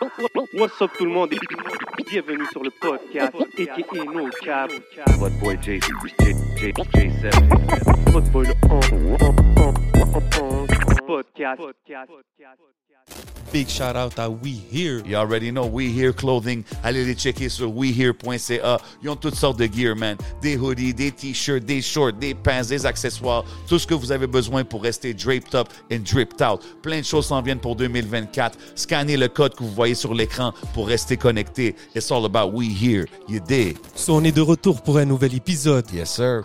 What's up tout le monde? Et bienvenue sur le podcast aka No Cap. What boy J, J, J, J7. Votre boy le podcast. Big shout out à We Here. You already know We Here Clothing. Allez les checker sur wehere.ca. Ils ont toutes sortes de gear, man. Des hoodies, des t-shirts, des shorts, des pants, des accessoires. Tout ce que vous avez besoin pour rester draped up and dripped out. Plein de choses s'en viennent pour 2024. Scannez le code que vous voyez sur l'écran pour rester connecté. It's all about We Here. You dig? So, on est de retour pour un nouvel épisode. Yes, sir.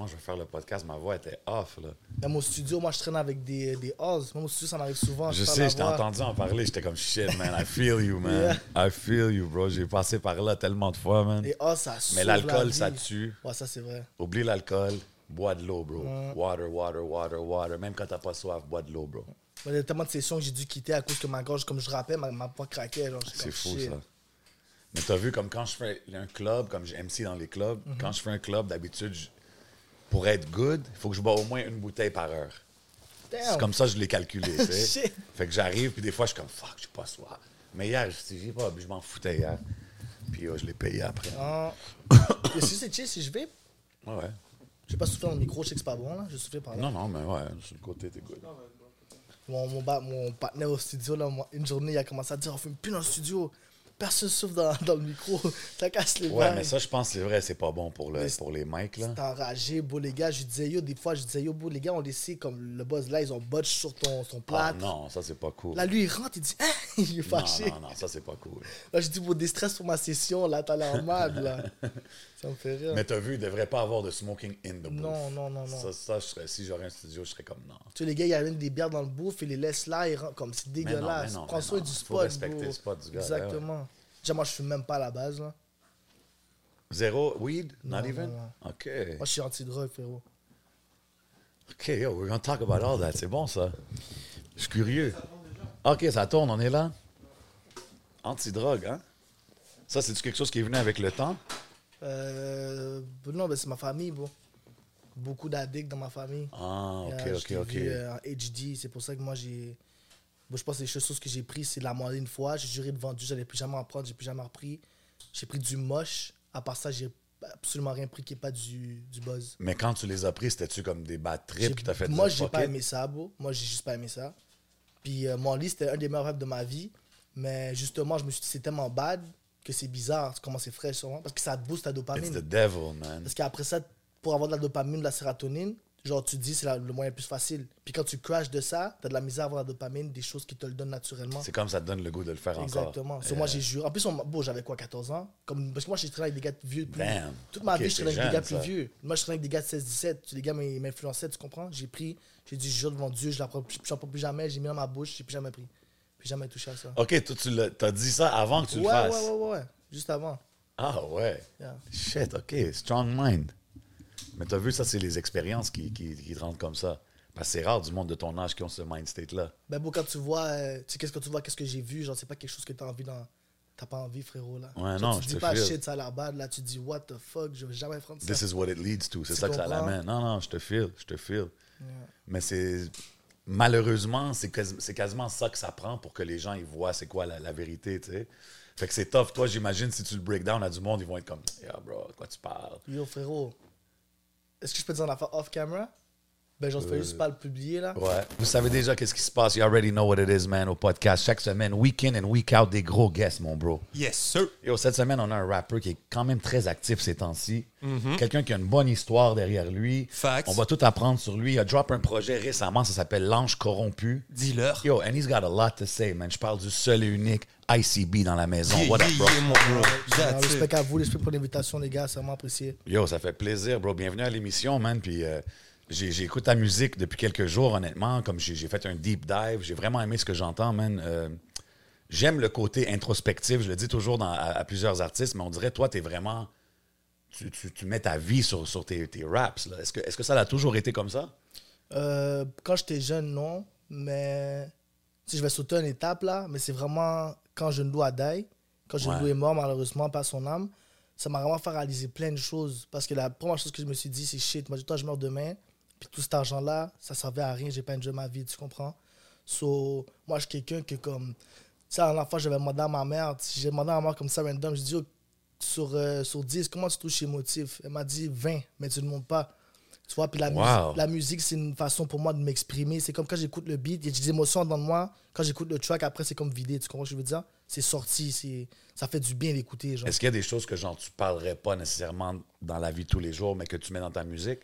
comment je vais faire le podcast? Ma voix était off, là. Même au studio, moi, je traîne avec des, des Oz. Même au studio, ça m'arrive souvent. Je sais, je t'ai entendu en parler, j'étais comme shit, man. I feel you, man. I feel you, bro. J'ai passé par là tellement de fois, man. Les Oz, ça sauve Mais la l'alcool, ça tue. Ouais, ça, c'est vrai. Oublie l'alcool, bois de l'eau, bro. Water, water, water, water. Même quand t'as pas soif, bois de l'eau, bro. Il y a tellement de sessions que j'ai dû quitter à cause que ma gorge, comme je rappais, ma, ma voix craquait. C'est fou, shit. ça. Mais t'as vu, comme quand je fais un club, comme j'ai MC dans les clubs, Mhm. quand je fais un club, d'habitude, je- pour être good, il faut que je bois au moins une bouteille par heure. C'est comme ça que je l'ai calculé, tu sais. Shit. Fait que j'arrive, puis des fois, je suis comme, fuck, j'ai pas soif. Mais hier, je j'ai pas, je m'en foutais hier. Puis euh, je l'ai payé après. Ah. Et si c'est chill, si je vais, Ouais, ouais. je vais pas souffler dans le micro, je sais que c'est pas bon, là. Je souffle par là. Non, non, mais ouais, sur le côté, t'es good. Mon, mon, ba- mon partenaire au studio, là, moi, une journée, il a commencé à dire on fume plus dans le studio. Personne souffle dans, dans le micro. Ça casse les Ouais, bails. mais ça, je pense que c'est vrai, c'est pas bon pour, le, Mais pour les mics, là. T'es enragé, beau les gars. Je disais yo, des fois, je disais yo, beau les gars, on laissé comme le buzz là, ils ont botch sur ton, son Ah plat. non, ça, c'est pas cool. Là, lui, il rentre, il dit hein, il est non, fâché. non, non, ça, c'est pas cool. Là, je dis pour des stress pour ma session, là, t'as l'air mal, là. Ça me fait rire. Mais t'as vu, il devrait pas avoir de smoking in the booth. Non, non, non, non. Ça, ça je serais, si j'aurais un studio, je serais comme non. Tu sais, les gars, ils amènent des bières dans le bouffe, ils les laissent là, ils rentrent comme c'est Mais non, dégueulasse. mais non, Prends soin non. du Faut spot. respecter bro. le spot du gars, Exactement. Déjà, moi, je fume même pas à la base, là. Zéro weed? Non, Not even? non, OK. Moi, je suis anti-drogue, frérot. OK, yo, we're gonna talk about all that. C'est bon, ça. Je suis curieux. OK, ça tourne, on est là. Anti-drogue, hein? Ça, c'est-tu quelque chose qui est venu avec le temps? Euh, non, ben, c'est ma famille, bro. Beaucoup d'addicts dans ma famille. Ah, OK, Euh, OK, OK. vu, euh, en HD, c'est pour ça que moi, j'ai. Moi, je pense que les choses que j'ai prises, c'est de la moitié une fois. J'ai juré de vendu, j'allais plus jamais en prendre, j'ai plus jamais repris. J'ai pris du moche. À part ça, j'ai absolument rien pris qui n'est pas du, du buzz. Mais quand tu les as pris, c'était-tu comme des bad trips qui t'a fait Moi, j'ai pas aimé ça, bro. Moi, j'ai juste pas aimé ça. Puis euh, mon lit, c'était un des meilleurs rêves de ma vie. Mais justement, je me suis dit, c'est tellement bad que c'est bizarre comment c'est frais, sûrement. Parce que ça te booste It's dopamine. the devil, man. Parce qu'après ça, pour avoir de la dopamine, de la sérotonine, genre tu dis c'est la- le moyen le plus facile. Puis quand tu crashes de ça, t'as de la misère à avoir la dopamine, des choses qui te le donnent naturellement. C'est comme ça te donne le goût de le faire encore. Exactement. So, moi j'ai juré. En plus, on bon, j'avais quoi, 14 ans? Comme, Parce que moi j'ai traîné avec des gars vieux. Plus... Damn. Toute ma vie, je traînais avec des gars plus vieux. Moi je traînais avec des gars de 16-17. Les gars m'in- m'influençaient, tu comprends? J'ai pris, j'ai dit, je jure devant Dieu, je la prends, je plus jamais. J'ai mis dans ma bouche, j'ai plus jamais pris. Plus jamais touché à ça. OK, toi, tu t'as dit ça avant que tu ouais, le ouais, fasses. ouais, ouais, ouais. Juste avant. Ah ouais. Yeah. Shit, OK. Strong mind. Mais t'as vu, ça, c'est les expériences qui, qui, qui te rendent comme ça. Parce que c'est rare du monde de ton âge qui ont ce mind state-là. Ben bon, quand tu vois, euh, tu sais, qu'est-ce que tu vois, qu'est-ce que j'ai vu, genre, c'est pas quelque chose que t'as envie dans. T'as pas envie, frérot, là. Ouais, Genre, non, Tu je dis te pas shit, ça a l'air bad, là, tu dis what the fuck, je vais jamais prendre ça. This is what it leads to. C'est Tu ça que ça l'amène. Non, non, je te feel, je te feel. Mais c'est... Malheureusement, c'est quasi- c'est quasiment ça que ça prend pour que les gens ils voient c'est quoi la, la vérité, tu sais. Fait que c'est tough. Toi, j'imagine, si tu le break down à du monde, ils vont être comme « Yeah, bro, de quoi tu parles? Yo, frérot, est-ce que je peux te dire une affaire off-camera? Ben, genre, je fais juste pas le publier, là. Ouais. Vous savez déjà qu'est-ce qui se passe. You already know what it is, man, au podcast. Chaque semaine, week in and week out, des gros guests, mon bro. Yes, sir. Yo, cette semaine, on a un rappeur qui est quand même très actif ces temps-ci. Quelqu'un qui a une bonne histoire derrière lui. Facts. On va tout apprendre sur lui. Il a drop un projet récemment, ça s'appelle L'Ange Corrompu. Dis-leur. Yo, and he's got a lot to say, man. Je parle du seul et unique ICB dans la maison. Yeah, What up, bro? yeah, bro. It. respect à vous, respect pour l'invitation, les gars, c'est vraiment apprécié. Yo, ça fait plaisir, bro. Bienvenue à l'émission, man. Puis euh, écouté ta musique depuis quelques jours, honnêtement. Comme j'ai fait un deep dive, j'ai vraiment aimé ce que j'entends, man. Euh, j'aime le côté introspectif, je le dis toujours dans- à, à plusieurs artistes, mais on dirait, toi, tu es vraiment. Tu, tu- tu mets ta vie sur, sur tes, tes raps. Est-ce que, ça a toujours été comme ça? Euh, quand j'étais jeune, non. Mais si je vais sauter une étape là, mais c'est vraiment quand Loup a die, quand Jeune Ouais. Est mort, malheureusement, pas son âme, ça m'a vraiment fait réaliser plein de choses. Parce que la première chose que je me suis dit, c'est shit, moi, toi, je meurs demain, puis tout cet argent-là, ça servait à rien, j'ai pas enjoy ma vie, tu comprends? So, moi, je suis quelqu'un que, comme, tu sais, la dernière fois, j'avais demandé à ma mère, si j'ai demandé à ma mère comme ça, random, je dis, oh, sur, euh, sur 10, comment tu touches chez Motif? Elle m'a dit 20, mais tu ne montes pas. Tu vois, puis la, Wow. musique, la musique, c'est une façon pour moi de m'exprimer. C'est comme quand j'écoute le beat, il y a des émotions dans moi. Quand j'écoute le track, après, c'est comme vidé. Tu comprends ce que je veux dire? C'est sorti, c'est ça fait du bien d'écouter. Est-ce qu'il y a des choses que genre tu parlerais pas nécessairement dans la vie de tous les jours, mais que tu mets dans ta musique?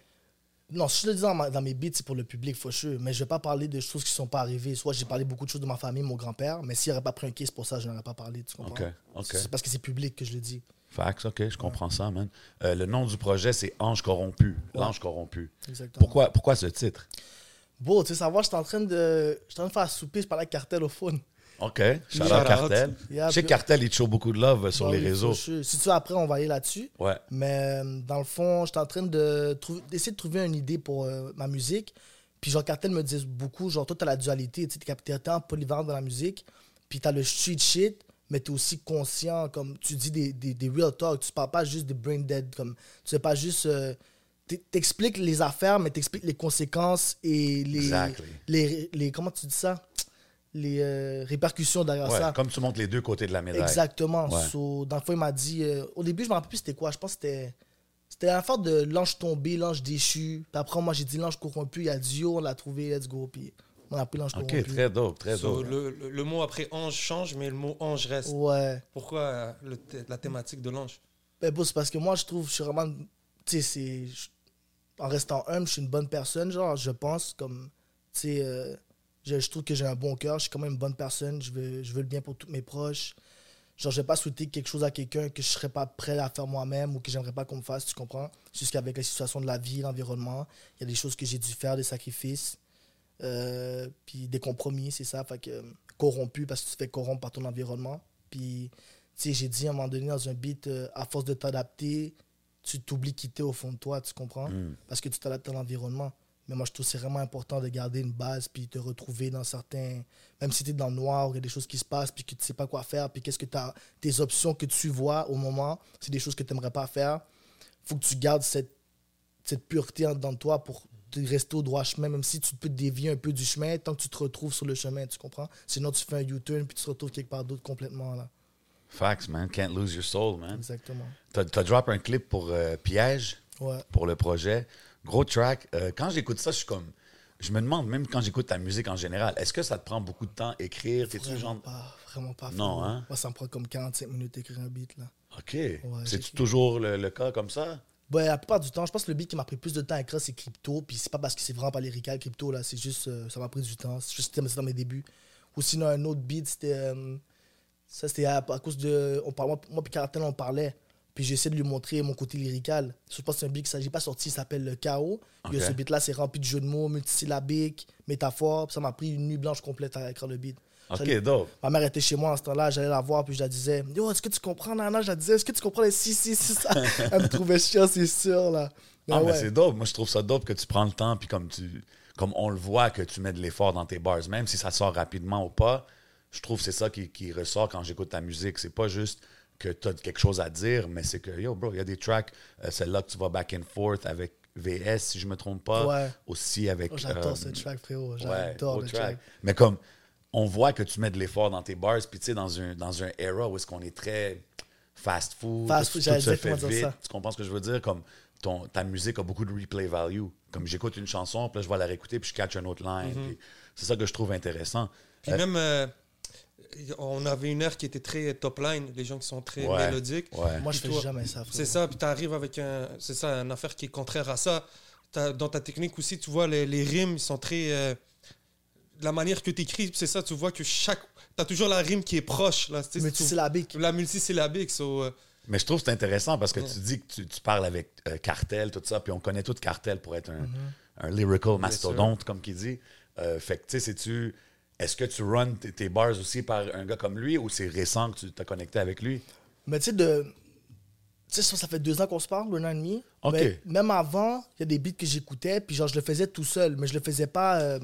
Non, si je le dis dans, ma- dans mes beats, c'est pour le public, sure. Mais je vais pas parler de choses qui sont pas arrivées. Soit j'ai parlé beaucoup de choses de ma famille, mon grand-père, mais s'il n'aurait pas pris un case pour ça, je n'aurais pas parlé. Tu comprends? C'est parce que c'est public que je le dis. Fax, OK, je comprends ça, man. Euh, le nom du projet, c'est Ange corrompu. L'ange corrompu. Exactement. Pourquoi, pourquoi ce titre? Bon, tu sais, savoir, en train de. J'étais en train de faire souper, je parlais avec Cartel au phone. OK. Shout out Shout out. Cartel. Yeah, Je puis- Cartel, il te show beaucoup de love euh, sur Bah les réseaux. Si tu veux, après, on va aller là-dessus. Ouais. Mais euh, dans le fond, j'étais en train de d'essayer de trouver une idée pour euh, ma musique. Puis genre, Cartel me disait beaucoup, genre, toi, t'as la dualité, tu sais, t'es tant polyvalent dans la musique. Puis t'as le street shit, mais t'es aussi conscient, comme tu dis des, des, des real talk. Tu parles pas juste de brain dead, comme tu sais pas juste... euh, T'expliques les affaires, mais t'expliques les conséquences et les, Exactly. les, les... Comment tu dis ça? Les euh, répercussions derrière Ouais, ça. comme tu montres les deux côtés de la médaille. Exactement. Ouais. So, dans le fond, il m'a dit. euh, au début, je me rappelle plus c'était quoi. Je pense que c'était. C'était l'affaire de l'ange tombé, l'ange déchu. Puis après, moi, j'ai dit l'ange corrompu. Il a Dio, on l'a trouvé, let's go. Puis on a pris l'ange OK, corrompu. très dope, très So, dope. le, le- le mot après ange change, mais le mot ange reste. Ouais. Pourquoi euh, le la thématique de l'ange? Ben, bon, c'est parce que moi, je trouve, je suis vraiment. Tu sais, En restant humble, je suis une bonne personne, genre, je pense. Comme. Tu sais, euh, je, je trouve que j'ai un bon cœur. Je suis quand même une bonne personne. Je veux, je veux le bien pour tous mes proches. Genre, je vais pas souhaiter quelque chose à quelqu'un que je serais pas prêt à faire moi-même ou que j'aimerais pas qu'on me fasse, tu comprends? Jusqu'avec la situation de la vie, l'environnement, il y a des choses que j'ai dû faire, des sacrifices, euh, puis des compromis, c'est ça. Fait que euh, corrompu parce que tu te fais corrompre par ton environnement. Puis, tu sais, j'ai dit à un moment donné dans un beat, euh, à force de t'adapter, tu t'oublies qui t'es au fond de toi, tu comprends? Parce que tu t'adaptes à l'environnement. Mais moi, je trouve que c'est vraiment important de garder une base, puis te retrouver dans certains. Même si tu es dans le noir, il y a des choses qui se passent, puis que tu sais pas quoi faire, puis qu'est-ce que tu as. Tes options que tu vois au moment, c'est des choses que tu n'aimerais pas faire. faut que tu gardes cette, cette pureté de toi pour rester au droit chemin, même si tu peux te dévier un peu du chemin, tant que tu te retrouves sur le chemin, tu comprends? Sinon, tu fais un U-turn, puis tu te retrouves quelque part d'autre complètement, là. Facts, man. Can't lose your soul, man. Exactement. T'as as drop un clip pour euh, Piège, Ouais. pour le projet. Gros track. Euh, quand j'écoute ça, je suis comme. Je me demande, même quand j'écoute ta musique en général, est-ce que ça te prend beaucoup de temps à écrire? Vraiment genre. pas, vraiment pas. Non, hein? Moi, ça me prend comme 45 minutes d'écrire un beat, là. OK. J'écris. toujours le, le cas comme ça? Ouais, la plupart du temps, je pense que le beat qui m'a pris plus de temps à écrire, c'est Crypto. Puis c'est pas parce que c'est vraiment pas lyrical, Crypto, là. C'est juste, euh, ça m'a pris du temps. C'est juste c'était dans mes débuts. Ou sinon, un autre beat, c'était. euh, ça, c'était à, à cause de. On parle, moi, moi puis Cartel, on parlait. Puis j'ai essayé de lui montrer mon côté lyrical. Je pense que c'est un beat qui s'agit pas sorti, il s'appelle Le Chaos. Puis, Ok. ce beat-là, c'est rempli de jeux de mots, multisyllabiques, métaphores. Puis ça m'a pris une nuit blanche complète à écrire le beat. OK, dope. Ma mère était chez moi en ce temps-là, j'allais la voir, puis je la disais Yo, est-ce que tu comprends, Nana Je la disais Est-ce que tu comprends les si, si, si, ça Elle me trouvait chiant, c'est sûr, là. Mais Ah, mais ouais. c'est dope. Moi, je trouve ça dope que tu prends le temps, puis comme tu, comme on le voit, que tu mets de l'effort dans tes bars, même si ça sort rapidement ou pas. Je trouve que c'est ça qui, qui ressort quand j'écoute ta musique. C'est pas juste que tu as quelque chose à dire, mais c'est que, yo, bro, il y a des tracks, euh, celle-là que tu vas back and forth avec VS, si je me trompe pas. Ouais. Aussi avec. Oh, J'adore euh, ce track, frérot. J'adore le track. track. Mais comme, on voit que tu mets de l'effort dans tes bars, puis tu sais, dans un, dans un era où est-ce qu'on est très fast food, Fast tout, food, tout se fait dire vite. ça? Tu comprends ce que je veux dire? Comme, ton, ta musique a beaucoup de replay value. Comme j'écoute une chanson, puis là, je vais la réécouter, puis je catch un autre line. puis C'est ça que je trouve intéressant. Puis Euh, même, euh, on avait une heure qui était très top line, les gens qui sont très Ouais. mélodiques. Ouais. Moi, je fais toi, jamais ça. C'est ça, puis tu arrives avec un, c'est ça, une affaire qui est contraire à ça. Dans ta technique aussi, tu vois, les, les rimes ils sont très. euh, la manière que tu écris, c'est ça, tu vois que chaque. Tu as toujours la rime qui est proche. Là, Multisyllabique. tu- La multisyllabique. so, euh, Mais je trouve que c'est intéressant parce que tu dis que tu, tu parles avec euh, Cartel, tout ça, puis on connaît tout Cartel pour être un, Mhm. un lyrical mastodonte, comme qu'il dit. Euh, fait que, tu sais, c'est-tu. Est-ce que tu runs tes, bars aussi par un gars comme lui ou c'est récent que tu t'as connecté avec lui? Mais tu sais, de. Tu sais, ça ça fait deux ans qu'on se parle, un an et demi. Ok. Mais même avant, il y a des beats que j'écoutais, puis genre, je le faisais tout seul, mais je le faisais pas euh,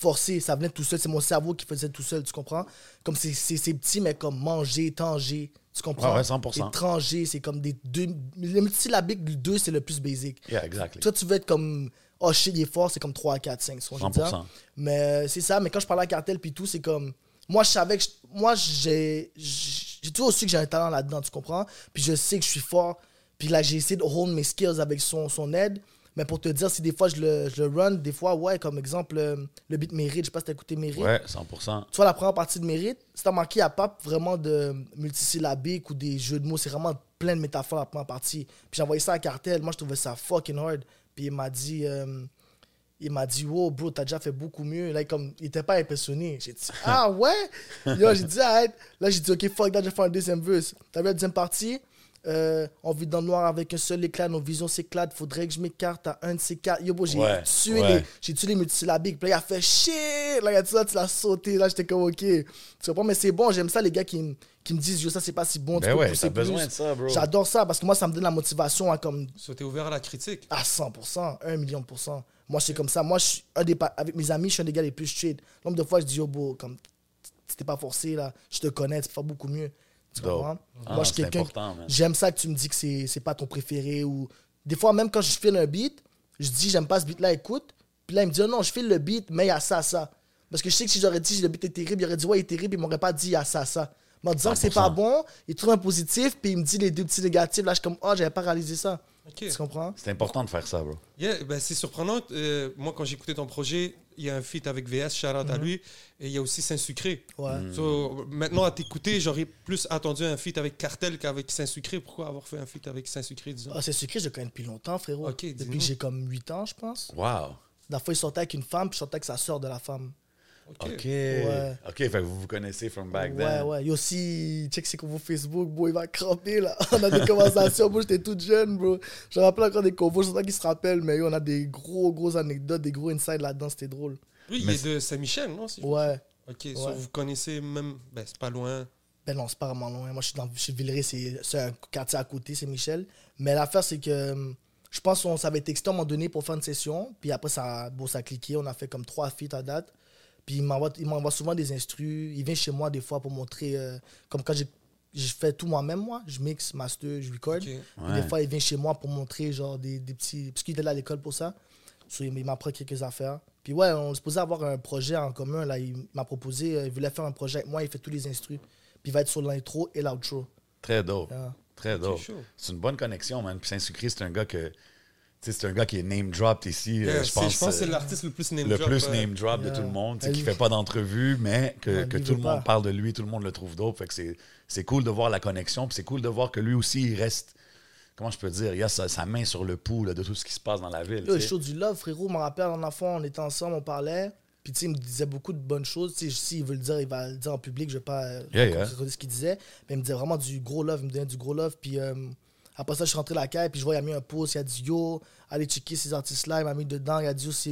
forcé. Ça venait tout seul. C'est mon cerveau qui faisait tout seul, tu comprends? Comme c'est petit, mais comme manger, tanger. Tu comprends? Ouais, ouais, 100%. Étranger, c'est comme des deux. Les multisyllabiques du 2, c'est le plus basic. Yeah, exactly. Toi, tu veux être comme. Oh shit, il est fort, c'est comme 3, 4, 5. ce que je veux dire. 100%. Mais euh, c'est ça, mais quand je parlais à cartel puis tout, c'est comme. Moi, je savais que. je- moi, j'ai. J'ai toujours su que j'ai un talent là-dedans, tu comprends? Puis je sais que je suis fort. Puis là, j'ai essayé de hold mes skills avec son, son aide. Mais pour te dire, si des fois je le, je le run, des fois, ouais, comme exemple, euh, le beat Mérite, je sais pas si t'as écouté Mérite. Ouais, 100%. Tu vois, la première partie de Mérite, si t'as manqué, il n'y a pas vraiment de multisyllabique ou des jeux de mots. C'est vraiment plein de métaphores la première partie. Puis j'ai envoyé ça à Cartel. Moi, je trouvais ça fucking hard. Puis il m'a dit, euh, il m'a dit, wow, bro, t'as déjà fait beaucoup mieux. Là, comme, il était pas impressionné. J'ai dit, ah ouais? Yo, j'ai dit, arrête. Là, j'ai dit, ok, fuck that, je vais faire un deuxième verse. T'as vu la deuxième partie? Euh, on vit dans le noir avec un seul éclat, nos visions s'éclatent. Faudrait que je m'écarte à un de ces quatre. Yo, bro, j'ai Ouais, tué ouais. les j'ai tué les multisyllabiques. Puis là, il a fait shit. Là, il a dit ça, tu l'as sauté. Là, j'étais comme ok. Tu comprends? Mais c'est bon, j'aime ça, les gars qui, me- qui me disent, yo, ça, c'est pas si bon. tu Ben peux ouais, besoin plus. de ça, bro. J'adore ça parce que moi, ça me donne la motivation à comme So, t'es ouvert à la critique? à 100%, 1 million de pourcents. Moi, je suis comme ça. Moi, je suis un des, pa- avec mes amis, je suis un des gars les plus straight. Nombre de fois, je dis, yo, bro, comme, tu t'es pas forcé, là. Je te connais, tu faire beaucoup mieux. Tu comprends? Ah, Moi, je suis quelqu'un. J'aime ça que tu me dis que c'est c'est pas ton préféré. ou Des fois, même quand je file un beat, je dis, j'aime pas ce beat-là, écoute. Puis là, il me dit, oh non, je file le beat, mais il y a ça, ça. Parce que je sais que si j'aurais dit, le beat est terrible, il aurait dit, ouais, il est terrible, il m'aurait pas dit, il y a ça, ça. Mais en disant que c'est 100%. pas bon, il trouve un positif, puis il me dit les deux petits négatifs. Là, je suis comme, oh, j'avais pas réalisé ça. Tu comprends? C'est important de faire ça, bro. Yeah, ben, c'est surprenant. Euh, moi, quand j'ai écouté ton projet, il y a un feat avec VS, shout out à lui, et il y a aussi Saint-Sucré. Ouais. Mm. So, maintenant, à t'écouter, j'aurais plus attendu un feat avec Cartel qu'avec Saint-Sucré. Pourquoi avoir fait un feat avec Saint-Sucré, disons? Ah, c'est sucré, je le connais depuis longtemps, frérot. Depuis que j'ai comme 8 ans, je pense. Wow. La fois, il sortait avec une femme, puis je sortais avec sa soeur de la femme. Ok. OK. Ouais. OK, fait que vous vous connaissez from back ouais, then. ouais. Il aussi, check c'est qu'on Facebook, bro, il va cramper, là. On a des conversations, bro, j'étais toute jeune, bro. Je me rappelle encore des convos, je sais pas qui se rappelle, mais yo, on a des gros, gros anecdotes, des gros insides là-dedans, c'était drôle. Il Mais est de Saint-Michel, non si Ouais. Ok, so Ouais. vous connaissez même. Ben, c'est pas loin. Ben non, c'est pas vraiment loin. Moi, je suis dans chez Villeray, c'est un quartier à côté, c'est Michel. Mais l'affaire, c'est que hum, je pense qu'on s'avait texté à un moment donné pour faire une session. Puis après, ça, bon, ça a cliqué. On a fait comme trois feats à date. Puis il m'envoie il m'envoie souvent des instrus. Il vient chez moi des fois pour montrer. euh, comme quand j'ai je fais tout moi-même, moi. Je mixe, master, je record. Ouais. des fois, il vient chez moi pour montrer genre des, des petits. Parce qu'il était là à l'école pour ça. So, il m'apprend quelques affaires. Puis ouais, on se posait avoir un projet en commun. Là. Il m'a proposé, euh, il voulait faire un projet avec moi. Il fait tous les instrus. Puis il va être sur l'intro et l'outro. Très dope. Ah. Très dope. chaud. C'est une bonne connexion, man. Puis Saint-Sucré, c'est un gars que. C'est un gars qui est name dropped ici. Yeah, euh, je pense, je pense que c'est euh, l'artiste le plus name le drop, plus euh, name drop de tout le monde. Elle- qui fait pas d'entrevue, mais que, lui tout le monde parle de lui, tout le monde le trouve dope. Fait que c'est, c'est cool de voir la connexion. Puis c'est cool de voir que lui aussi, il reste. Comment je peux dire? Il a sa, sa main sur le pouls là, de tout ce qui se passe dans la ville. Sais. show du love, frérot. Je me rappelle, en enfant, on était ensemble, on parlait. Puis, tu sais, il me disait beaucoup de bonnes choses. Tu sais, s'il veut le dire, il va le dire en public. Je vais pas Yeah, ce qu'il disait. Mais il me disait vraiment du gros love. Il me donnait du gros love. Puis, euh, après ça, je suis rentré à la caille. Puis, je vois, il a mis un post. Il a dit, yo, allez checker ces artistes-là. Il m'a mis dedans. Il a dit, yo, c'est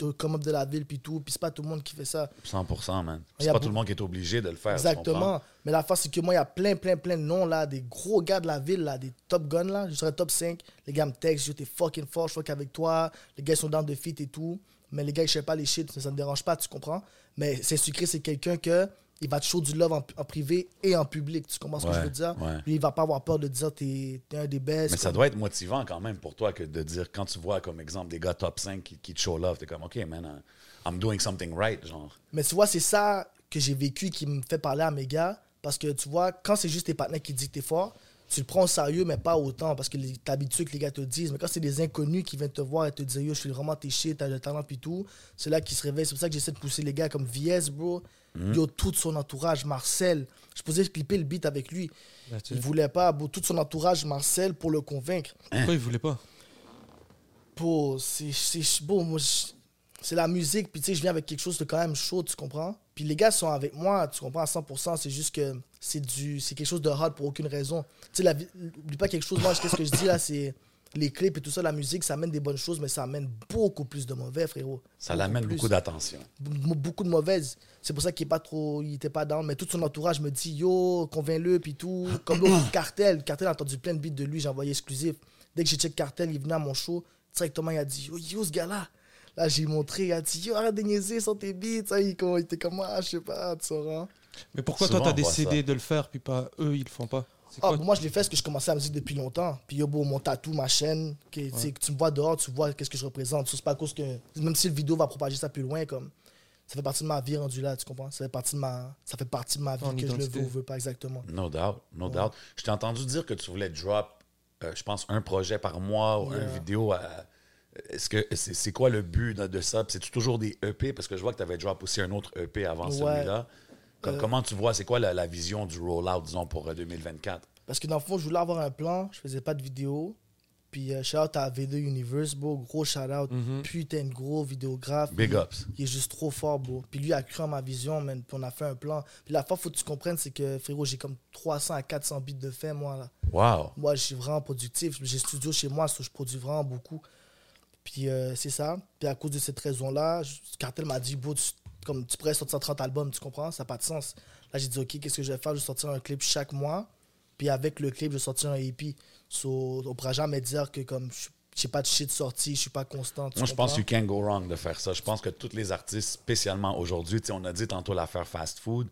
le come-up de la ville. Puis tout. Puis, c'est pas tout le monde qui fait ça. 100%, man. C'est pas beaucoup- tout le monde qui est obligé de le faire. Exactement. Mais la face, c'est que moi, il y a plein, plein, plein de noms, là, des gros gars de la ville, là, des top guns, là. Je serais top 5. Les gars me textent, yo, t'es fucking fort, je fuck avec toi. Les gars ils sont dans de fit et tout. Mais les gars, je sais pas les shit, ça, ça me dérange pas, tu comprends? Mais c'est sucré, c'est quelqu'un que il va te show du love en, en privé et en public. Tu comprends ce que Ouais, je veux dire? ouais. Lui, il va pas avoir peur de dire t'es t'es un des best. Mais ça doit être motivant quand même pour toi que de dire, quand tu vois comme exemple des gars top 5 qui, qui te show love, t'es comme, OK, man, uh, I'm doing something right, genre. Mais tu vois, c'est ça que j'ai vécu qui me fait parler à mes gars. Parce que tu vois, quand c'est juste tes partenaires qui disent que t'es fort, tu le prends au sérieux, mais pas autant. Parce que t'es habitué que les gars te disent. Mais quand c'est des inconnus qui viennent te voir et te dire Yo, je suis vraiment tes shit, t'as le talent, puis tout, c'est là qu'ils se réveillent. C'est pour ça que j'essaie de pousser les gars comme VS, bro. Yo, tout son entourage, Marcel. Je posais clipper le beat avec lui. Là, Il voulait pas. Tout son entourage, Marcel, pour le convaincre. Pourquoi il voulait pas? Bro, c'est c'est- bon, moi, c'est la musique, puis tu sais, je viens avec quelque chose de quand même chaud, tu comprends? Puis les gars sont avec moi, tu comprends, à 100%, c'est juste que c'est du c'est quelque chose de hard pour aucune raison. Tu sais, la vie- oublie pas quelque chose, moi, qu'est-ce que je dis là, c'est Les clips et tout ça, la musique, ça amène des bonnes choses, mais ça amène beaucoup plus de mauvais, frérot. Ça l'amène beaucoup d'attention. Be- beaucoup de mauvaises. C'est pour ça qu'il est pas trop, il était pas down. Mais tout son entourage me dit yo, convainc-le puis tout. Comme l'autre Cartel, Cartel a entendu plein de beats de lui, j'ai envoyé exclusif. Dès que j'ai check Cartel, il venait à mon show directement, il a dit yo, yo ce gars-là. Là j'ai montré, il a dit yo arrête de niaiser sur tes beats. Ça, il, il était comme ah je sais pas, tu sauras. Mais pourquoi Souvent, toi, t'as décidé de le faire, puis pas eux, ils le font pas? Ah, moi je l'ai fait parce que je commençais la musique depuis longtemps. Puis yo, beau, mon tatou, ma chaîne, que, tu sais, que tu me vois dehors, tu vois qu'est-ce que je représente. C'est pas à cause que. Même si le vidéo va propager ça plus loin, comme. Ça fait partie de ma vie rendue là, tu comprends? Ça fait partie de ma, ça fait partie de ma vie Ton que je le veux ou veux pas exactement. No doubt, no doubt. Je t'ai entendu dire que tu voulais drop, euh, je pense, un projet par mois ou Yeah. une vidéo. à- Est-ce que c'est c'est quoi le but de, de ça? C'est toujours des EP? Parce que je vois que tu avais drop aussi un autre EP avant Ouais. celui-là. Comme- Euh, Comment tu vois, c'est quoi la, la vision du rollout, disons, pour euh, 2024? Parce que dans le fond, je voulais avoir un plan, je faisais pas de vidéo. Puis euh, shout out à V2 Universe, beau, gros shout out. Mhm. Putain de gros vidéographe. Big Il- ups. Il est juste trop fort, beau. Puis lui a cru en ma vision, man. Puis on a fait un plan. Puis la fois, faut que tu comprennes, c'est que frérot, j'ai comme 300 à 400 bits de fait, moi, là. Wow. Moi, je suis vraiment productif. J'ai studio chez moi, so je produis vraiment beaucoup. Puis euh, c'est ça. Puis à cause de cette raison-là, Cartel m'a dit, bro, tu, comme, tu pourrais sortir 30 albums, tu comprends? Ça n'a pas de sens. Là, j'ai dit, OK, qu'est-ce que je vais faire? Je vais sortir un clip chaque mois. Puis avec le clip, je vais sortir un EP. So, on pourra jamais dire que comme je j'ai pas de shit sorti, je suis pas constant. Moi, je pense comprends? you can't go wrong de faire ça. Je pense que tous les artistes, spécialement aujourd'hui, on a dit tantôt l'affaire fast food,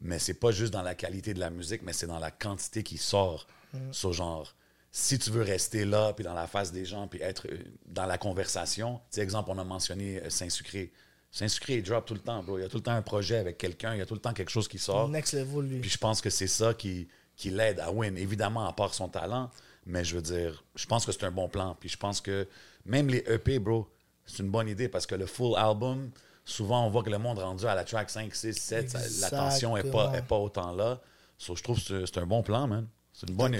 mais c'est pas juste dans la qualité de la musique, mais c'est dans la quantité qui sort. Ce genre, si tu veux rester là, puis dans la face des gens, puis être euh, dans la conversation, exemple, on a mentionné euh, Saint-Sucré. Saint-Sucré, il drop tout le temps, bro. Il y a tout le temps un projet avec quelqu'un, il y a tout le temps quelque chose qui sort. Next level, lui. Puis je pense que c'est ça qui, qui l'aide à win. Évidemment, à part son talent, mais je veux dire, je pense que c'est un bon plan. Puis je pense que même les EP, bro, c'est une bonne idée parce que le full album, souvent on voit que le monde rendu à la track 5, 6, 7, ça- l'attention n'est pas, est pas autant là. So, je trouve que c'est un bon plan, man. C'est une bonne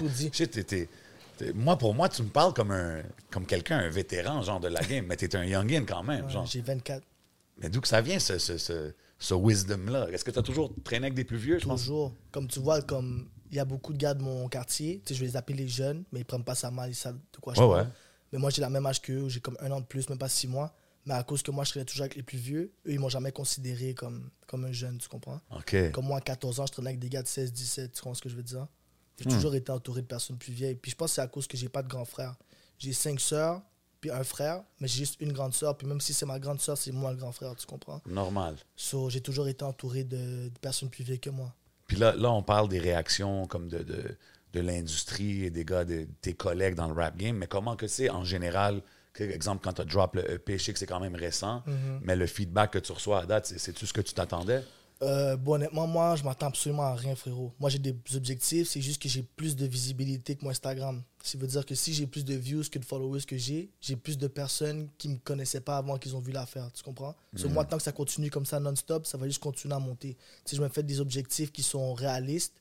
t'es- moi, pour moi, tu me parles comme un comme quelqu'un, un vétéran, genre de la game, mais t'es un youngin quand même. Ouais, genre. J'ai 24. Mais d'où que ça vient, ce, ce, ce, ce wisdom-là? Est-ce que tu as toujours traîné avec des plus vieux, pense? Toujours. Comme tu vois, comme il y a beaucoup de gars de mon quartier, tu sais, je vais les appeler les jeunes, mais ils prennent pas ça mal, ils savent de quoi je Ouais, parle. ouais. Mais moi, j'ai la même âge qu'eux, j'ai comme un an de plus, même pas six mois. Mais à cause que moi, je traînais toujours avec les plus vieux, eux, ils m'ont jamais considéré comme, comme un jeune, tu comprends? OK. Comme moi, à 14 ans, je traînais avec des gars de 16, 17, tu comprends ce que je veux dire? J'ai Hmm. toujours été entouré de personnes plus vieilles. Puis je pense que c'est à cause que j'ai pas de grand frère. J'ai cinq sœurs, puis un frère, mais j'ai juste une grande sœur. Puis même si c'est ma grande sœur, c'est moi le grand frère, tu comprends? Normal. So, j'ai toujours été entouré de, de personnes plus vieilles que moi. Puis là, là, on parle des réactions comme de, de, de l'industrie et des gars, de, tes collègues dans le rap game. Mais comment que c'est en général, que, exemple, quand tu as drop le EP, je sais que c'est quand même récent, mais le feedback que tu reçois à date, c'est- c'est-tu ce que tu t'attendais? Euh, bon, honnêtement, moi, je m'attends absolument à rien, frérot. Moi, j'ai des objectifs, c'est juste que j'ai plus de visibilité que mon Instagram. Ça veut dire que si j'ai plus de views que de followers que j'ai, j'ai plus de personnes qui me connaissaient pas avant qu'ils ont vu l'affaire, tu comprends? Sur moi, tant que ça continue comme ça non-stop, ça va juste continuer à monter. Sais, je me fais des objectifs qui sont réalistes,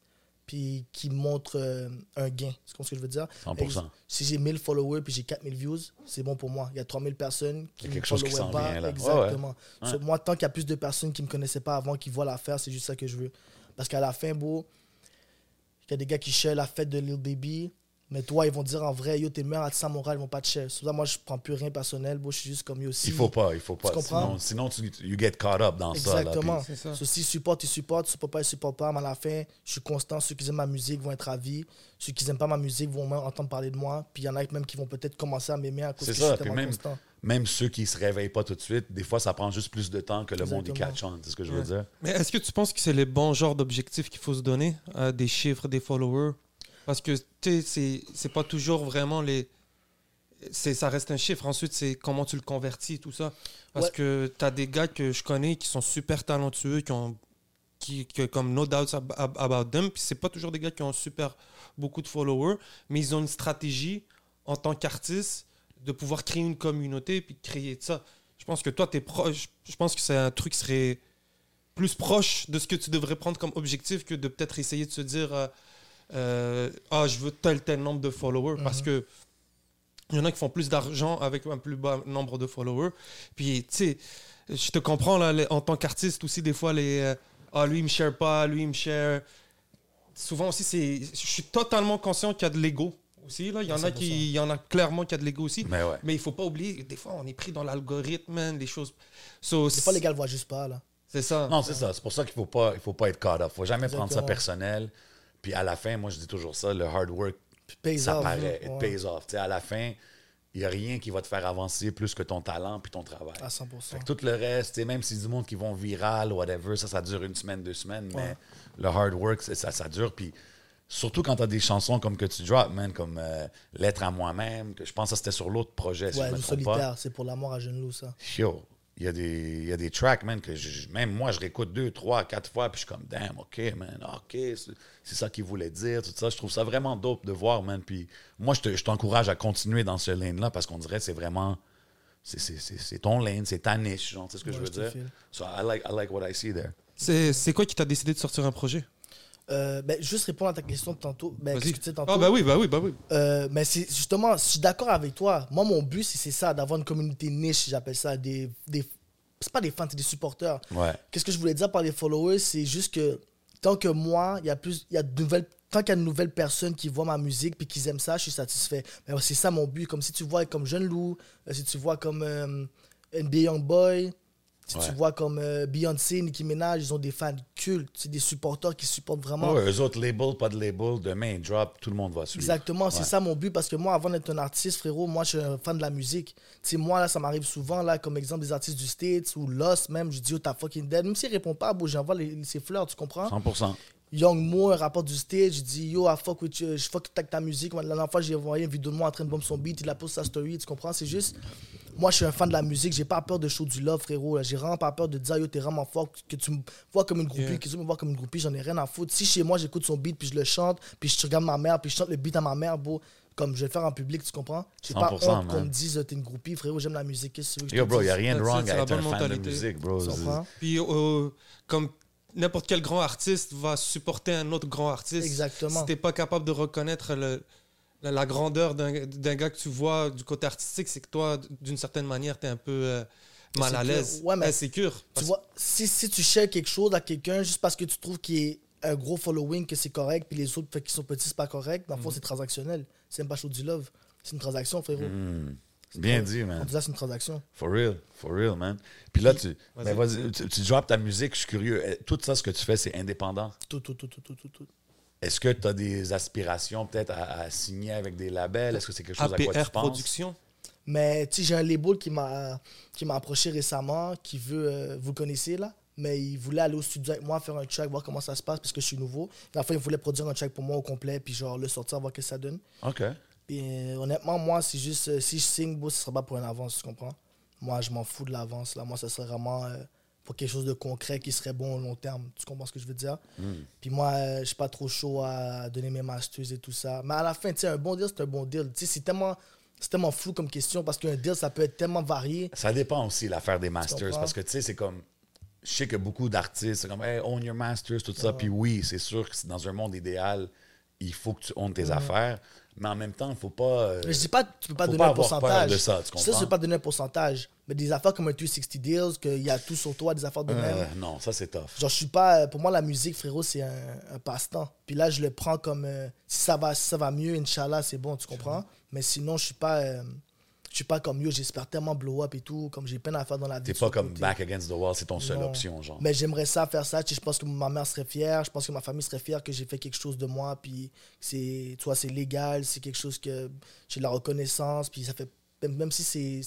puis qui montrent euh, un gain. Tu comprends ce que je veux dire? 100%. Ex- Si j'ai 1000 followers puis j'ai 4000 views, c'est bon pour moi. Il y a 3000 personnes qui a me chose qui followaient s'en pas. vient, là. Ouais, Exactement. ouais. Moi, tant qu'il y a plus de personnes qui me connaissaient pas avant, qui voient l'affaire, c'est juste ça que je veux. Parce qu'à la fin, beau, il y a des gars qui share la fête de Lil Baby, mais toi, ils vont dire en vrai, yo, t'es le meilleur à Montréal, ils vont pas te ça, moi, je prends plus rien personnel, beau, je suis juste comme yo aussi. Il faut pas, il faut pas. Tu comprends? Sinon, sinon tu you get caught up dans ça. Exactement. ça. So, si supportent, ils supportent. Supportent pas, ils supportent pas. Mais à la fin, je suis constant. Ceux qui aiment ma musique vont être ravis. Ceux qui n'aiment pas ma musique vont même entendre parler de moi. Puis il y en a même qui vont peut-être commencer à m'aimer à cause C'est que ça, je suis puis tellement même, constant. même ceux qui se réveillent pas tout de suite, des fois, ça prend juste plus de temps que le monde y Exactement. catch on. C'est ce que je veux Ouais. dire? Mais est-ce que tu penses que c'est les bons genres d'objectifs qu'il faut se donner des chiffres, des followers? Parce que, tu sais, c'est- pas toujours vraiment les. Ça reste un chiffre. Ensuite, c'est comment tu le convertis, tout ça. Parce Ouais. que tu as des gars que je connais qui sont super talentueux, qui ont. Qui, comme no doubts ab- ab- about them. Puis c'est pas toujours des gars qui ont super beaucoup de followers, mais ils ont une stratégie en tant qu'artiste de pouvoir créer une communauté puis de créer de ça. Je pense que toi, tu es proche. Je pense que c'est un truc qui serait plus proche de ce que tu devrais prendre comme objectif que de peut-être essayer de se dire euh, euh, Ah, je veux tel, tel nombre de followers. Parce que il y en a qui font plus d'argent avec un plus bas nombre de followers. Puis, tu sais, je te comprends, là, les- en tant qu'artiste aussi, des fois, les euh, Ah, lui, il me share pas, lui, il me share. Souvent aussi, c'est. Je suis totalement conscient qu'il y a de l'ego Aussi, là, il y en a 100%. qui, il y en a clairement qui a de l'ego aussi. Mais ouais. Mais il faut pas oublier, des fois, on est pris dans l'algorithme, les choses. So, Des fois, les gars le voient juste pas, là. C'est ça. Non, c'est ça. C'est pour ça qu'il faut pas, il faut pas être caught up. faut jamais prendre ça personnel. Puis à la fin, moi, je dis toujours ça, le hard work, pays ça off, paraît. là. It Ouais, pays off. Tu sais, à la fin, il n'y a rien qui va te faire avancer plus que ton talent puis ton travail. À 100%. Fait que tout le reste, tu sais, même si du monde qui vont viral, whatever, ça, ça dure une semaine, deux semaines, mais Ouais. le hard work, ça, ça dure. Puis surtout quand tu as des chansons comme que tu drops, man, comme euh, Lettre à moi-même, que je pense que ça, c'était sur l'autre projet, si Ouais, je me le trompe pas. solitaire, c'est pour l'amour à jeune loup, ça. Yo, il y, a des- il y a des tracks, man, que je- même moi, je réécoute deux, trois, quatre fois, puis je suis comme, damn, OK, man, OK, c'est c'est ça qu'il voulait dire, tout ça. Je trouve ça vraiment dope de voir, man. Puis moi, je te- je t'encourage à continuer dans ce lane-là parce qu'on dirait que c'est vraiment. c'est- C'est c'est- c'est ton lane, c'est ta niche, genre, tu sais ce que Ouais, je veux je dire? So I like, I like what I see there. C'est c'est quoi qui t'a décidé de sortir un projet? Euh, ben, juste répondre à ta question de tantôt. Ben, qu'est-ce que tu sais tantôt? Ah, bah oui, bah oui, bah oui. Euh, mais c'est justement, je suis d'accord avec toi. Moi, mon but, c'est ça, d'avoir une communauté niche, j'appelle ça. Des, des, c'est pas des fans, c'est des supporters. Ouais. Qu'est-ce que je voulais dire par les followers, c'est juste que tant que moi, il y a plus, il y a de nouvelles, tant qu'il y a de nouvelles personnes qui voient ma musique puis qui aiment ça, je suis satisfait. Mais c'est ça mon but. Comme si tu vois comme Jeune Loup, euh, si tu vois comme euh, NBA Young Boy, si tu vois comme euh, Beyoncé, Nicki Minaj, ils ont des fans cultes, c'est des supporters qui supportent vraiment. Ouais, eux autres, label, pas de label, demain, drop, tout le monde va suivre. Exactement, c'est Ouais. ça mon but parce que moi, avant d'être un artiste, frérot, moi, je suis un fan de la musique. Tu sais, moi, là, ça m'arrive souvent, là, comme exemple, des artistes du States ou Lost, même, je dis, oh, t'as fucking dead. Même s'il répond pas, bon, j'envoie ses fleurs, tu comprends? 100%. Young Mo, un rapport du State, je dis, yo, I fuck with you, je fuck avec ta musique. La dernière fois, j'ai envoyé une vidéo de moi en train de bomber son beat, il a posté sa story, tu comprends? C'est juste, moi, je suis un fan de la musique, j'ai pas peur de show du love, frérot. J'ai vraiment pas peur de dire, yo, t'es vraiment fort, que tu me vois comme une groupie, Yeah. que tu me vois comme une groupie, j'en ai rien à foutre. Si chez moi, j'écoute son beat, puis je le chante, puis je regarde ma mère, puis je chante le beat à ma mère, beau, comme je vais le faire en public, tu comprends? J'ai pas 100%, honte qu'on me dise, t'es une groupie, frérot, j'aime la musique, qu'est-ce que tu veux Yo, bro, il a rien de wrong à la être un fan de musique, bro. Puis, euh, comme n'importe quel grand artiste va supporter un autre grand artiste. Exactement. Si t'es pas capable de reconnaître le- la, la grandeur d'un d'un gars que tu vois du côté artistique, c'est que toi, d'une certaine manière, t'es un peu euh, mal à l'aise. Ouais, mais- Insécure. Tu Parce- vois, si, si tu shares quelque chose à quelqu'un juste parce que tu trouves qu'il est un gros following, que c'est correct, puis les autres fait qu'ils sont petits, c'est pas correct, dans le Mm. fond, c'est transactionnel. C'est même pas chaud du love. C'est une transaction, frérot. Hmm. Bien dit, On man. dit ça, c'est une transaction. For real, for real, man. Puis là, tu, ben, vas-y, tu, tu drops ta musique, je suis curieux. Eh, Tout ça, ce que tu fais, c'est indépendant? Tout, tout, tout, tout, tout, tout. tout. Est-ce que tu as des aspirations peut-être à, à signer avec des labels? Est-ce que c'est quelque chose à quoi tu penses? Production. Mais tu sais, j'ai un label qui m'a qui m'a approché récemment, qui veut, euh, vous le connaissez là, mais il voulait aller au studio avec moi, faire un track, voir comment ça se passe, parce que je suis nouveau. La fois, il voulait produire un track pour moi au complet, puis genre le sortir, voir ce que ça donne. OK. Puis euh, honnêtement, moi, c'est juste, euh, si je signe, bon, ce sera pas pour une avance, tu comprends? Moi, je m'en fous de l'avance, là. Moi, ça serait vraiment euh, pour quelque chose de concret qui serait bon au long terme. Tu comprends ce que je veux dire? Puis moi, euh, je suis pas trop chaud à donner mes masters et tout ça. Mais à la fin, tu sais, un bon deal, c'est un bon deal. Tu sais, c'est tellement, c'est tellement flou comme question parce qu'un deal, ça peut être tellement varié. Ça dépend aussi, l'affaire des masters. Parce que, tu sais, c'est comme... Je sais que beaucoup d'artistes, c'est comme, hey, own your masters, tout ça. Puis oui, c'est sûr que c'est dans un monde idéal, il faut que tu ownes tes affaires. Mais en même temps, il faut pas... euh, Mais je dis pas tu peux pas donner pas un peur pourcentage. de ça, tu Ça, c'est pas donner un pourcentage. Mais des affaires comme un 360 deals, qu'il y a tout sur toi, des affaires de euh, même. non, ça, c'est tough. Genre, je suis pas. Pour moi, la musique, frérot, c'est un, un passe-temps. Puis là, je le prends comme. euh, si, ça va, si ça va mieux, Inch'Allah, c'est bon, tu comprends? Mais sinon, je suis pas. euh, je suis pas comme yo, j'espère tellement blow up et tout. Comme j'ai plein d'affaires dans la vie. T'es pas comme côté. back against the wall, c'est ton seule Non. option, genre. Mais j'aimerais ça faire ça. Tu sais, Je pense que ma mère serait fière. Je pense que ma famille serait fière que j'ai fait quelque chose de moi. Puis c'est, tu vois, c'est légal. C'est quelque chose que j'ai de la reconnaissance. Puis ça fait. Même, même si c'est,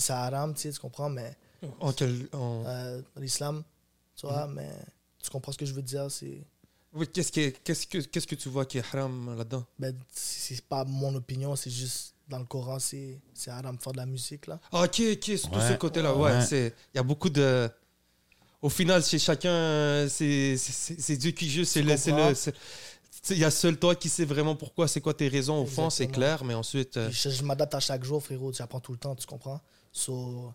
c'est, haram, tu sais, tu comprends? Mais En quel- en- euh, l'islam, tu vois, mais tu comprends ce que je veux dire? C'est. Oui, Qu'est-ce qui est- qu'est-ce que, qu'est-ce que tu vois qui est haram là-dedans? Ben, c'est pas mon opinion, c'est juste dans le Coran, c'est c'est haram faire de la musique là. Ah, Ok, ok, tout Ouais. ce côté-là. Ouais, Ouais. c'est. Il y a beaucoup de. Au final, chez chacun, c'est Dieu qui juge. C'est le. tu Il y a seul toi qui sais vraiment pourquoi, c'est quoi tes raisons. Au fond, c'est clair, mais ensuite. euh, Je, je m'adapte à chaque jour, frérot, j'apprends tout le temps, tu comprends? So,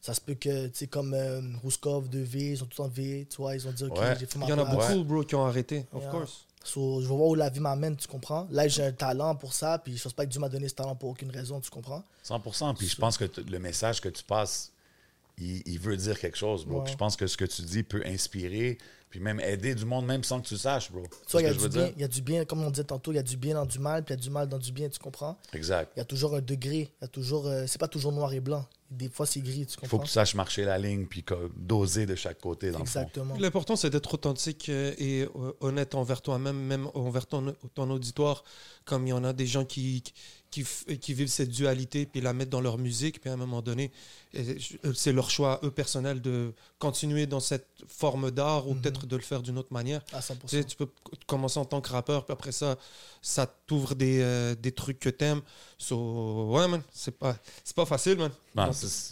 ça se peut que, tu sais, comme euh, Rouskov, 2V, ils ont tout en V, tu vois, ils ont dit, ok, Ouais. j'ai fait ma Il y en a place. beaucoup, bro, qui ont arrêté, of Yeah. course. So, je vais voir où la vie m'amène, tu comprends? Là, j'ai un talent pour ça, puis je pense pas que Dieu m'a donné ce talent pour aucune raison, tu comprends? 100%. Puis je pense que le message que tu passes, il, il veut dire quelque chose, bro. Ouais. Je pense que ce que tu dis peut inspirer Puis même aider du monde, même sans que tu saches, bro. Tu vois, il y, a du bien, dire? il y a du bien, comme on disait tantôt, il y a du bien dans du mal, puis il y a du mal dans du bien, tu comprends? Exact. Il y a toujours un degré, il y a toujours, euh, c'est pas toujours noir et blanc. Des fois, c'est gris, tu Il faut comprends? que tu saches marcher la ligne puis que- doser de chaque côté, dans le Exactement. L'important, c'est d'être authentique euh, et euh, honnête envers toi-même, même envers ton, ton auditoire. Comme il y en a des gens qui, qui, qui vivent cette dualité, puis la mettent dans leur musique, puis à un moment donné, euh, c'est leur choix, eux, personnel, de continuer dans cette forme d'art ou peut-être de le faire d'une autre manière. À 100%. Tu sais, tu peux commencer en tant que rappeur, puis après ça, ça t'ouvre des, euh, des trucs que t'aimes. So, ouais, man, c'est pas, c'est pas facile, man.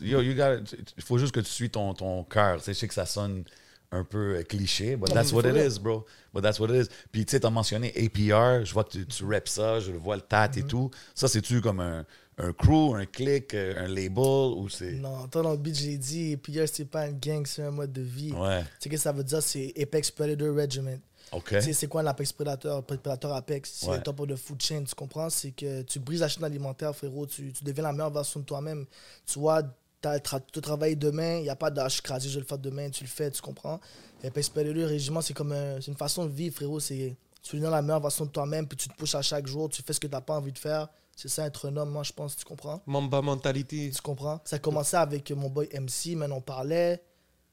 yo, you gotta- il faut juste que tu suis ton, ton cœur. Tu sais, je sais que ça sonne un peu euh, cliché, but that's mais what it is, bro. But that's what it is. Puis tu sais, t'as mentionné APR, je vois que tu, tu reps ça, je le vois le tat Mm-hmm. et tout. Ça, c'est-tu comme un, un crew, un click, euh, un label ou c'est... Non, toi, dans le beat, j'ai dit, PR, c'est pas une gang, c'est un mode de vie. Ouais, Tu sais, que ça veut dire, c'est Apex Predator Regiment. OK. Tu sais, c'est quoi un Apex Predator Predator Apex, c'est Ouais. le top the food chain, tu comprends? C'est que tu brises la chaîne alimentaire, frérot. Tu, tu deviens la meilleure version de toi-même. Tu vois, t'as- tra- tu travailles demain, il n'y a pas d'âge crasé, je vais le faire demain, tu le fais, tu comprends? Apex Predator Régiment, c'est comme un- une façon de vivre, frérot. C'est tu deviens la meilleure version de toi-même, puis tu te pushes à chaque jour, tu fais ce que tu n'as pas envie de faire. C'est ça, être un homme, moi, je pense, tu comprends? Mamba mentality. Tu comprends? Ça a commencé avec mon boy MC, mais on parlait.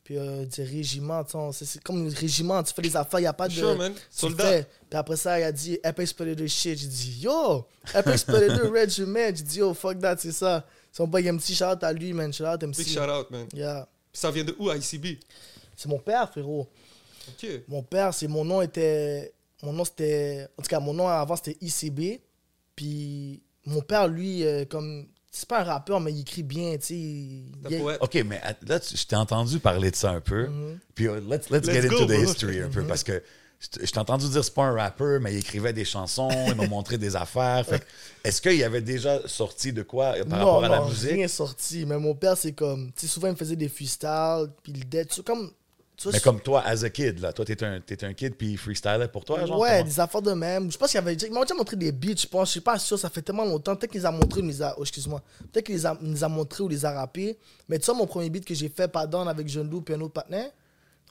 Puis euh, du régiment, tu sais, on- c'est comme un régiment, tu fais les affaires, il n'y a pas de. Sure, man. Soldat. Puis après ça, il a dit Apex Predator shit. J'ai dit Yo, Apex Predator Regiment. J'ai dit Yo, fuck that, c'est ça. Son boy MC, shout out à lui, man. Shout out MC. Big shout out, man. Yeah. Ça vient de où, ICB? C'est mon père, frérot. Ok. Mon père, c'est mon nom était. Mon nom c'était. En tout cas, mon nom avant c'était ICB. Puis mon père, lui, euh, comme. C'est pas un rappeur, mais il écrit bien, tu sais. il-. OK, mais là, je t'ai entendu parler de ça un peu. Mhm. Puis euh, let's, let's, Let's get go, into the history un peu. Parce que je t'ai entendu dire c'est pas un rappeur, mais il écrivait des chansons, il m'a montré des affaires. Est-ce qu'il avait déjà sorti de quoi euh, par non, rapport à la non, musique? rien sorti. Mais mon père, c'est comme. Tu sais, souvent, il me faisait des freestyles, puis le dead. Sais, comme. Tu vois, Mais comme toi, as a kid, là. Toi, t'es un, un kid, puis il freestylait pour toi, genre? ouais, des affaires de même. Je pense qu'il avait déjà. Ils m'ont déjà montré des beats, je pense. Je suis pas sûr, ça fait tellement longtemps. Peut-être qu'ils les a montrés, les a. Oh, excuse-moi. Peut-être qu'ils les a, montrés ou les a rappés. Mais tu vois, mon premier beat que j'ai fait, Pardon, avec Jeune Loup un autre partenaire. Mon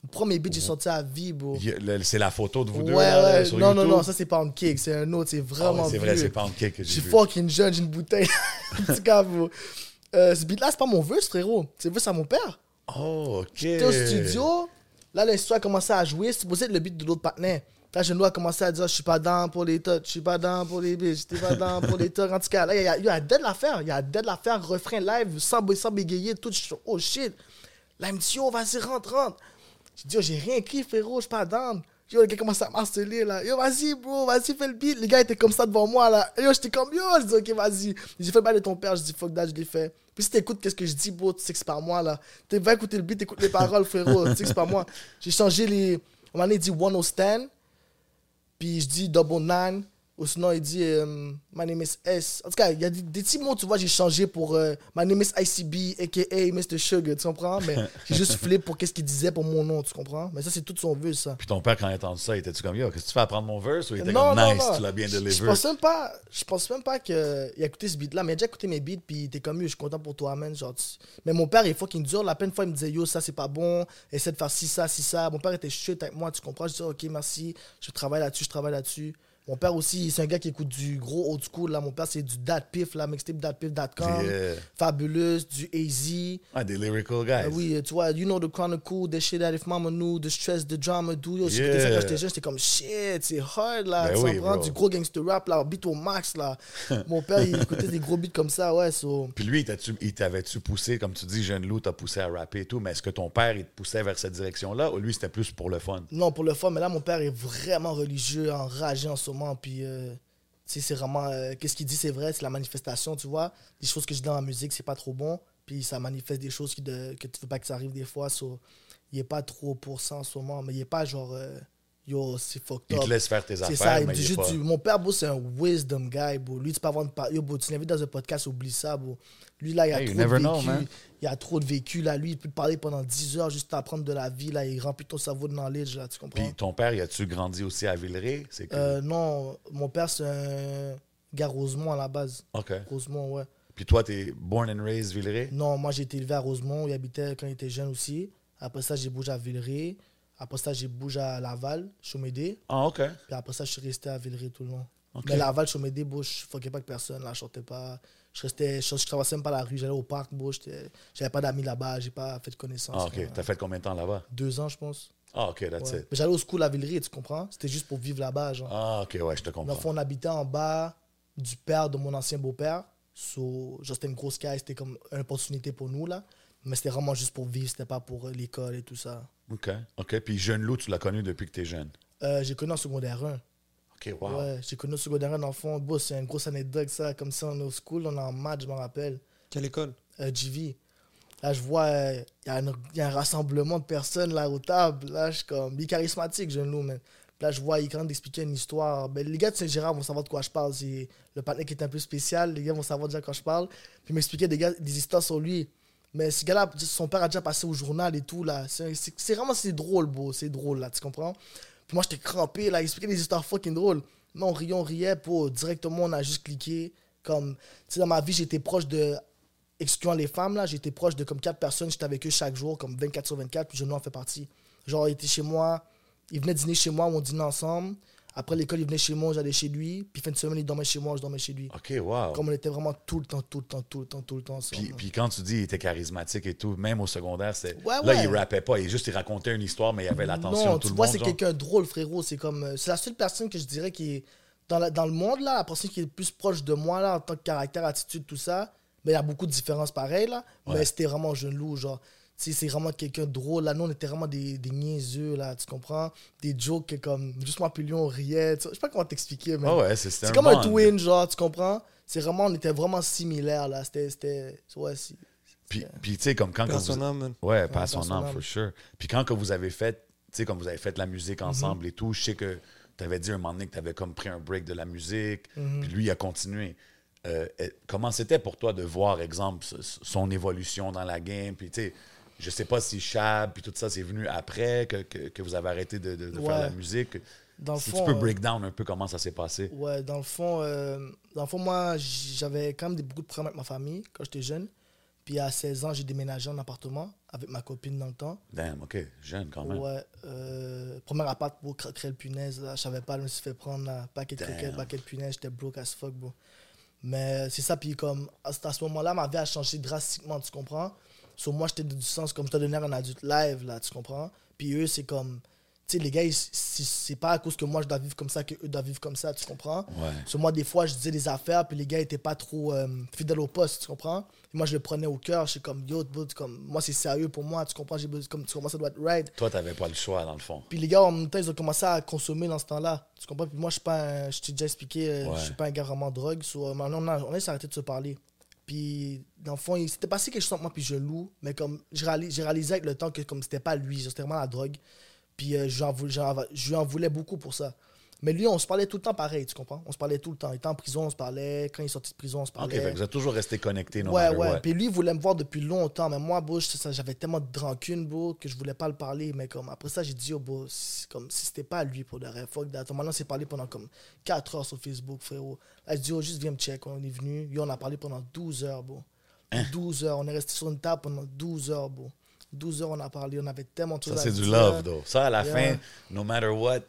premier beat, j'ai sorti à vie, bro. C'est la photo de vous Ouais, deux, là, ouais. sur Non, non, YouTube? non, ça c'est pas un cake, c'est un autre, c'est Ah ouais, vraiment c'est vrai, c'est pas un kick que j'ai J'ai vu. fucking jeune, j'ai une bouteille. En tout cas, bro. Euh, ce beat-là, c'est pas mon verse, frérot. C'est verse à mon père. Oh, OK. J'étais au studio, là, l'histoire a commencé à jouer, c'est supposé être le beat de l'autre partenaire. Là, Jeune Loup a commencé à dire Je suis pas dans pour les touches, je suis pas dans pour les bitches, je suis pas dans pour les touches. En tout cas, là, il y a, y a dead l'affaire, il y a dead l'affaire, refrain live, sans, bé- sans bégayer, tout. Je suis oh shit. Là, il me dit Yo, vas-y, rentre, rentre. J'ai dit j'ai rien écrit, frérot, je pas dans. Yo, le gars commence à marceler là. Yo, vas-y, bro, vas-y, fais le beat. Les gars étaient comme ça devant moi là. Yo, j'étais comme Yo, je dis Ok, vas-y. J'ai fait le bail de ton père, je dis Fuck that, je l'ai fait. Puis si t'écoutes qu'est-ce que je dis, bro, tu sais que c'est pas moi là. Tu vas écouter le beat, écoute les paroles, frérot, tu sais que c'est pas moi. J'ai changé les. On m'en a dit One O Stand, puis je dis Double Nine, ou sinon il dit euh, My name is S. En tout cas, il y a des, des petits mots, tu vois, j'ai changé pour euh, My name is ICB, aka Mr. Sugar, tu comprends? Mais j'ai juste flip pour qu'est-ce qu'il disait pour mon nom, tu comprends? Mais ça, c'est tout son vœu, ça. Puis ton père, quand il a entendu ça, il était-tu comme, yo, qu'est-ce que tu fais à prendre mon verse? Ou il était Non, comme, non, nice, non. tu l'as bien delivered? Je pense même pas, je pense même pas qu'il a écouté ce beat-là, mais il a déjà écouté mes beats, puis il était comme, yo, je suis content pour toi, man. Genre, tu- Mais mon père, il est fucking dur. La peine fois, il me disait, yo, ça, c'est pas bon, essaie de faire ci, ça, ci, ça. Mon père était chute avec moi, tu comprends? Je disais, ok, merci, je travaille là-dessus, je travaille là-dessus. Mon père aussi, c'est un gars qui écoute du gros old school, là. Mon père, c'est du Dat Pif, là, mixtape datpif.com, Yeah. Fabulous, du AZ. Ah, des lyrical guys. Ah oui, tu vois, you know the chronicle, the shit that if mama knew, the stress, the drama, do. Yo, ça Yeah. quand j'étais jeune, j'étais comme shit, c'est hard là. Ben tu oui, comprends? bro. Du gros gangster rap là, beat au max là. Mon père, il écoutait des gros beats comme ça, ouais. So... Puis lui, il t'avait-tu poussé, comme tu dis, Jeune Loup t'a poussé à rapper et tout, mais est-ce que ton père, il te poussait vers cette direction-là ou lui, c'était plus pour le fun? Non, pour le fun, mais là, mon père est vraiment religieux, enragé en ce Puis, euh, c'est vraiment. euh, Qu'est-ce qu'il dit, c'est vrai, c'est la manifestation, tu vois. Les choses que je dis dans la musique, c'est pas trop bon. Puis, ça manifeste des choses que tu veux pas que ça arrive des fois. So, il est pas trop pour ça en ce moment, mais il est pas genre. euh, Yo, c'est fucked Il up. te laisse faire tes C'est affaires, ça, il mais me dit il est juste pas... du- Mon père, bro, c'est un wisdom guy, bro. Lui, tu peux avoir une Yo, bro, tu l'invites dans un podcast, oublie ça, bro. Lui, là, il a Hey, trop de vécu. know, il a trop de vécu, là. Lui, il peut te parler pendant 10 heures juste t'apprendre de la vie, là. Il remplit ton cerveau de knowledge, là, tu comprends? Puis ton père, il a-tu grandi aussi à Villeray? C'est que... Euh, non, mon père, c'est un gars Rosemont à la base. OK. Rosemont, ouais. Puis toi, t'es born and raised Villeray? Non, moi, j'ai été élevé à Rosemont. Il habitait quand il était jeune aussi. Après ça, j'ai bougé à Villeray. Après ça, j'ai bougé à Laval, Chomédé. Ah, OK. Puis après ça, je suis resté à Villeray tout le long. OK. Mais Laval, Chomédé, bro, je fuckais pas avec personne. Là, je sortais pas. Je restais, je, je traversais même pas la rue. J'allais au parc, j'étais- J'avais pas d'amis là-bas. J'ai pas fait de connaissances. Ah, OK. T'as fait combien de temps là-bas? Deux ans, je pense. Ah, OK, that's Ouais. it. Mais j'allais au school à Villeray, tu comprends? C'était juste pour vivre là-bas, genre. Ah, OK, ouais, je te Dans le comprends. fond, on habitait en bas du père de mon ancien beau-père. So, genre, c'était une grosse caisse, c'était comme une opportunité pour nous, là. Mais c'était vraiment juste pour vivre, c'était pas pour l'école et tout ça. OK. OK. Puis Jeune Loup, tu l'as connu depuis que t'es jeune? Euh, j'ai connu en secondaire 1. OK, wow. Ouais, j'ai connu en secondaire 1, dans le fond. Bon, c'est une grosse anecdote, ça. Comme ça, on est au school, on est en maths, je me rappelle. Quelle école? Euh, GV. Là, je vois, euh, il y, a un- il y a un rassemblement de personnes là au table. Là, je suis comme, il est charismatique, jeune loup, man. Puis Là, je vois, il est en train d'expliquer une histoire. Ben, les gars de Saint-Gérard vont savoir de quoi je parle. C'est le partenaire qui est un peu spécial. Les gars vont savoir déjà de quoi je parle. Puis il m'expliquait des, gars- des histoires sur lui. Mais ce gars-là, son père a déjà passé au journal et tout. là. C'est vraiment c'est drôle, beau. C'est drôle, là, tu comprends? Puis moi, j'étais crampé, là. Il expliquait des histoires fucking drôles. Mais on riait, on riait. Pour directement, on a juste cliqué. Comme, tu sais, dans ma vie, j'étais proche de excluant les femmes, là, j'étais proche de comme quatre personnes, j'étais avec eux chaque jour, comme 24 sur 24, puis je en fait partie. Genre, il était chez moi, il venait dîner chez moi, on dînait ensemble. Après l'école, il venait chez moi, j'allais chez lui. Puis fin de semaine, il dormait chez moi, je dormais chez lui. OK, wow. Comme on était vraiment tout le temps, tout le temps, tout le temps, tout le temps. Puis, puis quand tu dis qu'il était charismatique et tout, même au secondaire, c'est Ouais, là, ouais. il rappait pas. Il juste, il racontait une histoire, mais il avait l'attention non, de tout tu le vois, monde. c'est genre. quelqu'un de drôle, frérot. C'est comme, euh, c'est la seule personne que je dirais qui est dans, la- dans le monde là, la personne qui est le plus proche de moi là en tant que caractère, attitude, tout ça. Mais il y a beaucoup de différences pareilles là. Ouais. Mais c'était vraiment jeune loup, genre. Sais, c'est vraiment quelqu'un de drôle. Là, nous, on était vraiment des, des niaiseux, là, tu comprends? Des jokes que, comme, juste moi, puis lui, on riait. Je sais pas comment t'expliquer, mais. Ah ouais, c'est comme un twin, genre, tu comprends? C'est vraiment, on était vraiment similaires, là. C'était. c'était ouais, c'est- Puis, puis tu sais, comme quand. Vous- son âme. Ouais, pas à son âme, for sure. Puis quand que vous avez fait, tu sais, comme vous avez fait la musique Mhm. ensemble et tout, je sais que tu avais dit un moment donné que tu avais comme pris un break de la musique, Mhm. puis lui, il a continué. Euh, eh, comment c'était pour toi de voir, exemple, son évolution dans la game, puis tu sais, je sais pas si Chab, puis tout ça, c'est venu après que, que, que vous avez arrêté de, de- de faire la musique. Dans le si fond, tu peux euh, break down un peu comment ça s'est passé. Ouais, dans le fond, euh, dans le fond moi, j'avais quand même des, beaucoup de problèmes avec ma famille quand j'étais jeune. Puis à 16 ans, j'ai déménagé en appartement avec ma copine dans le temps. Damn, OK, jeune quand même. Ouais, euh, premier appart pour créer le punaise, là, je savais pas, je me suis fait prendre un paquet de croquettes, paquet de punaise, j'étais broke as fuck, bro. Mais c'est ça, puis comme à ce moment-là, ma vie a changé drastiquement, tu comprends? Sur moi, j'étais du sens comme je te donnais un adulte live, là, tu comprends? Puis eux, c'est comme, tu sais, les gars, c'est pas à cause que moi je dois vivre comme ça que eux doivent vivre comme ça, tu comprends? Ouais. Sur moi, des fois, je disais des affaires, puis les gars étaient pas trop euh, fidèles au poste, tu comprends? Et moi, je le prenais au cœur, je suis comme, yo, comme, moi, c'est sérieux pour moi, tu comprends? J'ai besoin- comme, tu comprends, ça doit être right. Toi, t'avais pas le choix, dans le fond. Puis les gars, en même temps, ils ont commencé à consommer dans ce temps-là. Tu comprends? Puis moi, je suis pas un- je t'ai déjà expliqué, euh, Ouais. je suis pas un gars vraiment drogue. So, euh, maintenant, on a, on a de se parler. Puis, dans le fond, il s'était passé quelque chose entre moi puis je loue. Mais comme, j'ai réalisé, avec le temps que comme c'était pas lui, c'était vraiment la drogue. Puis euh, je lui en voulais beaucoup pour ça. Mais lui, on se parlait tout le temps pareil, tu comprends? On se parlait tout le temps. Il était en prison, on se parlait. Quand il est sorti de prison, on se OK, parlait. fait que vous êtes toujours resté connectés, no Ouais, ouais. what. Puis lui, il voulait me voir depuis longtemps. Mais moi, bro, ça, j'avais tellement de rancune, bro, que je voulais pas le parler. Mais comme après ça, j'ai dit, oh, bro, comme si c'était pas lui pour de vrai. Fuck that. Maintenant, on s'est parlé pendant comme 4 heures sur Facebook, frérot. Là, je dis, oh, juste viens me check. On est venu. Yo, on a parlé pendant 12 heures, bro. Hein? 12 heures. On est resté sur une table pendant 12 heures, bro. 12 heures, on a parlé. On avait tellement de Ça, choses à c'est du love, though. Ça, à la Yeah. fin, no matter what,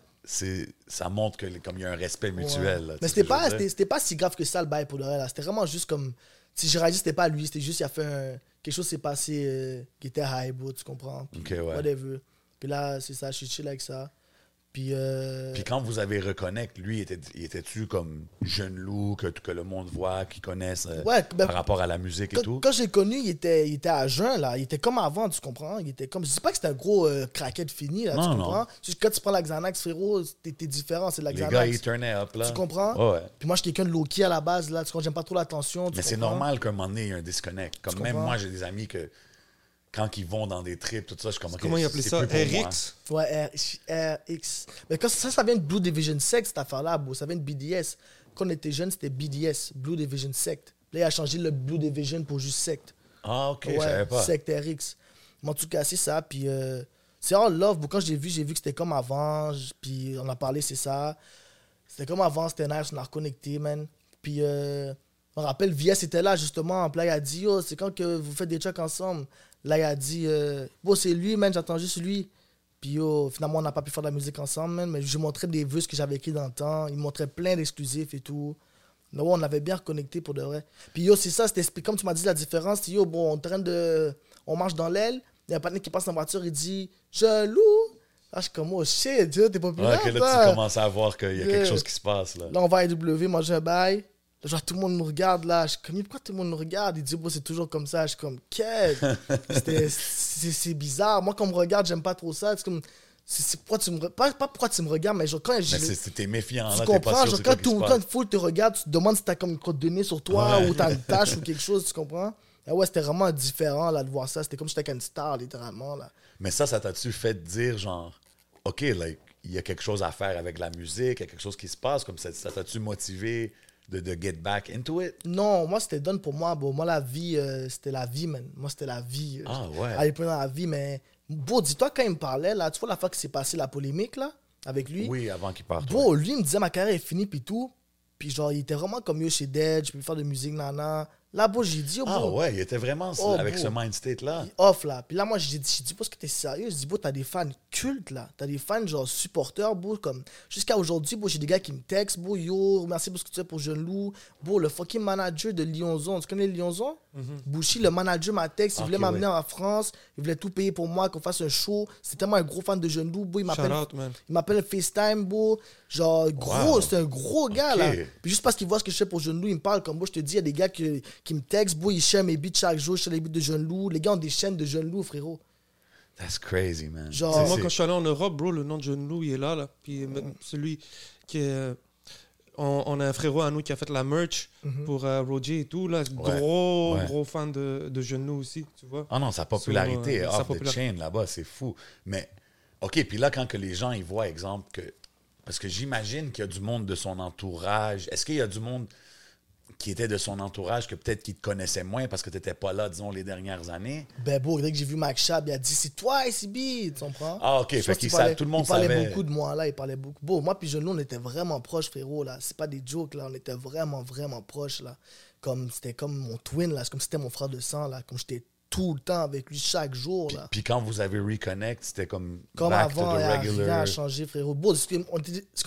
ça montre que, comme il y a un respect mutuel. là, Mais c'était je pas, c'était, pas si grave que ça le bail pour vrai. là. C'était vraiment juste comme. Si j'ai réalisé, c'était pas lui. C'était juste, il a fait un- quelque chose s'est passé euh, qui était high, bro, tu comprends? Puis Ok, ouais. Whatever. Puis là, c'est ça, je suis chill avec ça. Puis. euh, Puis quand vous avez reconnecté, lui, était, il était-tu comme jeune loup que, que le monde voit, qu'ils connaissent euh, Ouais, ben, par rapport à la musique et quand, tout? quand j'ai connu, il était, il était à jeun, là. Il était comme avant, tu comprends? Il était comme. Je dis pas que c'était un gros euh, craquette fini, là, Non, tu non. comprends? Juste quand tu prends la Xanax, frérot, t'es, t'es différent, c'est de la Les Xanax. gars, ils turnaient up, là. Tu comprends? Ouais, ouais. Puis moi, je suis quelqu'un de low-key à la base, là. Tu comprends? J'aime pas trop l'attention. Mais c'est normal qu'à un moment donné, il y ait un disconnect. Comme Tu même comprends? moi, j'ai des amis que quand ils vont dans des trips, tout ça, je suis comme, OK, Comment il appelait c'est ça? RX Ouais, RX. Mais quand ça, ça vient de Blue Division Sect, cette affaire-là, bro. Ça vient de BDS. Quand on était jeune, c'était BDS, Blue Division Sect. Là, il a changé le Blue Division pour juste Sect. Ah, OK, je savais pas. Sect RX. Mais en tout cas, c'est ça. Puis euh, c'est en love, bro. Quand je l'ai vu, j'ai vu que c'était comme avant. Puis on a parlé, c'est ça. C'était comme avant, c'était nice, on a reconnecté, man. Puis euh, je me rappelle, VS était là, justement. Puis là, il a dit, oh, c'est quand que vous faites des trucs ensemble? Là, il a dit, euh, bon, c'est lui, man, j'attends juste lui. Puis yo, finalement, on n'a pas pu faire de la musique ensemble, man, mais je lui montrais des vœux que j'avais écrits dans le temps. Il me montrait plein d'exclusifs et tout. Ouais, on avait bien reconnecté pour de vrai. Puis yo, c'est ça, c'était comme tu m'as dit la différence. Yo, bon, on de. On marche dans l'aile. Il y a un partenaire qui passe en voiture, il dit Je loue. Ah, je suis comme, oh shit, t'es Ouais, populaire. que là, ça. tu commences à voir qu'il y a quelque chose qui se passe. Là. Là, on va à AW, manger un bail. Genre, tout le monde nous regarde là. Je suis comme, pourquoi tout le monde nous regarde? Il dit, bon, c'est toujours comme ça. Je suis comme, qu'est-ce C'était- C'est bizarre. Moi, quand on me regarde, j'aime pas trop ça. C'est comme, c'est pourquoi tu me pas, pas pourquoi tu me regardes, mais genre, quand j'ai- t'es méfiant. tu là, pas comprends, sûr genre quand, tout, quand une foule te regarde, tu te demandes si t'as comme une crotte de nez sur toi Ouais. ou t'as une tache ou quelque chose, tu comprends? Ah ouais, c'était vraiment différent là de voir ça. C'était comme si j'étais avec une star, littéralement. Là. Mais ça, ça t'a-tu fait dire, genre, OK, like, il y a quelque chose à faire avec la musique, il y a quelque chose qui se passe, comme ça, ça t'a-tu motivé de, de get back into it? Non, moi c'était donne pour moi. Bon, moi la vie, euh, c'était la vie, man. Moi c'était la vie. euh, Ah ouais. Aller plus dans la vie, mais bon, dis-toi quand il me parlait là, tu vois la fois que s'est passé la polémique là avec lui? Oui, avant qu'il parte. Bon, ouais. lui il me disait ma carrière est finie puis tout. Puis genre il était vraiment comme mieux chez Dead, je peux faire de musique nana. Là, bon, j'ai dit, oh, Ah bro, ouais, il était vraiment Oh, avec ce mind state-là. off là. Puis là, moi, j'ai dit, dit, parce que t'es sérieux? Je dis, bro, t'as des fans cultes là. T'as des fans genre supporters, bro. Comme jusqu'à aujourd'hui, bro, j'ai des gars qui me textent, bro, yo, merci pour ce que tu fais pour Jeune Loup. Bro, le fucking manager de Lyonzon, tu connais Lyonzon? Bouchy, le manager m'a texte, il voulait m'amener ouais. en France, il voulait tout payer pour moi, qu'on fasse un show. C'est tellement un gros fan de Jeune Loup, bro. Il m'appelle il m'appelle FaceTime, bro. Genre, gros, Wow. c'est un gros gars, là. Puis juste parce qu'il voit ce que je fais pour Jeune Loup, il me parle comme moi. Je te dis, il y a des gars qui, qui me textent, bro. Ils share mes beats chaque jour. Je les beats de Jeune Loup. Les gars ont des chaînes de Jeune Loup, frérot. That's crazy, man. Genre- C'est- Moi, quand je suis allé en Europe, bro, le nom de John Lou, il est là. là. Puis euh, celui qui est. euh, On, on a un frérot à nous qui a fait la merch pour euh, Roger et tout. Là, gros, Ouais. gros fan de, de Jeune Lou aussi, tu vois. Ah non, sa popularité Sur, euh, est sa off the popularité. chain là-bas, c'est fou. Mais, OK, puis là, quand que les gens, ils voient, exemple, que... Parce que j'imagine qu'il y a du monde de son entourage. Est-ce qu'il y a du monde qui était de son entourage que peut-être qu'il te connaissait moins parce que tu n'étais pas là, disons, les dernières années? Ben, bro, dès que j'ai vu Mac Chab, il a dit, c'est toi, ICB. Tu comprends? Ah, OK, Je fait qu'il parlait- tout le monde il parlait savait. beaucoup de moi, là. Il parlait beaucoup. Bon, moi, puis Jeune Loup, on était vraiment proches, frérot, là. C'est pas des jokes, là. On était vraiment, vraiment proches, là. Comme, c'était comme mon twin, là. C'est comme si c'était mon frère de sang, là. Comme j'étais tout le temps avec lui chaque jour, là. Puis quand vous avez reconnect, c'était comme Comme back avant, to the a rien regular. à changer, frérot. C'est comme-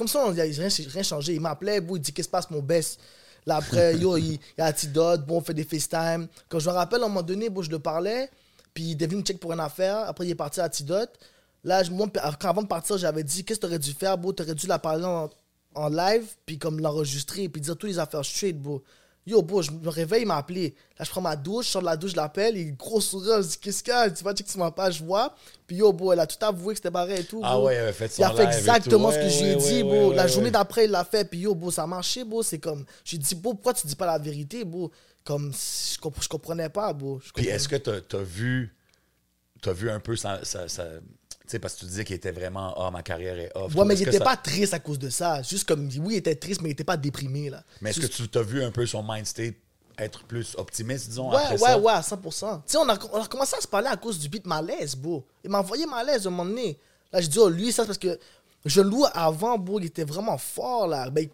on ça, il n'y a rien, rien changé. Il m'appelait, il dit Qu'est-ce qui se passe, mon best? Là, après, yo, il il y a Antidote, bon, on fait des FaceTime. Quand je me rappelle, à un moment donné, bon, je le parlais, puis il est venu me check pour une affaire. Après, il est parti à Antidote. Là, moi, avant de partir, j'avais dit Qu'est-ce que tu aurais dû faire, bro? Tu aurais dû la parler en, en live, puis comme l'enregistrer, puis dire toutes les affaires straight, bro. Yo, bro, je me réveille, il m'a appelé. Là, je prends ma douche, je sors de la douche, je l'appelle, il gros sourire, je dis Qu'est-ce qu'il y a? Tu vas checker sur ma page, je vois. Puis yo, bro, elle a tout avoué que c'était pareil et tout. Ah bro. ouais, il avait fait Il a son fait et exactement ce que Ouais, je lui ai ouais, dit, ouais, bro. la journée d'après, il l'a fait. Puis yo, bro, ça a marché, bro. C'est comme. Je lui ai dit, bro, pourquoi tu dis pas la vérité, bro? Comme, je, comp- je comprenais pas, bro. Je Puis est-ce que tu as, vu t'as vu un peu ça- tu sais parce que tu disais qu'il était vraiment ah ma carrière est off. Ouais, mais il que était ça- pas triste à cause de ça. Juste comme, oui, il était triste, mais il était pas déprimé, là. Mais est-ce que tu t'as vu un peu son mind state être plus optimiste disons Ouais, après ouais, ça? ouais, à 100%. Tu sais, on a, on a commencé à se parler à cause du beat malaise, bro. Il m'a envoyé malaise un moment donné. Là, je dis, oh, lui, ça, c'est parce que je loue avant, bro, il était vraiment fort, là. Ben,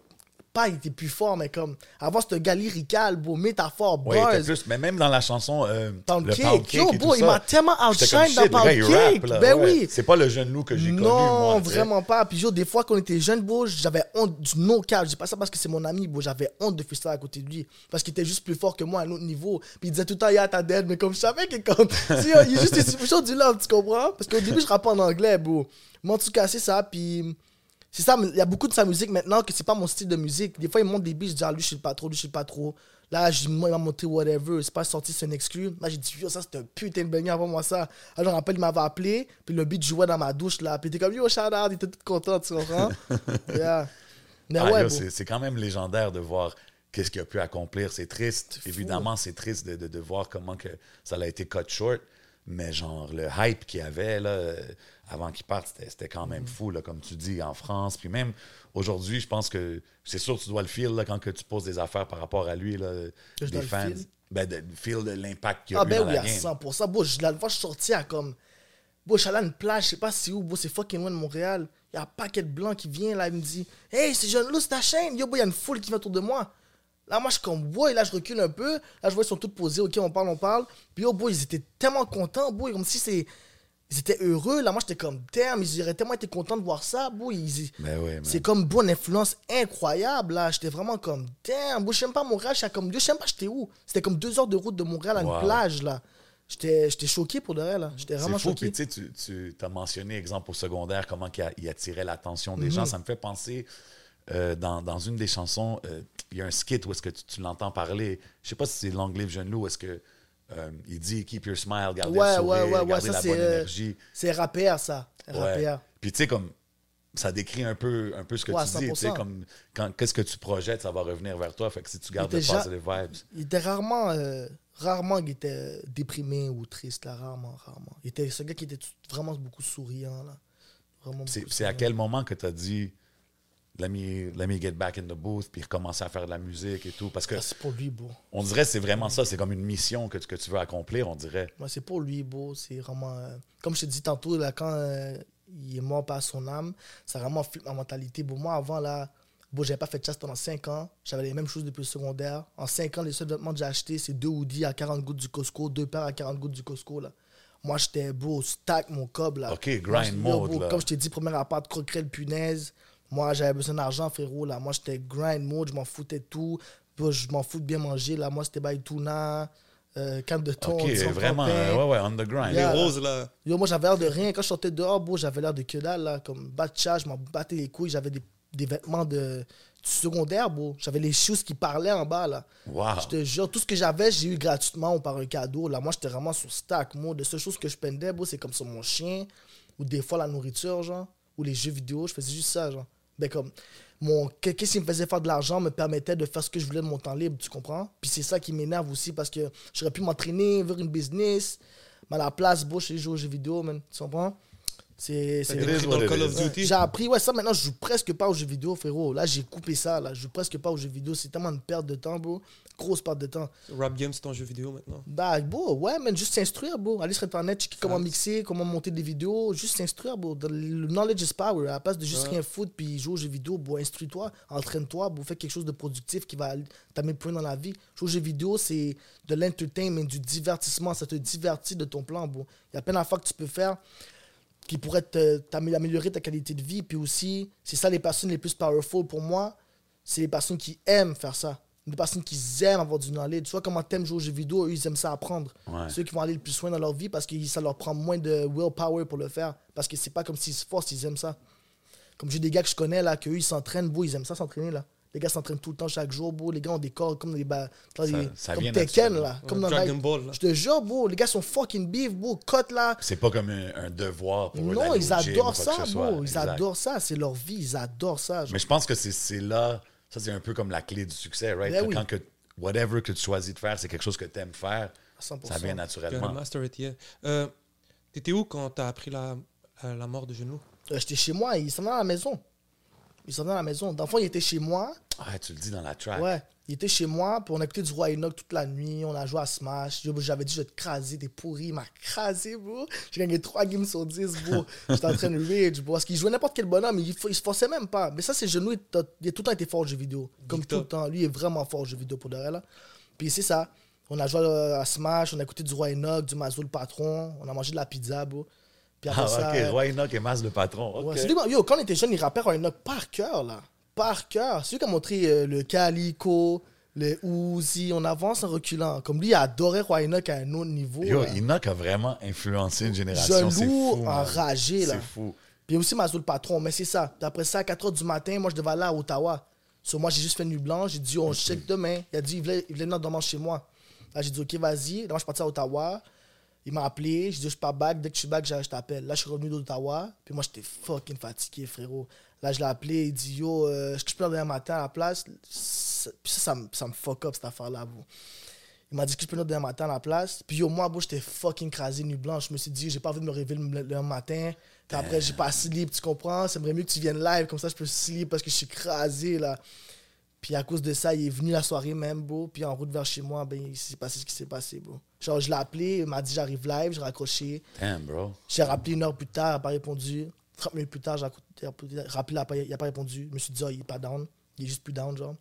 pas, il était plus fort, mais comme, avant, c'était un gars lyrical, bro, métaphore, Ouais, buzz. plus, mais même dans la chanson euh, Pound le Cake. Pound Cake Yo, et bro, tout il m'a tellement outshine dans Pound Cake. rappe, là, ben ouais. oui. C'est pas le jeune loup que j'ai connu Non, vraiment pas. Puis, yo, des fois, quand on était jeunes, bro, j'avais honte du no cap. Je dis pas ça parce que c'est mon ami, bro. J'avais honte de freestyle à côté de lui. Parce qu'il était juste plus fort que moi à un autre niveau. Puis, il disait tout le temps, yeah, t'as dead. Mais comme je savais que, comme, il est juste toujours du love, tu comprends? Parce qu'au début, je rappais en anglais, bro. Mais en tout cas, c'est ça. Puis, c'est ça. Il y a beaucoup de sa musique maintenant que c'est pas mon style de musique. Des fois, il monte des beats, je dis, ah, lui, je sais pas trop, lui, je sais pas trop. Là, je- moi, il m'a montré whatever. C'est pas sorti, c'est un exclu. Là, j'ai dit, yo, ça, c'était un putain de banger avant moi, ça. Alors, je me rappelle, il m'avait appelé. Puis le beat jouait dans ma douche, là. Puis était comme, yo, shout out, il était tout content, tu comprends? yeah. Mais Ah, ouais, c'est, c'est quand même légendaire de voir qu'est-ce qu'il a pu accomplir. C'est triste. Évidemment, c'est triste de, de- de voir comment que ça a été cut short. Mais genre, le hype qu'il y avait là, avant qu'il parte, c'était, quand même fou, là, comme tu dis, en France. Puis même aujourd'hui, je pense que c'est sûr que tu dois le feel là, quand que tu poses des affaires par rapport à lui, là, je des dois le fans. feel? Ben, de, feel de l'impact qu'il a Ah eu ben dans oui, la à game. 100%. Bon, je, la fois, je suis sorti à comme... Bon, je suis allé à une plage, je sais pas c'est où, bon, c'est fucking loin de Montréal. Il y a un paquet de blancs qui vient, là, il me dit « Hey, c'est jeune loup, c'est ta chaîne! » Yo, il y a une foule qui vient autour de moi. Là, moi, je suis comme « Boy, là, je recule un peu. Là, je vois, ils sont tous posés, ok, on parle, on parle. Puis yo, boy, ils étaient tellement contents, boy, comme si c'est... Ils étaient heureux, là. Moi, j'étais comme, damn, ils auraient tellement été contents de voir ça. Ils- Ben ouais, c'est comme bonne influence incroyable là. J'étais vraiment comme damn, je sais même pas Montréal, j'étais comme je sais pas j'étais où. C'était comme deux heures de route de Montréal à Wow. une plage là. J'étais choqué pour de vrai là. J'étais vraiment fou, choqué. puis tu sais, tu, tu as mentionné, exemple, au secondaire, comment il, a- il attirait l'attention Mhm. des gens. Ça me fait penser, euh, dans, dans une des chansons, euh, il y a un skit où est-ce que tu, tu l'entends parler. Je sais pas si c'est Long Live Jeune Loup, est-ce que euh, il dit « Keep your smile, gardez Ouais, le sourire, ouais, ouais, gardez ça, la bonne euh, énergie C'est rappeur ça. ». Rappeur. Puis tu sais, comme ça décrit un peu, un peu ce que tu dis. Tu sais, 100%. comme quand qu'est-ce que tu projettes, ça va revenir vers toi. Fait que si tu gardes le positive vibes. Il était rarement euh, rarement il était déprimé ou triste là, rarement rarement. Il était ce gars qui était vraiment beaucoup souriant là. C'est à quel moment que tu as dit let me, let me get back in the booth, puis recommencer à faire de la musique et tout? Parce que Ah, c'est pour lui, bro. on dirait que c'est vraiment ça, c'est comme une mission que tu, que tu veux accomplir, on dirait. Moi, c'est pour lui, beau. C'est vraiment. euh, comme je te dis tantôt, là, quand euh, il est mort par son âme, ça a vraiment flippé ma mentalité. Bon, moi, avant, là, bon, j'avais pas fait de chasse pendant 5 ans. J'avais les mêmes choses depuis le secondaire. En 5 ans, les seuls vêtements que j'ai achetés, c'est deux hoodies à 40 gouttes du Costco, deux paires à 40 gouttes du Costco, là. Moi, j'étais beau, stack mon cob, là. Ok, Moi, grind yo, mode, là. Comme je t'ai dit, premier appart, croquerelle, punaise. Moi, j'avais besoin d'argent, frérot, là. Moi, j'étais grind mode, je m'en foutais de tout. Je m'en fous de bien manger, là. Moi, c'était bail tuna, euh, canne de thon, Ok, vraiment, euh, ouais, ouais, on the grind. Les roses, là. Yo, moi, j'avais l'air de rien. Quand je sortais dehors, bro, j'avais l'air de que dalle, là. Comme batcha, je m'en battais les couilles. J'avais des, des vêtements de, secondaire, bro. J'avais les shoes qui parlaient en bas, là. Wow. Je te jure, tout ce que j'avais, j'ai eu gratuitement ou par un cadeau. Là, moi, j'étais vraiment sur stack, moi. De seules choses que je pendais, bro, c'est comme sur mon chien. Ou des fois, la nourriture, genre. Ou les jeux vidéo. Je faisais juste ça, genre. Ben, comme. Mon... Qu'est-ce qui me faisait faire de l'argent me permettait de faire ce que je voulais de mon temps libre, tu comprends? Puis c'est ça qui m'énerve aussi parce que j'aurais pu m'entraîner, vers une business. Mais à la place, bro, je joue aux jeux vidéo. Tu comprends? C'est. Dans Call of Duty. J'ai appris, ouais, ça maintenant, je joue presque pas aux jeux vidéo, frérot. Là, j'ai coupé ça, là. Je joue presque pas aux jeux vidéo. C'est tellement une perte de temps, bro. Grosse perte de temps. Rap Game, c'est un jeu vidéo maintenant. Bah, bro, ouais, man, juste s'instruire, bro. Aller sur Internet, checker comment mixer, comment monter des vidéos. Juste s'instruire, bro. Le knowledge is power. À la place de juste Ouais. rien foutre puis jouer aux jeux vidéo, bro, instruis-toi, entraîne-toi, bro. Fais quelque chose de productif qui va t'amener plus loin dans la vie. Jouer aux jeux vidéo, c'est de l'entertainment, du divertissement. Ça te divertit de ton plan, bro. Il y a plein d'affaires que tu peux faire qui pourraient te- t'amé- améliorer ta qualité de vie. Puis aussi, c'est ça les personnes les plus powerful pour moi. C'est les personnes qui aiment faire ça. Les personnes qui aiment avoir du knowledge. Tu vois comment t'aimes jouer aux jeux vidéo, eux, ils aiment ça apprendre. Ouais. Ceux qui vont aller le plus loin dans leur vie parce que ça leur prend moins de willpower pour le faire. Parce que c'est pas comme s'ils se forcent, ils aiment ça. Comme j'ai des gars que je connais là, qu'eux ils s'entraînent, beau, ils aiment ça s'entraîner là. Les gars s'entraînent tout le temps, chaque jour, beau. Les gars ont des corps comme des ba- dans Ça- les- ça comme vient Tekken là. Comme dans Dragon Night- Ball, là. Je te jure, beau, les gars sont fucking beef, beau. Cut là. C'est pas comme un, un devoir pour eux Non, d'aller ils adorent ça, bro. Ils Exact. adorent ça. C'est leur vie. Ils adorent ça. genre. Mais je pense que c'est là, ça c'est un peu comme la clé du succès, right? Ben Que oui. Quand que, whatever que tu choisis de faire, c'est quelque chose que tu aimes faire, À 100%. ça vient naturellement. master it, yeah. Euh, T'étais où quand t'as appris la, la mort de Genou? Euh, J'étais chez moi. Ils s'en venaient à la maison. Ils s'en venaient à la maison. D'enfant, il était chez moi. Ah, tu le dis dans la track. Ouais. Il était chez moi, puis on a écouté du Roi Enoch toute la nuit. On a joué à Smash. J'avais dit, je vais te craser, t'es pourri. Il m'a crasé, bro. J'ai gagné 3 games sur 10, bro. J'étais en train de rage, bro. Parce qu'il jouait n'importe quel bonhomme, il, il se forçait même pas. Mais ça, c'est genou. Il, a- il a tout le temps été fort au jeu vidéo. Comme tout le temps. Lui, il est vraiment fort au jeu vidéo pour de vrai, là. Puis c'est ça. On a joué euh, à Smash, on a écouté du Roi Enoch, du Mazo le patron. On a mangé de la pizza, bro. Puis après Ah, ça. ok, euh, Roy Enoch et Mas le patron. Ok. Ouais, c'est lui, yo, quand on était jeune, il rappait Roy Enoch par cœur, là. Par cœur. C'est lui qui a montré euh, le Calico, le Uzi. On avance en reculant. Comme lui, il adorait Roy Enoch à un autre niveau. Yo, là. Enoch a vraiment influencé une génération. C'est Jaloux, fou. enragé, là. C'est fou. Puis aussi Mazo le patron. Mais c'est ça. Puis après ça, à 4 h du matin, moi, je devais aller à Ottawa. Sur moi, j'ai juste fait nuit blanche. J'ai dit, on check demain. Il a dit, il voulait, il voulait dormir chez moi. Là, j'ai dit, OK, vas-y. Là, moi, je suis parti à Ottawa. Il m'a appelé. J'ai dit, je suis pas back. Dès que je suis back, je je t'appelle. Là, je suis revenu d'Ottawa. Puis moi, j'étais fucking fatigué, frérot. Là, je l'ai appelé. Il dit, yo, euh, est-ce que je peux venir demain matin à la place? Ça- Puis ça, ça, me- fuck up, cette affaire-là, bro. Il m'a dit que je peux venir demain matin à la place. Puis yo, moi, bro, j'étais fucking crasé nuit blanche. Je me suis dit, j'ai pas envie de me réveiller le, le matin. Puis après, j'ai pas sleep, tu comprends? Ça mieux que tu viennes live, comme ça, je peux sleep parce que je suis crasé, là. Puis à cause de ça, il est venu la soirée même, bro. Puis en route vers chez moi, ben, il s'est passé ce qui s'est passé, bro. Genre, je l'ai appelé, il m'a dit, j'arrive live, j'ai raccroché. Damn, bro. J'ai rappelé une heure plus tard, il n'a pas répondu. 30 minutes plus tard, j'ai rappelé, il n'a pas, répondu. Je me suis dit, oh, il est pas down. Il est juste plus down, genre.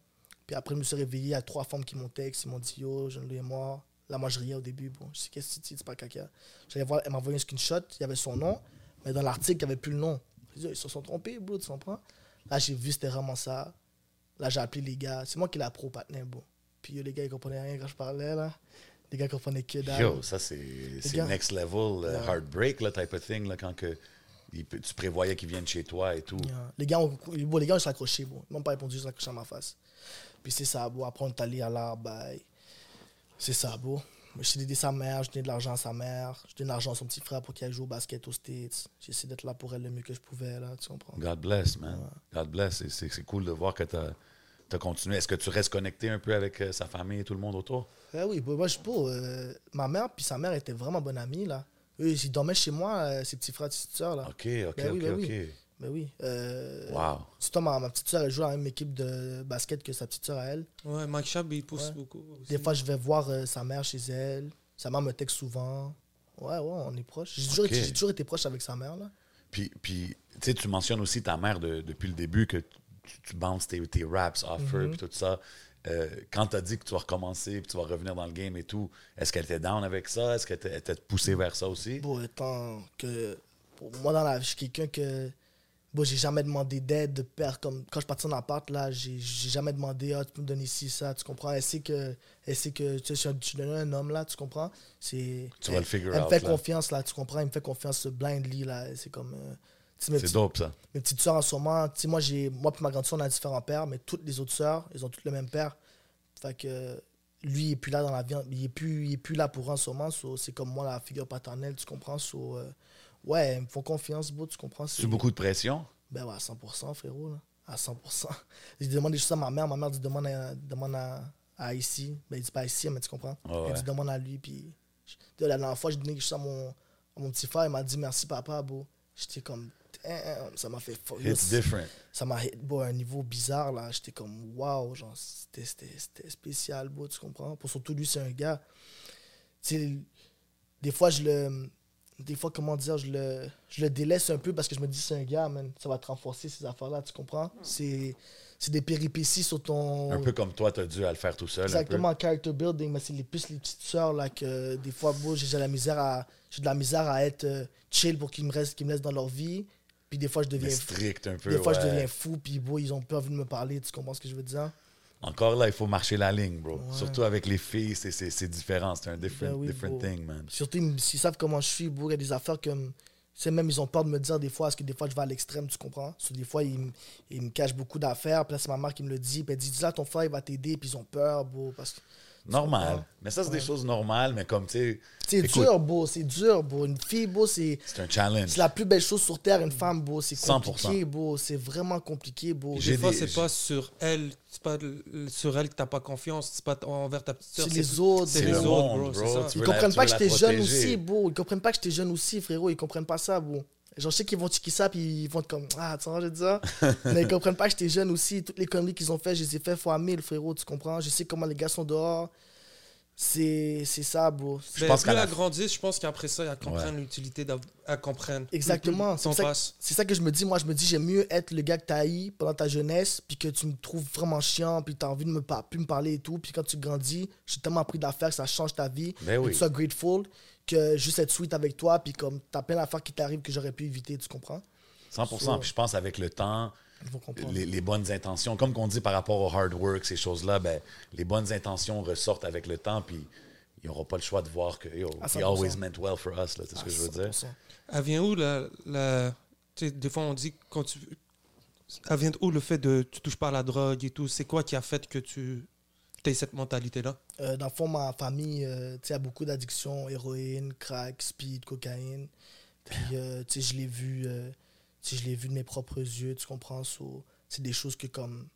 Puis après, je me suis réveillé, il y a trois femmes qui m'ont texte. Ils m'ont dit, yo, jeune lui est mort. Là, moi, je riais au début. Bon, je sais qu'est-ce que dis, c'est pas caca? J'allais voir, elle m'a envoyé un screenshot, il y avait son nom, mais dans l'article, il n'y avait plus le nom. Je dis, ils se sont trompés, bro, tu comprends? Là, j'ai vu, c'était vraiment ça. Là, j'ai appelé les gars. C'est moi qui l'ai pro partner, bro. Puis les gars, ils comprenaient rien quand je parlais, là. Les gars comprenaient que dalle. Yo, ça, c'est next level, heartbreak, là, type of thing, là, quand que, il tu prévoyais qu'ils viennent chez toi et tout. Yeah. Les gars, ont, bon, les gars, ils sont accrochés, bon. Ils m'ont pas répondu, ils sont accrochés à ma face. Puis c'est ça, bon. Après, on est allé à l'arbre. C'est ça, bon. J'ai aidé sa mère, j'ai donné de l'argent à sa mère, j'ai donné de l'argent à son petit frère pour qu'il jouer au basket aux States. J'ai essayé d'être là pour elle le mieux que je pouvais, là, tu comprends? God bless, man. God bless. C'est cool de voir que tu as, continué? Est-ce que tu restes connecté un peu avec euh, sa famille et tout le monde autour? Eh oui, bah, moi, je pas. euh, ma mère puis sa mère étaient vraiment bonnes amies, là. Eux, ils dormaient chez moi, euh, ses petits frères et petites sœurs, là. OK, OK, Ben oui, OK, ben OK. oui. Ben oui. Euh, Wow. Surtout, ma, ma petite sœur, elle joue dans la même équipe de basket que sa petite sœur à elle. Ouais, Mike Shab, il pousse Ouais. beaucoup. aussi. Des fois, je vais voir euh, sa mère chez elle. Sa mère me texte souvent. Ouais, ouais, on est proches. J'ai toujours, Ok. été- j'ai toujours été proche avec sa mère, là. Puis, puis tu sais, tu mentionnes aussi ta mère de- depuis le début que tu, tu bounces tes, tes raps off Mm-hmm. her puis tout ça. Euh, quand tu as dit que tu vas recommencer puis tu vas revenir dans le game et tout, est-ce qu'elle était down avec ça? Est-ce qu'elle t'a- elle t'a poussé vers ça aussi? Bon, étant que. Pour moi, dans la vie, je suis quelqu'un que. Bon, j'ai jamais demandé d'aide de père. Comme quand je partais en appart, là, j'ai jamais demandé, ah, tu peux me donner ci, ça, tu comprends? Elle sait que. Elle sait que. Tu sais, je suis un- homme, là, tu comprends? C'est. Tu vas le figure Elle me fait là. confiance, là, tu comprends? Elle me fait confiance blindly, là. C'est comme. euh, C'est dope, ça. mes petites soeurs en ce moment, tu sais, moi, j'ai, moi puis ma grande soeur, on a différents pères, mais toutes les autres soeurs, elles ont toutes le même père. Fait que lui, il est plus là dans la vie, il est plus, il est plus là pour ce moment, so, c'est comme moi, la figure paternelle, tu comprends? So, euh, ouais, elles me font confiance, bro, tu comprends? Tu beaucoup de pression? Ben ouais, à 100%, frérot, là. À 100%. Je demande des choses à ma mère, ma mère dit demande à, demande à, à ici. Ben, il dit pas ici, mais tu comprends? Ouais, ouais. Elle dit demande à lui, puis. La dernière fois, j'ai donné quelque chose à mon, à mon petit frère, il m'a dit merci, papa. J'étais comme, ça m'a fait. It's different. Ça m'a hit bro, à un niveau bizarre, là. J'étais comme, waouh, genre, c'était- c'était c'était spécial, bro, tu comprends? Pour surtout, lui, c'est un gars. Tu sais, des fois, je le. Des fois, comment dire, je le, je le délaisse un peu parce que je me dis, c'est un gars, man, ça va te renforcer ces affaires-là, tu comprends? C'est c'est des péripéties sur ton. Un peu comme toi, tu as dû à le faire tout seul. un peu. Exactement, character building, mais c'est les, plus les petites sœurs là que des fois, bro, j'ai de la misère à j'ai de la misère à être euh, chill pour qu'ils me restent, qu'ils me laissent dans leur vie. Puis des fois, je deviens strict un peu. des fois, je deviens fou, puis bro, ils ont pas de me parler, tu comprends ce que je veux dire? Encore là, il faut marcher la ligne, bro. Ouais. Surtout avec les filles, c'est- différent. C'est un different, Ben oui, different thing, man. Surtout, ils, s'ils savent comment je suis, bro, il y a des affaires comme. C'est même, ils ont peur de me dire des fois, parce que des fois, je vais à l'extrême, tu comprends? So, des fois, ils, me- ils me cachent beaucoup d'affaires, puis là, c'est ma mère qui me le dit, puis elle dit, dis là, ton frère, il va t'aider, puis ils ont peur, bro, parce que. Normal. Mais ça, c'est des choses normales, mais comme, tu sais, C'est dur, bro, c'est dur, bro. Une fille, bro, c'est. c'est un challenge. C'est la plus belle chose sur Terre, une femme, bro. C'est 100%. compliqué, bro. C'est vraiment compliqué. J'ai Des fois, c'est pas sur elle, c'est pas sur elle que t'as pas confiance, c'est pas envers ta petite sœur. C'est les autres, C'est les le autres, monde, bro, Ils comprennent pas que j'étais jeune aussi, bro. Ils comprennent pas que j'étais jeune aussi, frérot. Ils comprennent pas ça, bro. Genre, je sais qu'ils vont checker ça, puis ils vont être comme, ah, tu vois, je veux dire. Mais ils comprennent pas que j'étais jeune aussi. Toutes les conneries qu'ils ont fait, je les ai fait fois mille, frérot, tu comprends? Je sais comment les gars sont dehors. C'est c'est ça, bro. Je Ben, pense plus qu'à la elle grandit, je pense qu'après ça, elle comprend l'utilité d'av- elle comprenne. Exactement. C'est ça, passe. c'est ça que je me dis. Moi, je me dis, j'aime mieux être le gars que t'as haï pendant ta jeunesse, puis que tu me trouves vraiment chiant, puis t'as envie de me par- plus me parler et tout. Puis quand tu grandis, j'ai tellement appris d'affaires que ça change ta vie. Ben que oui. tu sois grateful, que juste être sweet avec toi, puis comme t'as plein d'affaires qui t'arrivent que j'aurais pu éviter, tu comprends? 100%. Puis je pense avec le temps, les, les bonnes intentions, comme qu'on dit par rapport au hard work, ces choses-là, ben, les bonnes intentions ressortent avec le temps, puis il n'y aura pas le choix de voir que yo, he 100%. always meant well for us, là, c'est ce que je veux dire. 100%. Elle vient où la, la tu sais, des fois on dit quand tu elle vient où le fait de tu touches pas à la drogue et tout, c'est quoi qui a fait que tu cette mentalité là Euh, dans le fond, ma famille euh, tu sais, a beaucoup d'addictions héroïne, crack, speed, cocaïne. Puis, euh, tu sais, je l'ai vu, je l'ai vu de mes propres yeux, tu comprends? C'est des choses que, comme,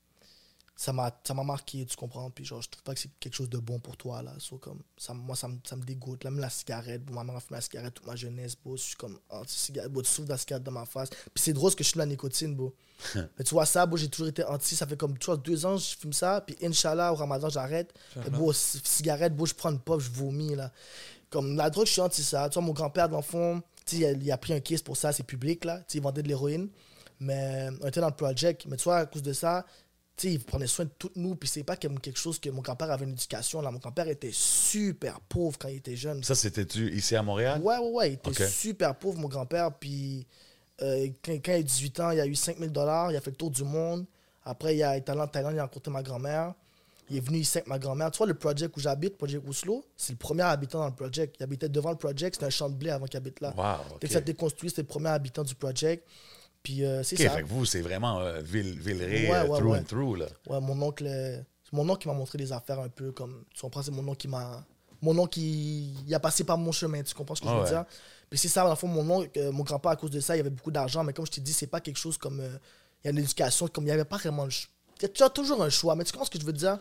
ça m'a ça m'a marqué, tu comprends? Puis, genre, je trouve pas que c'est quelque chose de bon pour toi, là. So, comme, ça, moi, ça me, ça me dégoûte. Là, même la cigarette, bon, ma mère a fumé la cigarette toute ma jeunesse, bro. Je suis comme, anti-cigarette, bro, tu souffles de la cigarette dans ma face. Puis, c'est drôle parce que je suis la nicotine, bro. Mais tu vois, ça, bro, j'ai toujours été anti. Ça fait comme, tu vois, deux ans, je fume ça. Puis, Inch'Allah, au ramadan, j'arrête. Bro, c- cigarette, bro, je prends une pop, je vomis, là. Comme la drogue, je suis anti ça. Tu vois, mon grand-père, dans le fond, tu sais, il a, il a pris un case pour ça, c'est public, là. Tu sais, il vendait de l'héroïne. Mais on était dans le project. Mais tu vois, à cause de ça, tu sais, il prenait soin de toutes nous. Puis c'est pas comme quelque chose que mon grand-père avait une éducation. Là, mon grand-père était super pauvre quand il était jeune. Ça, c'était-tu ici à Montréal? Ouais, ouais, ouais. Il était super pauvre, mon grand-père. Puis euh, quand, quand il a 18 ans, il a eu 5000 dollars. Il a fait le tour du monde. Après, il a été allé en Thaïlande, il a rencontré ma grand-mère. Il est venu ici avec ma grand-mère. Tu vois, le project où j'habite, Project Oslo, c'est le premier habitant dans le project. Il habitait devant le project. C'était un champ de blé avant qu'il habite là. Wow, ok. Dès que ça a été construit, c'était le premier habitant du project. Puis euh, c'est OK, ça. fait que vous, c'est vraiment euh, Ville, Villeray Ouais, euh, ouais, through ouais. and through, là. Ouais, mon oncle, euh, c'est mon oncle qui m'a montré des affaires un peu comme. Tu comprends, c'est mon oncle qui m'a. Mon oncle qui il a passé par mon chemin, tu comprends ce que je veux ouais. dire? Puis c'est ça, dans le fond, mon oncle, mon grand-père, à cause de ça, il avait beaucoup d'argent, mais comme je t'ai dit, c'est pas quelque chose comme. euh, il y a une éducation, comme il n'y avait pas vraiment le choix. Tu as toujours un choix, mais tu comprends ce que je veux dire?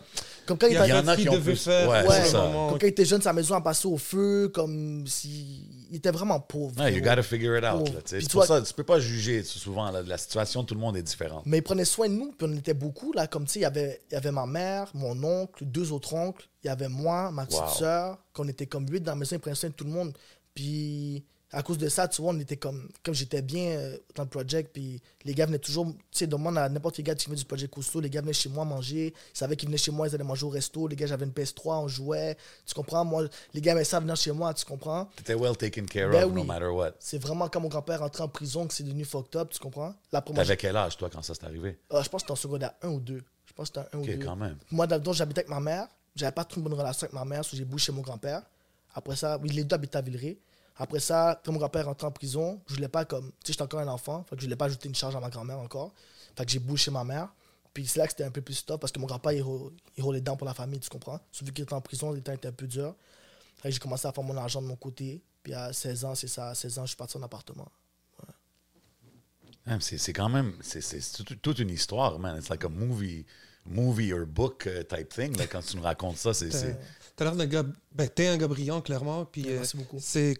Comme quand il, Il y, a était- y en a ce qui qu'il ont devait plus- faire. Ouais, pour c'est le ça. moment. comme quand il était jeune, sa maison a passé au feu, comme si. Il était vraiment pauvre. Ouais, you frérot. gotta figure it out. Là, tu sais. Puis C'est toi- pour ça, tu peux pas juger souvent là, la situation, tout le monde est différent. Mais il prenait soin de nous, puis on était beaucoup, là, comme il y avait, il y avait ma mère, mon oncle, deux autres oncles, il y avait moi, ma petite Wow. sœur, qu'on était comme huit dans la maison, il prenait soin de tout le monde. Puis à cause de ça, tu vois, on était comme, comme j'étais bien euh, dans le project, puis les gars venaient toujours, tu sais, demande à n'importe quel gars qui venait du project Cousteau, les gars venaient chez moi manger, ils savaient qu'ils venaient chez moi, ils allaient manger au resto, les gars, j'avais une PS3, on jouait, tu comprends, moi, les gars aimaient ça venir chez moi, tu comprends? T'étais well taken care Ben of, no oui. matter what. C'est vraiment quand mon grand-père rentrait en prison que c'est devenu fucked up, tu comprends? La première, T'avais quel âge, toi, quand ça s'est arrivé? ah, je pense que c'était en secondaire 1 ou 2. Je pense que c'était un 1 OK, ou 2. quand même. Moi, dans le temps, j'habitais avec ma mère. J'avais pas trop une bonne relation avec ma mère, so j'ai bougé chez mon grand-père. Après ça, oui, les deux habitaient à Villeray. Après ça, quand mon grand-père est rentré en prison, je voulais pas comme. Tu sais, j'étais encore un enfant, fait que je voulais pas ajouter une charge à ma grand-mère encore. Fait que j'ai bougé chez ma mère. Puis c'est là que c'était un peu plus tough parce que mon grand-père, il, il roulait dedans pour la famille, tu comprends? Sauf qu'il était en prison, les temps étaient un peu durs. Fait que j'ai commencé à faire mon argent de mon côté. Puis à 16 ans, c'est ça, à 16 ans, je suis parti en appartement. Hein, C'est c'est quand même, c'est c'est toute, une histoire, man. It's like a movie, movie or book uh, type thing. là, quand tu nous racontes ça, c'est... c'est- T'as l'air d'un gars. Ben, t'es un gars brillant, clairement. Puis, Ouais, euh, merci beaucoup. C'est.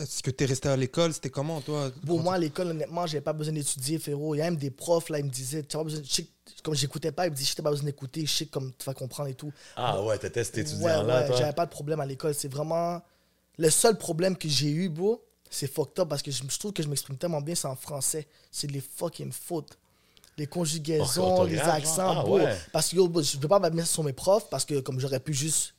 Est-ce que t'es resté à l'école? C'était comment, toi? Pour moi, à l'école, honnêtement, j'avais pas besoin d'étudier, frérot. Il y a même des profs, là, ils me disaient, tu as pas besoin, je sais comme j'écoutais pas, ils me disaient, je pas besoin d'écouter, je sais comme tu vas comprendre et tout. Ah ouais, t'étais cet Ouais, étudiant-là, ouais, toi? j'avais pas de problème à l'école. C'est vraiment. Le seul problème que j'ai eu, bro, c'est fucked up parce que je, je trouve que je m'exprime tellement bien, c'est en français. C'est les fucking fautes. Les conjugaisons, les accents, Ah, bro. ouais. Parce que yo, bro, je peux pas mettre ça sur mes profs parce que comme j'aurais pu juste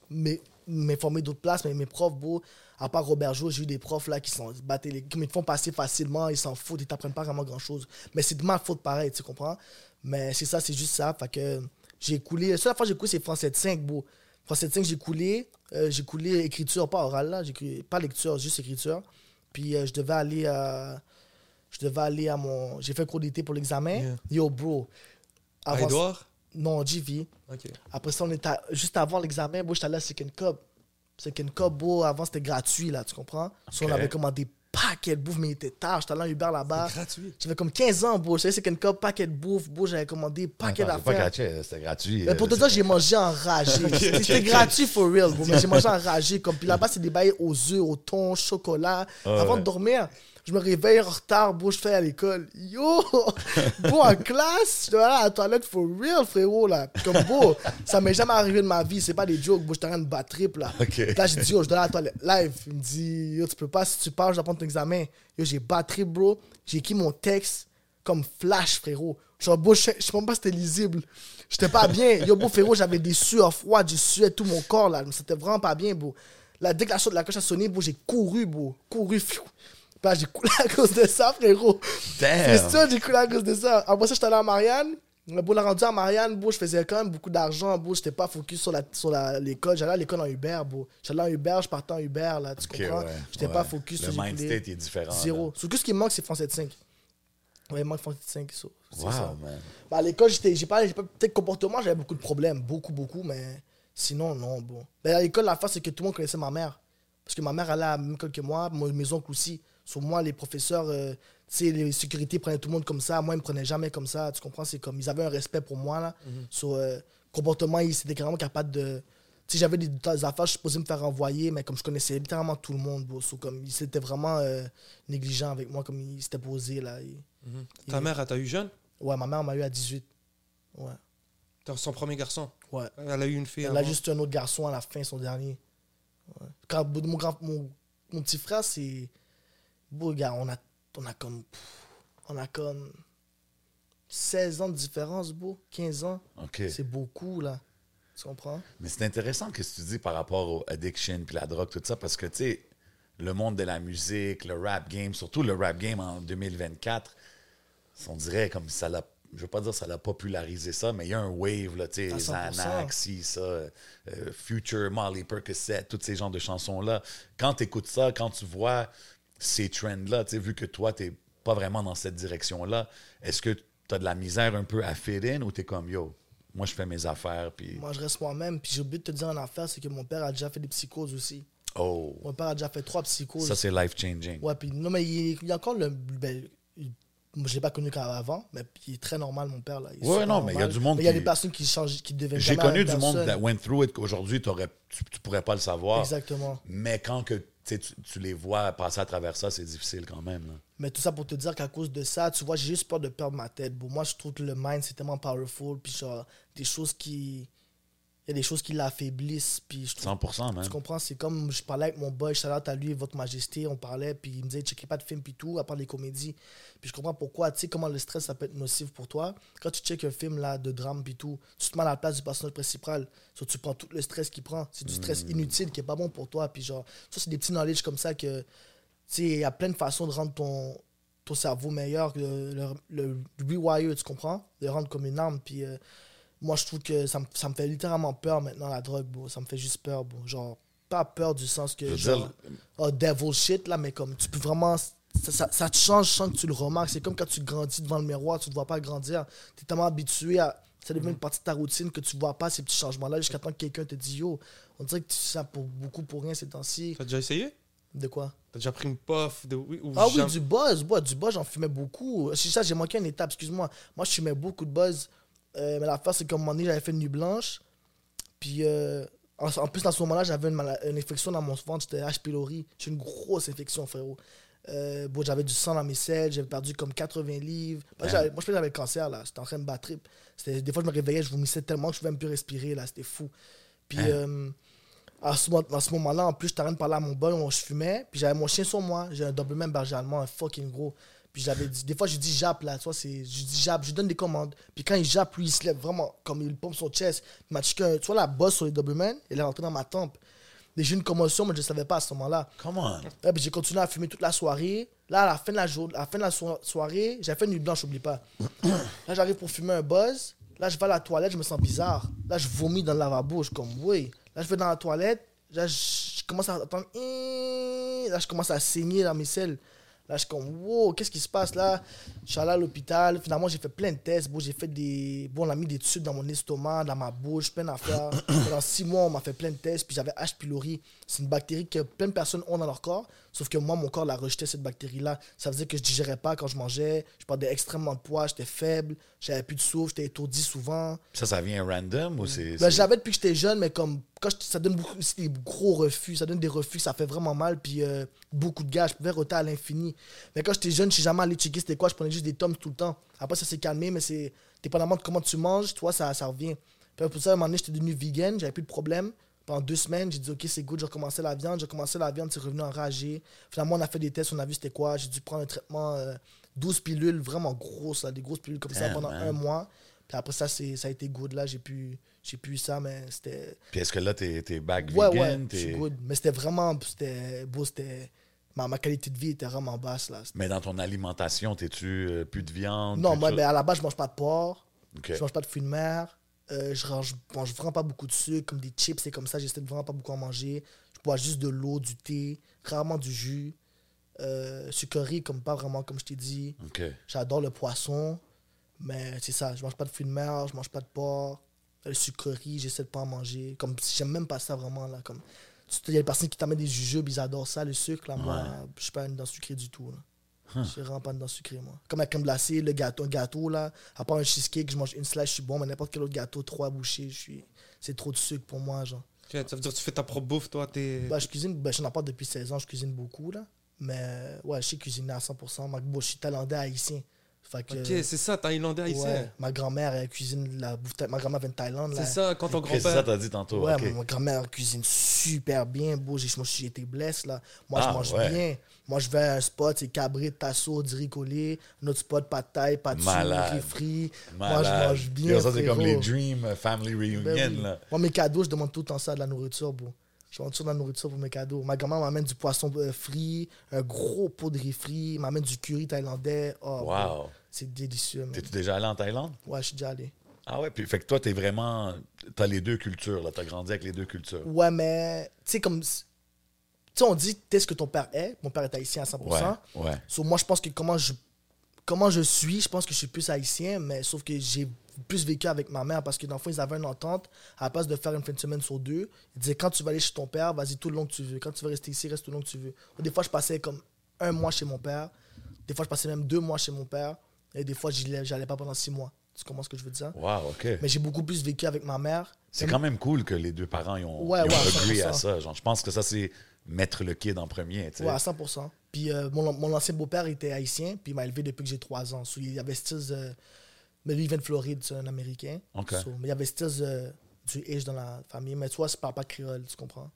m'é- m'informer d'autres places, mais mes profs, bro, à part Robert Jo, j'ai eu des profs là qui sont battés les, qui me font passer facilement, ils s'en foutent, ils t'apprennent pas vraiment grand chose. Mais c'est de ma faute pareil, tu comprends? Mais c'est ça, c'est juste ça. Fait que j'ai coulé. La seule fois que j'ai coulé, c'est français de 5, bro. Français de 5, j'ai coulé. Euh, j'ai coulé écriture, pas oral là, j'ai coulé- pas lecture, juste écriture. Puis euh, je devais aller à. Je devais aller à mon. J'ai fait un cours d'été pour l'examen. Yeah. Yo, bro. À Avant- Edouard? Non, JV. Ok. Après ça, on était à- juste avant l'examen, moi, j'étais allé à Second Cup. Second Cup, bro, avant, c'était gratuit, là, tu comprends? So, Ok. on avait commandé paquet de bouffe, mais il était tard. J'étais allé en Uber là-bas. Gratuit. J'avais comme 15 ans, bro. J'étais Second Cup, paquet de bouffe, bro. J'avais commandé paquet Attends, c'est pas d'affaires. gratuit, c'était gratuit. Mais pour euh, te dire, j'ai mangé enragé. C'était c'était gratuit for real, bro. Mais j'ai mangé enragé. Comme, puis là-bas, c'est des bails aux œufs, au thon, chocolat. Ah Avant ouais. de dormir, je me réveille en retard, bro. Je fais à l'école. Yo! Bro, en classe, je dois aller à la toilette for real, frérot, là. Comme, bro, ça m'est jamais arrivé de ma vie. C'est pas des jokes. J'étais en train de battre trip, là. Là, j'ai dit, yo, je dois aller à la toilette live. Il me dit, yo, tu peux pas, si tu parles, je dois prendre ton examen. Yo, j'ai battu bro. J'ai écrit mon texte comme flash, frérot. Genre, bro, je je sais même pas si c'était lisible. J'étais pas bien. Yo, bro, frérot, j'avais des sueurs froides. Je suais tout mon corps, là. C'était vraiment pas bien, bro. Là, dès que la, coche a sonné, bro, j'ai couru, bro. Couru, fiou. Là, j'ai coulé à cause de ça, frérot. C'est ça, j'ai coulé à cause de ça. Après ça, j'étais allé à Marianne. Bon, la rendu à Marianne, bro, je faisais quand même beaucoup d'argent, bro. J'étais pas focus sur la sur la- l'école. J'allais à l'école en Uber. J'allais en Uber, je partais en Uber, là, tu comprends? ouais, J'étais ouais. pas focus Le sur mind state il est différent. Zéro. Surtout ce qui me manque, c'est français de 5. Ouais, il manque français de 5. so, c'est Wow, ça. man. Bah, à l'école, j'étais- j'ai pas, j'ai pas peut-être comportement, j'avais beaucoup de problèmes. Beaucoup, beaucoup, mais sinon, non, bon. Mais à l'école, la face, c'est que tout le monde connaissait ma mère. Parce que ma mère allait à la même école que moi, mes oncles aussi. Sur moi, les professeurs, euh, tu sais, les sécurités prenaient tout le monde comme ça. Moi, ils me prenaient jamais comme ça. Tu comprends? C'est comme, ils avaient un respect pour moi, là. Sur euh, comportement, ils étaient carrément capables de. Tu sais, j'avais des, des affaires, je suis supposé me faire renvoyer, mais comme je connaissais littéralement tout le monde, bro. So, comme, ils étaient vraiment euh, négligents avec moi, comme ils s'étaient posés, là. Ils- Ta mère, elle t'a eu jeune? Ouais, ma mère m'a eu à 18. Ouais. T'as son premier garçon? Ouais. Elle a eu une fille. Elle a juste un autre garçon à la fin, son dernier. Ouais. Quand, mon, grand, mon, mon petit frère, c'est. Beau gars, on a, on a comme. pff, On a comme. 16 ans de différence, beau. 15 ans. C'est beaucoup, là. Tu comprends? Mais c'est intéressant que tu dis par rapport au addiction puis la drogue, tout ça, parce que, tu sais, le monde de la musique, le rap game, surtout le rap game en 2024, on dirait comme ça l'a. Je veux pas dire ça l'a popularisé ça, mais il y a un wave, là, tu sais, À 100%. Xanax, si, ça, euh, Future, Molly Percocet, tous ces genres de chansons-là. Quand tu écoutes ça, quand tu vois ces trends-là, tu sais, vu que toi, tu pas vraiment dans cette direction-là, est-ce que tu as de la misère un peu à fit in ou tu es comme, yo, moi, je fais mes affaires, puis. Moi, je reste moi-même. Puis j'ai oublié de te dire une affaire, c'est que mon père a déjà fait des psychoses aussi. Oh, Mon père a déjà fait trois psychoses. ça, c'est life-changing. Ouais, puis non, mais il, il y a encore le. Ben, il- moi, je l'ai pas connu qu'avant, mais il est très normal, mon père. Là. Il Ouais, non, mais il y a du monde Mais il y a des personnes qui changent, qui deviennent J'ai connu du monde personne. that went through it qu'aujourd'hui, tu, tu pourrais pas le savoir. Exactement. Mais quand que, tu, les vois passer à travers ça, c'est difficile quand même. Mais tout ça pour te dire qu'à cause de ça, tu vois, j'ai juste peur de perdre ma tête. Bon, moi, je trouve que le mind, c'est tellement powerful. Puis, genre, des choses qui. Il y a des choses qui l'affaiblissent. Puis, je trouve 100%, man. Tu comprends? C'est comme je parlais avec mon boy, out à lui, Votre Majesté, on parlait, puis il me disait, checkez pas de films, puis tout, à part les comédies. Puis je comprends pourquoi, tu sais, comment le stress, ça peut être nocif pour toi. Quand tu checkes un film là, de drame, puis tout, tu te mets à la place du personnage principal. So, tu prends tout le stress qu'il prend. C'est du stress inutile qui est pas bon pour toi. Puis genre, ça, c'est des petits knowledge comme ça que, tu sais, il y a plein de façons de rendre ton, ton cerveau meilleur, le, le, le rewire, tu comprends? De le rendre comme une arme, puis. euh, moi, je trouve que ça me, ça me fait littéralement peur maintenant, la drogue, bro. Ça me fait juste peur, bro. Genre, pas peur du sens que. Je veux Genre, dire- oh, devil shit, là, mais comme tu peux vraiment. Ça, ça, ça te change sans que tu le remarques. C'est comme quand tu grandis devant le miroir, tu ne te vois pas grandir. Tu es tellement habitué à. Ça devient une partie de ta routine que tu vois pas ces petits changements-là jusqu'à temps que quelqu'un te dit Yo, on dirait que tu sens pour beaucoup pour rien ces temps-ci. T'as déjà essayé? De quoi? T'as déjà pris une puff de oui ou Ah oui, du buzz. Ouais, du buzz, j'en fumais beaucoup. C'est ça, j'ai manqué une étape, excuse-moi. Moi, je fumais beaucoup de buzz. Euh, mais l'affaire, c'est qu'à un moment donné, j'avais fait une nuit blanche. Puis, euh, en, plus, dans ce moment-là, j'avais une, infection dans mon ventre. C'était H. pylori. J'ai une grosse infection, frérot. Euh, bon, j'avais du sang dans mes selles. J'avais perdu comme 80 livres. Moi, je pensais que j'avais le cancer, là. J'étais en train de battre Des fois, je me réveillais, je vomissais tellement que je pouvais même plus respirer, là. C'était fou. Puis, euh, à ce, à ce moment-là, en plus, j'étais en train de parler à mon boy, on- je fumais, puis j'avais mon chien sur moi. J'ai un Doberman berger allemand, un fucking gros. Puis j'avais dit, des fois, je dis jappe là, vois, c'est, je dis jappe, je donne des commandes. Puis quand il jappe, lui, il se lève vraiment comme il pompe son chest. Il m'a checké un- tu vois, la bosse sur les Doberman, elle est rentrée dans ma tempe. Et J'ai eu une commotion, mais je ne savais pas à ce moment-là. Come on. Ouais, puis j'ai continué à fumer toute la soirée. Là, à la fin de la, jour- à la, fin de la so- soirée, j'ai fait une nuit blanche, n'oublie pas. Là, j'arrive pour fumer un buzz. Là, je vais à la toilette, je me sens bizarre. Là, je vomis dans le lavabo. Je suis comme, oui. Là, je vais dans la toilette. Là, je, je commence à entendre. Hum Là, je commence à saigner dans mes selles. Là, je suis comme, wow, qu'est-ce qui se passe là? Je suis allé à l'hôpital. Finalement, j'ai fait plein de tests. Bon, j'ai fait des. Bon, on a mis des tubes dans mon estomac, dans ma bouche, plein d'affaires. Pendant six mois, on m'a fait plein de tests. Puis j'avais H. pylori. C'est une bactérie que plein de personnes ont dans leur corps. Sauf que moi, mon corps l'a rejeté, cette bactérie-là. Ça faisait que je digérais pas quand je mangeais. Je perdais extrêmement de poids. J'étais faible. J'avais plus de souffle. J'étais étourdi souvent. Ça, ça vient random ou c'est. Ben, l'avais depuis que j'étais jeune, mais comme quand je- ça donne beaucoup, des gros refus, ça donne des refus, ça fait vraiment mal, puis euh, beaucoup de gaz, je pouvais roter à l'infini. Mais quand j'étais jeune, je suis jamais allé checker c'était quoi, je prenais juste des tomes tout le temps. Après, ça s'est calmé, mais c'est dépendamment de comment tu manges, toi, ça, ça revient. Puis pour ça, à un moment donné, j'étais devenu vegan, j'avais plus de problème. Pendant deux semaines, j'ai dit, OK, c'est good, j'ai recommencé la viande, j'ai commencé la viande, c'est revenu enragé. Finalement, on a fait des tests, on a vu c'était quoi. J'ai dû prendre un traitement, euh, 12 pilules, vraiment grosses, là, des grosses pilules comme ça Damn, pendant man. un mois. Puis après ça, ça a été good, là, j'ai pu, j'ai pu ça, mais c'était... Puis est-ce que là, t'es es back Ouais, vegan? ouais, je suis good. Mais c'était vraiment, c'était beau, c'était... Ma, ma qualité de vie était vraiment basse, là. Mais dans ton alimentation, t'es-tu euh, plus de viande? Non, moi, choses? ben, à la base, je mange pas de porc, Ok. je mange pas de fruits de mer, euh, je, range- je mange vraiment pas beaucoup de sucre, comme des chips et comme ça, j'essaie de vraiment pas beaucoup en manger. Je bois juste de l'eau, du thé, rarement du jus. Euh, sucrerie, comme pas vraiment, comme je t'ai dit. J'adore le poisson, mais c'est ça, je mange pas de fruits de mer, je mange pas de porc. Le sucrerie, j'essaie de pas en manger. Comme j'aime même pas ça vraiment là. Comme il y a des personnes qui t'amènent des jujubes, ils adorent ça, le sucre là. Moi, je suis pas une dent sucrée du tout. Là. Je suis une dent sucrée moi. Comme la crème glacée, le gâteau, un gâteau là. À part un cheesecake, je mange une slice, je suis bon, mais n'importe quel autre gâteau, trois bouchées, je suis. C'est trop de sucre pour moi, genre. Ça veut dire que tu fais ta propre bouffe, toi. T'es... Bah, je cuisine, bah, je n'en parle depuis 16 ans, je cuisine beaucoup là. Mais ouais, je sais cuisiner à 100%. Moi, bon, je suis thaïlandais haïtien. Fait que, Ok, c'est ça, thaïlandais haïtien. ouais, ma grand-mère, elle cuisine la bouffe. Ma grand-mère vient de Thaïlande. là. C'est ça, quand ton Ok, c'est ça, grand-père. t'as dit tantôt. Ouais, ok. ma, ma grand-mère cuisine super bien, beau. J'ai été blessé, là. Moi, Ah, je mange ouais. bien. Moi, je vais à un spot, c'est cabré, tasso, collé. Un autre spot, pas de taille, pas de Malade. riz frit. Moi, je mange bien. Yo, ça, c'est comme les. Dream Family Reunion, Ben oui. là. Moi, mes cadeaux, je demande tout le temps ça, de la nourriture, bro. Je demande toujours de la nourriture pour mes cadeaux. Ma grand-mère m'amène du poisson euh, frit, un gros pot de riz frit, m'amène du curry thaïlandais. Oh, Wow. C'est délicieux. T'es-tu déjà allé en Thaïlande? Ouais, je suis déjà allé. Ah ouais, puis fait que toi, t'es vraiment. T'as les deux cultures, là. T'as grandi avec les deux cultures. Ouais, mais, tu sais, comme. Sais, on dit, t'es ce que ton père est. Mon père est haïtien à 100%. Ouais, ouais. So, moi, je pense que comment je, comment je suis, je pense que je suis plus haïtien, mais sauf que j'ai plus vécu avec ma mère parce que dans le fond, ils avaient une entente. À la place de faire une fin de semaine sur deux, ils disaient quand tu vas aller chez ton père, vas-y tout le long que tu veux. Quand tu veux rester ici, reste tout le long que tu veux. Des fois, je passais comme un mois chez mon père. Des fois, je passais même deux mois chez mon père. Et des fois, j'allais pas pendant six mois. Tu comprends ce que je veux dire? Wow, OK. Mais j'ai beaucoup plus vécu avec ma mère. C'est quand même cool que les deux parents ils ont, Ouais, ont ouais, agree à 100%. ça. Genre, je pense que ça, c'est mettre le kid en premier. tu sais. Ouais, à 100%. Puis euh, mon, mon ancien beau-père était haïtien, puis il m'a élevé depuis que j'ai 3 ans. So, il y avait style. euh, mais lui, il vient de Floride, c'est un Américain. OK. So, mais il y avait style euh, du ish dans la famille. Mais toi, c'est pas créole, tu comprends?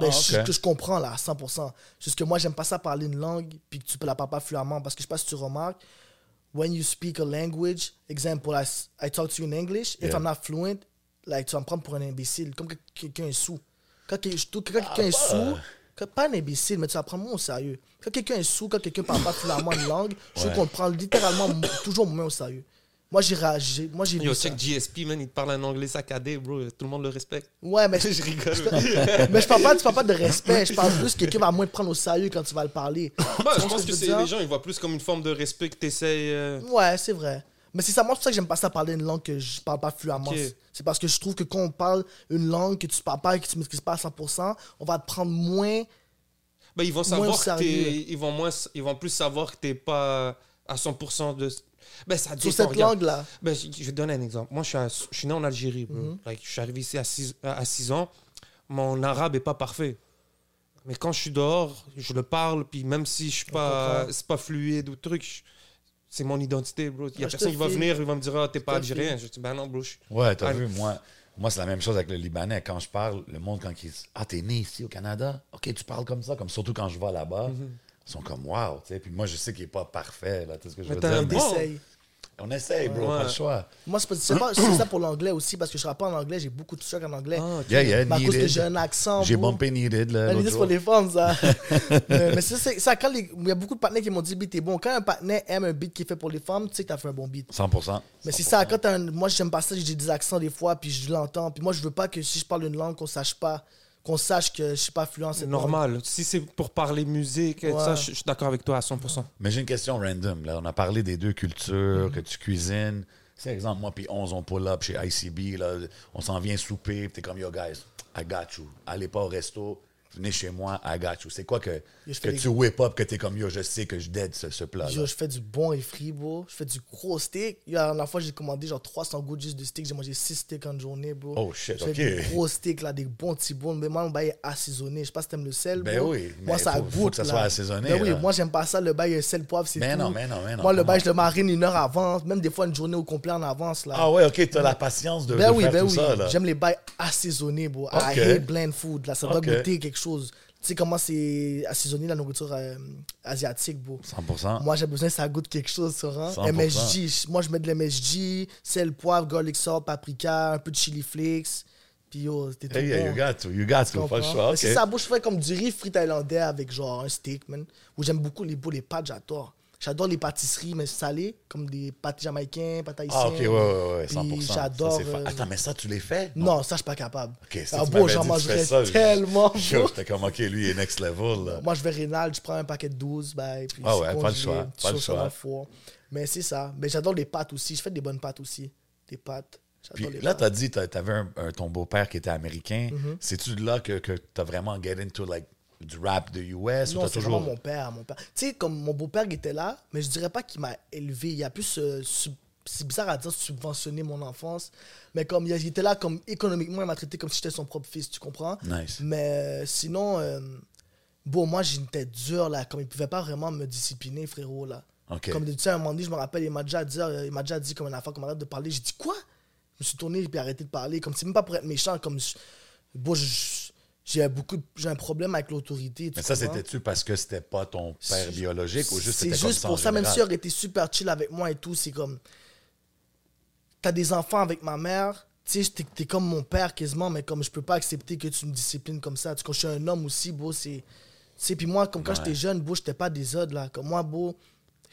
Ah, Ben, je, ok. que je comprends là, à 100%. Juste que moi, j'aime pas ça parler une langue, puis que tu peux la parler pas fluemment. Parce que je sais pas si tu remarques, when you speak a language, exemple, I, I talk to you in English, if Yeah. I'm not fluent, like, tu vas me prendre pour un imbécile, comme que quelqu'un est sous. Quand, Ah, quelqu'un est sous, que- pas un imbécile, mais tu vas prendre moi au sérieux. Quand quelqu'un est sous, quand quelqu'un parle pas fluemment une langue, je Ouais. prend littéralement toujours moins au sérieux. Moi, j'ai réagi. Moi, j'ai vu Yo, ça. check GSP, man, il te parle un anglais saccadé, bro. Tout le monde le respecte. Ouais, mais je rigole. mais je parle pas, je parle pas de respect. Je parle plus que quelqu'un va moins te prendre au sérieux quand tu vas le parler. Bah, je pense que c'est les gens, ils voient plus comme une forme de respect que t'essayes. euh, Ouais, c'est vrai. Mais c'est ça, moi, c'est pour ça que j'aime pas ça parler une langue que je parle pas fluemment. C'est parce que je trouve que quand on parle une langue que tu parles pas et que tu maîtrises pas à 100%, on va te prendre moins. Ben, ils vont savoir que ils vont moins, ils vont plus savoir que t'es pas à 100% de. Ben, ça Sur cette langue-là. Ben, je, je vais te donner un exemple. Moi, je suis, à- je suis né en Algérie. Mhm. Like, je suis arrivé ici à 6 à six ans. Mon arabe est pas parfait. Mais quand je suis dehors, je le parle. Puis même si je suis pas, c'est pas fluide ou truc, c'est mon identité, bro. Il y a Ah, personne qui va venir, il va me dire, ah, t'es pas algérien. Je dis, ben non, bro. je- Ouais, t'as vu, moi, moi c'est la même chose avec le Libanais. Quand je parle, le monde, quand ils disent Ah, t'es né ici au Canada? Ok, tu parles comme ça. Comme surtout quand je vais là-bas, Mhm. Sont comme Wow. tu sais. Puis moi, je sais qu'il n'est pas parfait. Là, tu sais ce que je veux dire. mais. On essaye, bro, Ouais. pas le choix. Moi, c'est pas- c'est pas- c'est ça pour l'anglais aussi, parce que je rappe pas en anglais, j'ai beaucoup de trucs en anglais. Ah, ok. Yeah, yeah, à cause que needed. j'ai un accent. J'ai bumpé Needed là, l'idée, c'est pour les femmes, ça. mais mais c'est c'est- ça, quand il y a beaucoup de partenaires qui m'ont dit, beat, t'es bon. Quand un partenaire aime un beat qui est fait pour les femmes, tu sais que t'as fait un bon beat. 100%. Mais c'est 100%. ça, quand un- moi j'aime pas ça, j'ai des accents des fois, puis je l'entends. Puis moi je veux pas que si je parle une langue, qu'on sache pas, qu'on sache que je suis pas fluent. C'est normal. Si c'est pour parler musique, Ouais. ça, je je suis d'accord avec toi à 100%. Mais j'ai une question random. Là. On a parlé des deux cultures, Mm-hmm. que tu cuisines. C'est exemple, moi puis 11, on pull up chez ICB. Là, on s'en vient souper. puis T'es comme, yo, guys, I got you. Allez pas au resto. Venez chez moi, I got you. C'est quoi que, que des- tu whip up, que t'es comme, yo, je sais que je dead ce, ce plat-là. Yo, je fais du bon et frit, bro. Je fais du gros steak. Yo, La dernière fois, j'ai commandé genre 300 gouttes juste de steak. J'ai mangé 6 steaks en journée, bro. Oh, shit, Je fais ok. des gros steaks, là, des bons petits bons. Mais moi, le bail est assaisonné. Je sais pas si t'aimes le sel, Ben bro. oui, Moi, mais ça faut- goûte. faut que ça là. soit assaisonné, Ben oui, là. moi, j'aime pas ça. Le bail, sel, poivre, c'est Mais tout. non, mais non, mais non, Moi, le bail, je le marine une heure avant. Même des fois, une journée au complet en avance, là. Ah ouais, ok, t'as la patience de, Ben de oui, faire ben tout oui. ça. là. J'aime les bails assaisonnés, bro. I hate bland food. Là, ça doit goûter quelque chose. Tu sais comment c'est assaisonné la nourriture euh, asiatique, bro. 100%. Moi, j'ai besoin que ça goûte quelque chose, vois. 100%. MSG. Moi, je mets de l'MSG, sel, poivre, garlic salt, paprika, un peu de chili flakes. Puis yo, tout Hey, yeah, bon. you got to, you got Tu to, pas le choix. Mais ok. C'est ça, bro, je fais comme du riz frit thaïlandais avec genre un steak, man. Où j'aime beaucoup les, les pâtes, j'adore. J'adore les pâtisseries, mais salées, comme des pâtes jamaïcains, pâtes haïtiennes. Ah, ok, ouais, ouais, ouais, Puis 100%. Ça, j'adore, euh, Attends, mais ça, tu les fais? Non, ça, je suis pas capable. Ok, ah, tu bro, m'avais j'en mangerais ça, tellement. J'étais comme, ok, lui, il est next level. Là. Moi, je vais Rénal, je prends un paquet de 12, ben, puis Ah ouais, pas le choix, pas le ça choix. Mais c'est ça. Mais j'adore les pâtes aussi. Je fais des bonnes pâtes aussi. Des pâtes. Puis là, tu as dit, tu avais un, un- ton beau-père qui était américain. Mm-hmm. C'est-tu de là que, que tu as vraiment get into like, du rap de US ou Non, t'as c'est toujours. vraiment mon père. Mon père. Tu sais, comme mon beau-père qui était là, mais je dirais pas qu'il m'a élevé. Il a plus. euh, sub- c'est bizarre à dire subventionner mon enfance. Mais comme il, était là, comme économiquement, il m'a traité comme si j'étais son propre fils, tu comprends? Nice. Mais euh, sinon, euh, bon, moi, j'étais dur là. Comme il pouvait pas vraiment me discipliner, frérot, là. Ok. Comme tu sais, à un moment donné, je me rappelle, il m'a déjà dit, euh, il m'a déjà dit comme une affaire, comme arrête de parler. J'ai dit quoi? Je me suis tourné puis arrêté de parler. Comme c'est même pas pour être méchant, comme je- bon, je- j'ai beaucoup, de- j'ai un problème avec l'autorité. Mais ça, c'était-tu parce que c'était pas ton père biologique ou juste C'est c'était juste pour ça, même si il aurait été super chill avec moi et tout, c'est comme. T'as des enfants avec ma mère, tu sais, t'es- t'es comme mon père quasiment, mais comme je peux pas accepter que tu me disciplines comme ça. Tu Quand je suis un homme aussi, beau, c'est. Tu sais, puis moi, comme quand Ouais. j'étais jeune, beau, j'étais pas des autres, là. Comme moi, beau,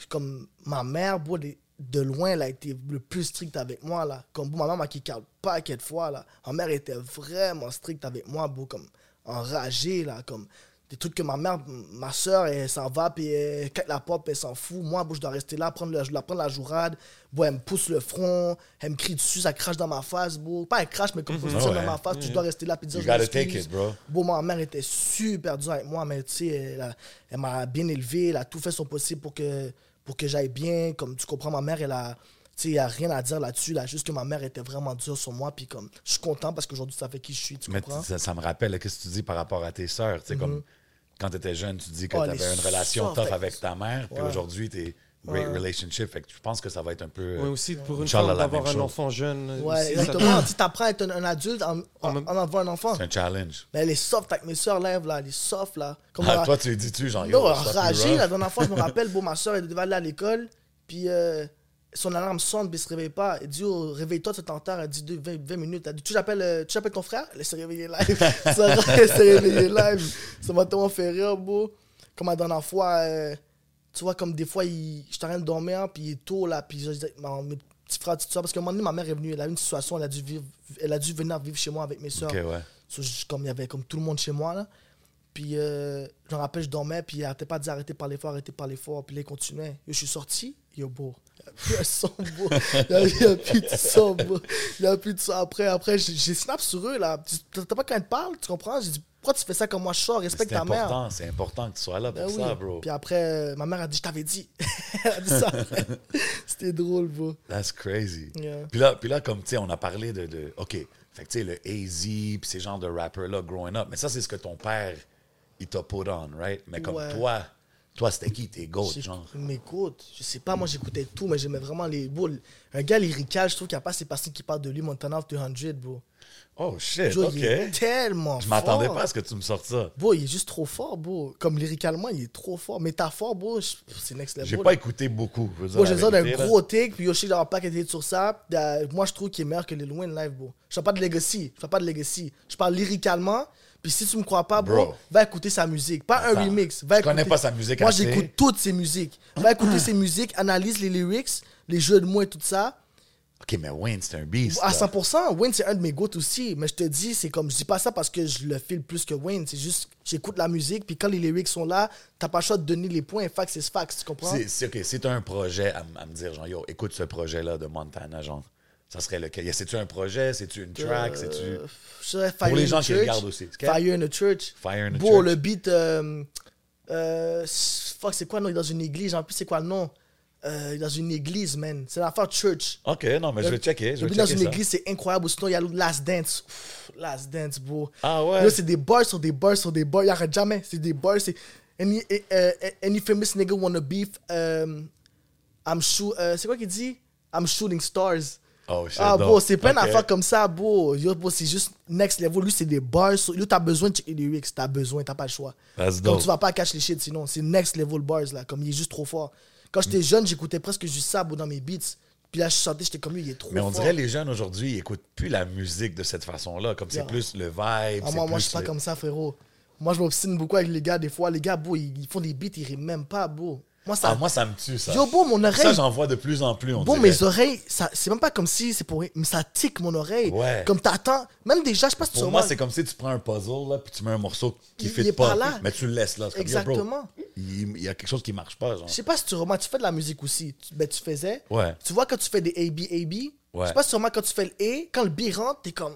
comme ma mère, beau, de, de loin, elle a été le plus stricte avec moi, là. Comme ma mère m'a kické out pas de fois, là. Ma mère était vraiment stricte avec moi, beau, comme enragée, là. Comme des trucs que ma mère, ma soeur, elle s'en va, puis elle claque la porte, puis elle s'en fout. Moi, beau, je dois rester là, prendre, le, je dois prendre la jourade. Beau, elle me pousse le front, elle me crie dessus, ça crache dans ma face, beau. Pas elle crache, mais comme ça Ouais. dans ma face, puis je dois rester là, puis dire You je gotta take it, bro. Bon, ma mère était super dure avec moi, mais tu sais, elle, elle m'a bien élevé, elle a tout fait son possible pour que, pour que j'aille bien. Comme tu comprends, ma mère, elle a, tu sais, il a rien à dire là-dessus, là, juste que ma mère était vraiment dure sur moi, puis comme, je suis content parce qu'aujourd'hui, ça fait qui je suis, tu Mais comprends? ça, ça me rappelle, qu'est-ce que tu dis par rapport à tes sœurs? Tu sais, comme quand tu étais jeune, tu dis que Oh, tu les avais une relation tough fait- avec ta mère, puis aujourd'hui, tu great Ouais. relationship. Fait que je pense que ça va être un peu. Ouais, aussi pour une Inch'Allah, femme d'avoir un enfant jeune. euh, Ouais, aussi, exactement. Tu t'apprends à être un, un adulte en, en, même- en avoir un enfant. C'est un challenge. Mais elle est soft avec mes soeurs, là, là, elle est soft, là. Comme Ah, toi, tu lui dis-tu, genre, Non, la dernière fois, je me rappelle, bon, ma soeur, elle devait aller à l'école, puis euh, son alarme sonne, puis elle se réveille pas. Elle dit, oh, réveille-toi, tu t'en tard. Elle dit, deux- 20, 20 minutes. Elle dit, tu j'appelles, euh, tu ton frère? Elle s'est réveillée live. Ça, elle s'est réveillée live. Ça m'a tellement fait rire, beau. Comme la dernière fois, euh, tu vois, comme des fois, il, je suis en train de dormir, puis il est tôt, là, puis je dis, mes petits frères, petites soeurs, parce qu'à un moment donné, ma mère est venue, elle a eu une situation, elle a dû, vivre, elle a dû venir vivre chez moi avec mes soeurs. Ok, ouais. So, je- comme il y avait comme tout le monde chez moi là. Puis euh, je me rappelle, je dormais, puis il arrêtait pas de dire arrêtez de parler fort, arrêtez de parler fort. Puis là, il continuait. Je suis sorti, yo, beau. Il n'y a plus un son, beau. Il a, il y a plus de son, beau. Il a plus de son. Après, après j'ai snap sur eux, là. T'as pas quand ils te parlent, tu comprends? J'ai dit, pourquoi tu fais ça comme moi, je sors, respecte C'est ta mère. important, c'est important que tu sois là pour Ben oui. ça, bro. Puis après, ma mère a dit, je t'avais dit. Elle a dit ça. C'était drôle, beau. That's crazy. Yeah. Puis là, puis là, comme tu sais, on a parlé de, de OK, fait que tu sais, le AZ, puis ces genres de rappers-là, growing up, mais ça, c'est ce que ton père, il t'a put on, right? Mais comme Ouais. toi, toi, c'était qui tes goats, genre? Mais écoute, je sais pas, moi j'écoutais tout, mais j'aimais vraiment les. Bro, un gars lyrical, je trouve qu'il n'y a pas ces personnes qui parlent de lui, Montana of 200, bro. Oh, shit, Bro, OK. il est tellement Je m'attendais pas à ce que tu me sortes ça. Bro, il est juste trop fort, bro. Comme lyricalement, il est trop fort. Métaphore, bro, je- c'est next level. J'ai pas écouté beaucoup. Je veux dire Bro, la j'ai besoin d'un gros take, puis Yoshi d'avoir pas été sur ça. Euh, moi, je trouve qu'il est meilleur que Lil Wayne live, bro. Je parle pas de Legacy. Je parle pas de Legacy. Je parle lyricalement. Puis si tu me crois pas, bro, Bro. va écouter sa musique. Pas un remix. Va je connais écouter- pas sa musique Moi, j'écoute toutes ses musiques. Va écouter ses musiques, analyse les lyrics, les jeux de mots et tout ça. OK, mais Wayne, c'est un beast. À là. 100%, Wayne, c'est un de mes goûts aussi. Mais je te dis, c'est comme, je dis pas ça parce que je le file plus que Wayne. C'est juste, j'écoute la musique, puis quand les lyrics sont là, t'as pas le choix de donner les points. Fax, c'est fax, tu comprends? C'est, c'est, OK, c'est un projet à me dire, genre, yo, écoute ce projet-là de Montana, genre. Ça serait lequel? C'est-tu un projet? C'est-tu une track? C'est-tu... Euh, Fire Pour les in gens qui Church. regardent aussi. Fire in the Church. Fire in the Bon, Church. le beat, euh, euh, fuck, c'est quoi, non? Il est dans une église, en plus, c'est quoi le nom? Euh, il est dans une église, man. C'est l'affaire Church. OK, non, mais je vais checker. Je Le vais beat dans une ça. église, c'est incroyable. Sinon, il y a Last Dance. Pff, Last Dance, bro. Ah ouais? Là, c'est des bars sur des bars sur des bars. Il arrête jamais. C'est des bars. C'est. Any, eh, eh, any famous nigga wanna beef. Um, I'm shoot. euh, c'est quoi qu'il dit? I'm shooting stars. Oh, shit, Ah, bro, c'est plein OK. d'affaires comme ça, bro. Yo, bro, c'est juste next level. Lui, c'est des bars. Yo, t'as besoin de checker les lyrics. T'as besoin, t'as pas le choix. That's Comme dope. tu vas pas catch les shit sinon. C'est next level bars, là. Comme il est juste trop fort. Quand j'étais jeune, j'écoutais presque juste ça, bro, dans mes beats. Puis là, je chantais, j'étais comme lui, il est trop Mais on fort. dirait les jeunes aujourd'hui, ils écoutent plus la musique de cette façon-là. Comme c'est plus le vibe. Ah, moi, je suis pas le- comme ça, frérot. Moi, je m'obstine beaucoup avec les gars. Des fois, les gars, bro, ils, ils font des beats, ils riment même pas, bro. Moi, ça. Ah, moi, ça me tue, ça. Yo, bro, mon ça, oreille. j'en vois de plus en plus, on Bon, dirait. mes oreilles, ça, c'est même pas comme si c'est pour mais ça tique mon oreille. Ouais. Comme t'attends, même déjà, je sais pas si tu Pour moi, c'est comme si tu prends un puzzle, là, puis tu mets un morceau qui est pas. pas là. Mais tu le laisses là. Yo, bro, Exactement. il, y a quelque chose qui marche pas, genre. Je sais pas si tu remarques, tu fais de la musique aussi. Tu, ben, tu faisais. Ouais. Tu vois, quand tu fais des AB, AB, Ouais. je sais pas si tu remarques, quand tu fais le A, quand le B rentre, t'es comme.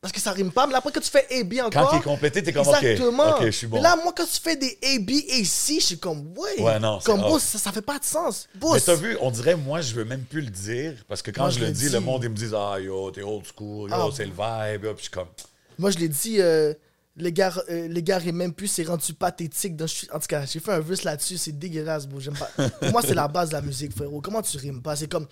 Parce que ça rime pas, mais après, quand tu fais AB encore. Quand il est complété, t'es comme, Exactement. OK, je suis bon. Mais là, moi, quand tu fais des AB, AC, je suis comme, ouais. Ouais, non, Comme, ça, ça fait pas de sens. Mais t'as vu, on dirait, moi, je veux même plus le dire, parce que quand Moi, je, je le dis, le monde, ils me disent, ah, yo, t'es old school, yo, Ah. c'est le vibe, yo, puis je suis comme, Moi, je l'ai dit, euh, Les gars, euh, les gars riment même plus, c'est rendu pathétique. dans- En tout cas, j'ai fait un verse là-dessus, c'est dégueulasse, bro. J'aime pas. Pour moi, c'est la base de la musique, frérot. Comment tu rimes pas? C'est comme.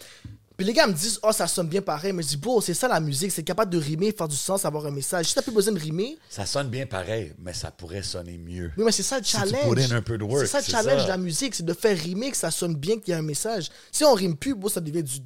Puis les gars me disent, oh, ça sonne bien pareil. Mais je dis, bro, c'est ça la musique, c'est capable de rimer, faire du sens, avoir un message. Si t'as plus besoin de rimer, Ça sonne bien pareil, mais ça pourrait sonner mieux. oui, mais c'est ça le challenge. c'est ça le challenge ça. de la musique, c'est de faire rimer, que ça sonne bien, qu'il y a un message. Si on rime plus, bro, ça devient du.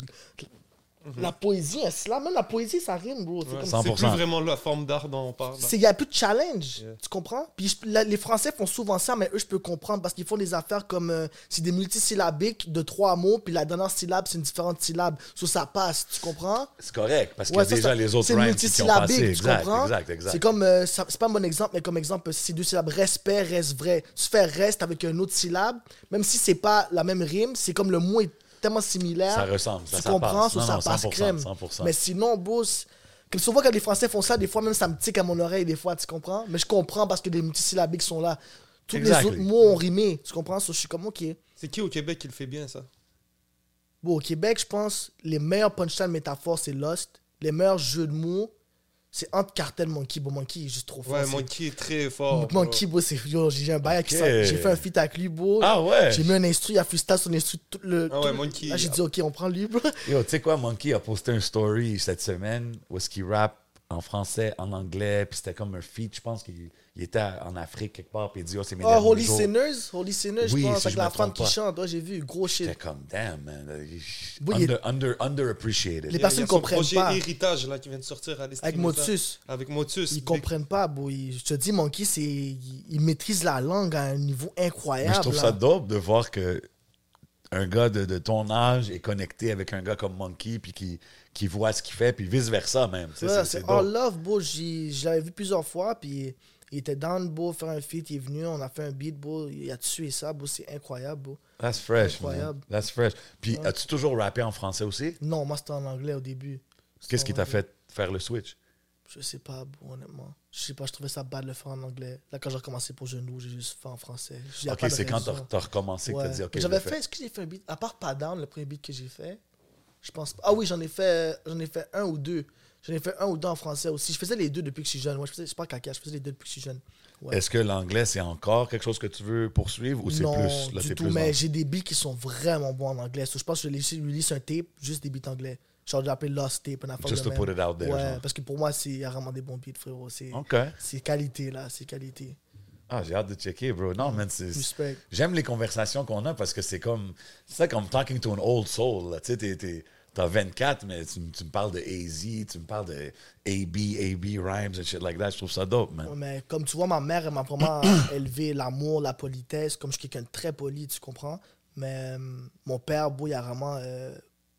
La poésie, un slam, même la poésie, ça rime, bro. C'est Ouais, comme- C'est 100%. plus vraiment la forme d'art dont on parle. Il n'y a plus de challenge. Yeah. Tu comprends? Puis je- la- les Français font souvent ça, mais eux, je peux comprendre parce qu'ils font des affaires comme. euh, c'est des multisyllabiques de trois mots, puis la dernière syllabe, c'est une différente syllabe. So, ça passe. Tu comprends? C'est correct, parce que Ouais, ça, déjà ça- les autres c'est rhymes qui ont passé. multisyllabique, tu Exact, comprends? exact, exact. C'est comme. euh, c'est pas un bon exemple, mais comme exemple, si c'est deux syllabes, respect, reste vrai. Tu fais reste avec une autre syllabe, même si c'est pas la même rime, c'est comme le mot est tellement similaire. Ça ressemble, ça, Tu ça comprends? passe. Non, ça non, passe 100%, crème. 100%. Mais sinon, comme souvent quand les Français font ça, des fois même ça me tique à mon oreille, des fois, tu comprends? Mais je comprends parce que les multisyllabiques sont là. Tous Exactly. les autres mots ont rimé, tu comprends? So, je suis comme, ok. C'est qui au Québec qui le fait bien, ça? Bon, au Québec, je pense, les meilleurs punchlines métaphores, c'est Lost. Les meilleurs jeux de mots, c'est entre Cartel Monkey. Bon, Monkey est juste trop fort. Ouais, Monkey est très fort. Monkey, bro, c'est. Yo, j'ai un bail avec Ok. ça. J'ai fait un feat avec lui, bro. Ah ouais? J'ai mis un instru, il a freestyle son instru tout le. Ah ouais, tout Monkey, Là, j'ai il a- dit, ok, on prend lui, bro. Yo, tu sais quoi, Monkey a posté un story cette semaine où est-ce qu'il rappe en français, en anglais, puis c'était comme un feat, je pense qu'il il était en Afrique quelque part, puis il dit, oh, c'est mes Oh, derniers Holy jours. Sinners, Holy Sinners, Oui, je pense, si avec je la femme qui chante. Ouais, j'ai vu, gros shit. J'étais comme, damn, man. Oui, Under, under, underappreciated. Les personnes son comprennent projet pas. Héritage là, qui vient de sortir à. Avec Motus. Avec Motus. Ils comprennent pas. Ils- Je te dis, Monkey, c'est, il, il maîtrise la langue à un niveau incroyable. Mais je trouve là. ça dope de voir que un gars de, de ton âge est connecté avec un gars comme Monkey, puis qui, qui voit ce qu'il fait, puis vice-versa même. Ouais, c'est- All dope. Love. J'ai- Je l'avais vu plusieurs fois, puis il était down, bro, faire un feat. Il est venu, on a fait un beat, bro. Il a tué ça, bro. C'est incroyable, bro. That's fresh, man. Incroyable. That's fresh. Puis, as-tu toujours rappé en français aussi? Non, moi, c'était en anglais au début. Qu'est-ce qui t'a fait faire le switch? Je sais pas, honnêtement. Je sais pas, je trouvais ça bad de le faire en anglais. Là, quand j'ai recommencé pour Genou, j'ai juste fait en français. Ok, c'est quand t'as recommencé que Ouais. t'as dit, ok, J'avais le fait, fais. est-ce que j'ai fait un beat? À part Pas Down, le premier beat que j'ai fait, je pense pas. Ah oui, j'en ai fait j'en ai fait un ou deux. J'en ai fait un ou deux en français aussi. Je faisais les deux depuis que je suis jeune. Moi, je faisais, c'est pas caca, je faisais les deux depuis que je suis jeune. Ouais. Est-ce que l'anglais, c'est encore quelque chose que tu veux poursuivre ou c'est plus. Là, du tout, plus mais j'ai des beats qui sont vraiment bons en anglais. So, je pense que je vais release un tape, juste des beats anglais. Genre, j'ai appelé Lost Tape, affaire Just to même. put it out there, Ouais, genre. parce que pour moi, c'est il y a vraiment des bons beats, frérot. C'est qualité, là, c'est qualité. Ah, j'ai hâte de checker, bro. Non, man, c'est. Respect. J'aime les conversations qu'on a parce que c'est comme. C'est comme talking to an old soul. là. Tu sais, t'es- t'as 24, mais tu, me- tu me parles de AZ, tu me parles de AB, AB rhymes and shit like that. Je trouve ça dope, man. Ouais, mais comme tu vois, ma mère, elle m'a vraiment élevé l'amour, la politesse. Comme je suis quelqu'un de très poli, tu comprends? Mais euh, mon père, beau, il a vraiment euh,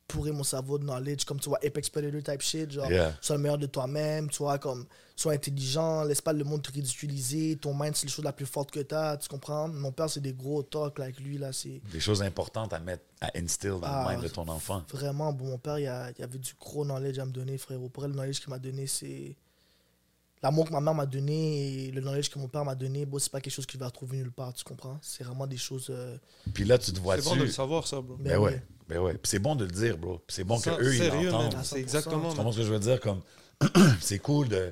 pourri mon cerveau de knowledge. Comme tu vois, Apex Predator type shit. Genre, Yeah. sois le meilleur de toi-même. Tu vois, comme, sois intelligent. Laisse pas le monde te ridiculiser. Ton mind, c'est la chose la plus forte que tu as. Tu comprends? Mon père, c'est des gros talks là, avec lui. là C'est Des choses importantes à mettre, à instill dans Ah, le mind de ton enfant. vraiment bon. Mon père, il, a, il avait du gros knowledge à me donner, frérot. Pour elle, le knowledge qu'il m'a donné, c'est. L'amour que ma mère m'a donné et le knowledge que mon père m'a donné, bon, c'est pas quelque chose qu'il va retrouver nulle part, tu comprends? C'est vraiment des choses. euh, Puis là, tu te C'est vois-tu. bon de le savoir, ça, bro. Ben Ben ouais. ouais. Ben ouais. C'est bon de le dire, bro. C'est bon qu'eux, ils l'entendent. C'est 100%. exactement. Tu man. comprends ce que je veux dire? Comme, c'est cool de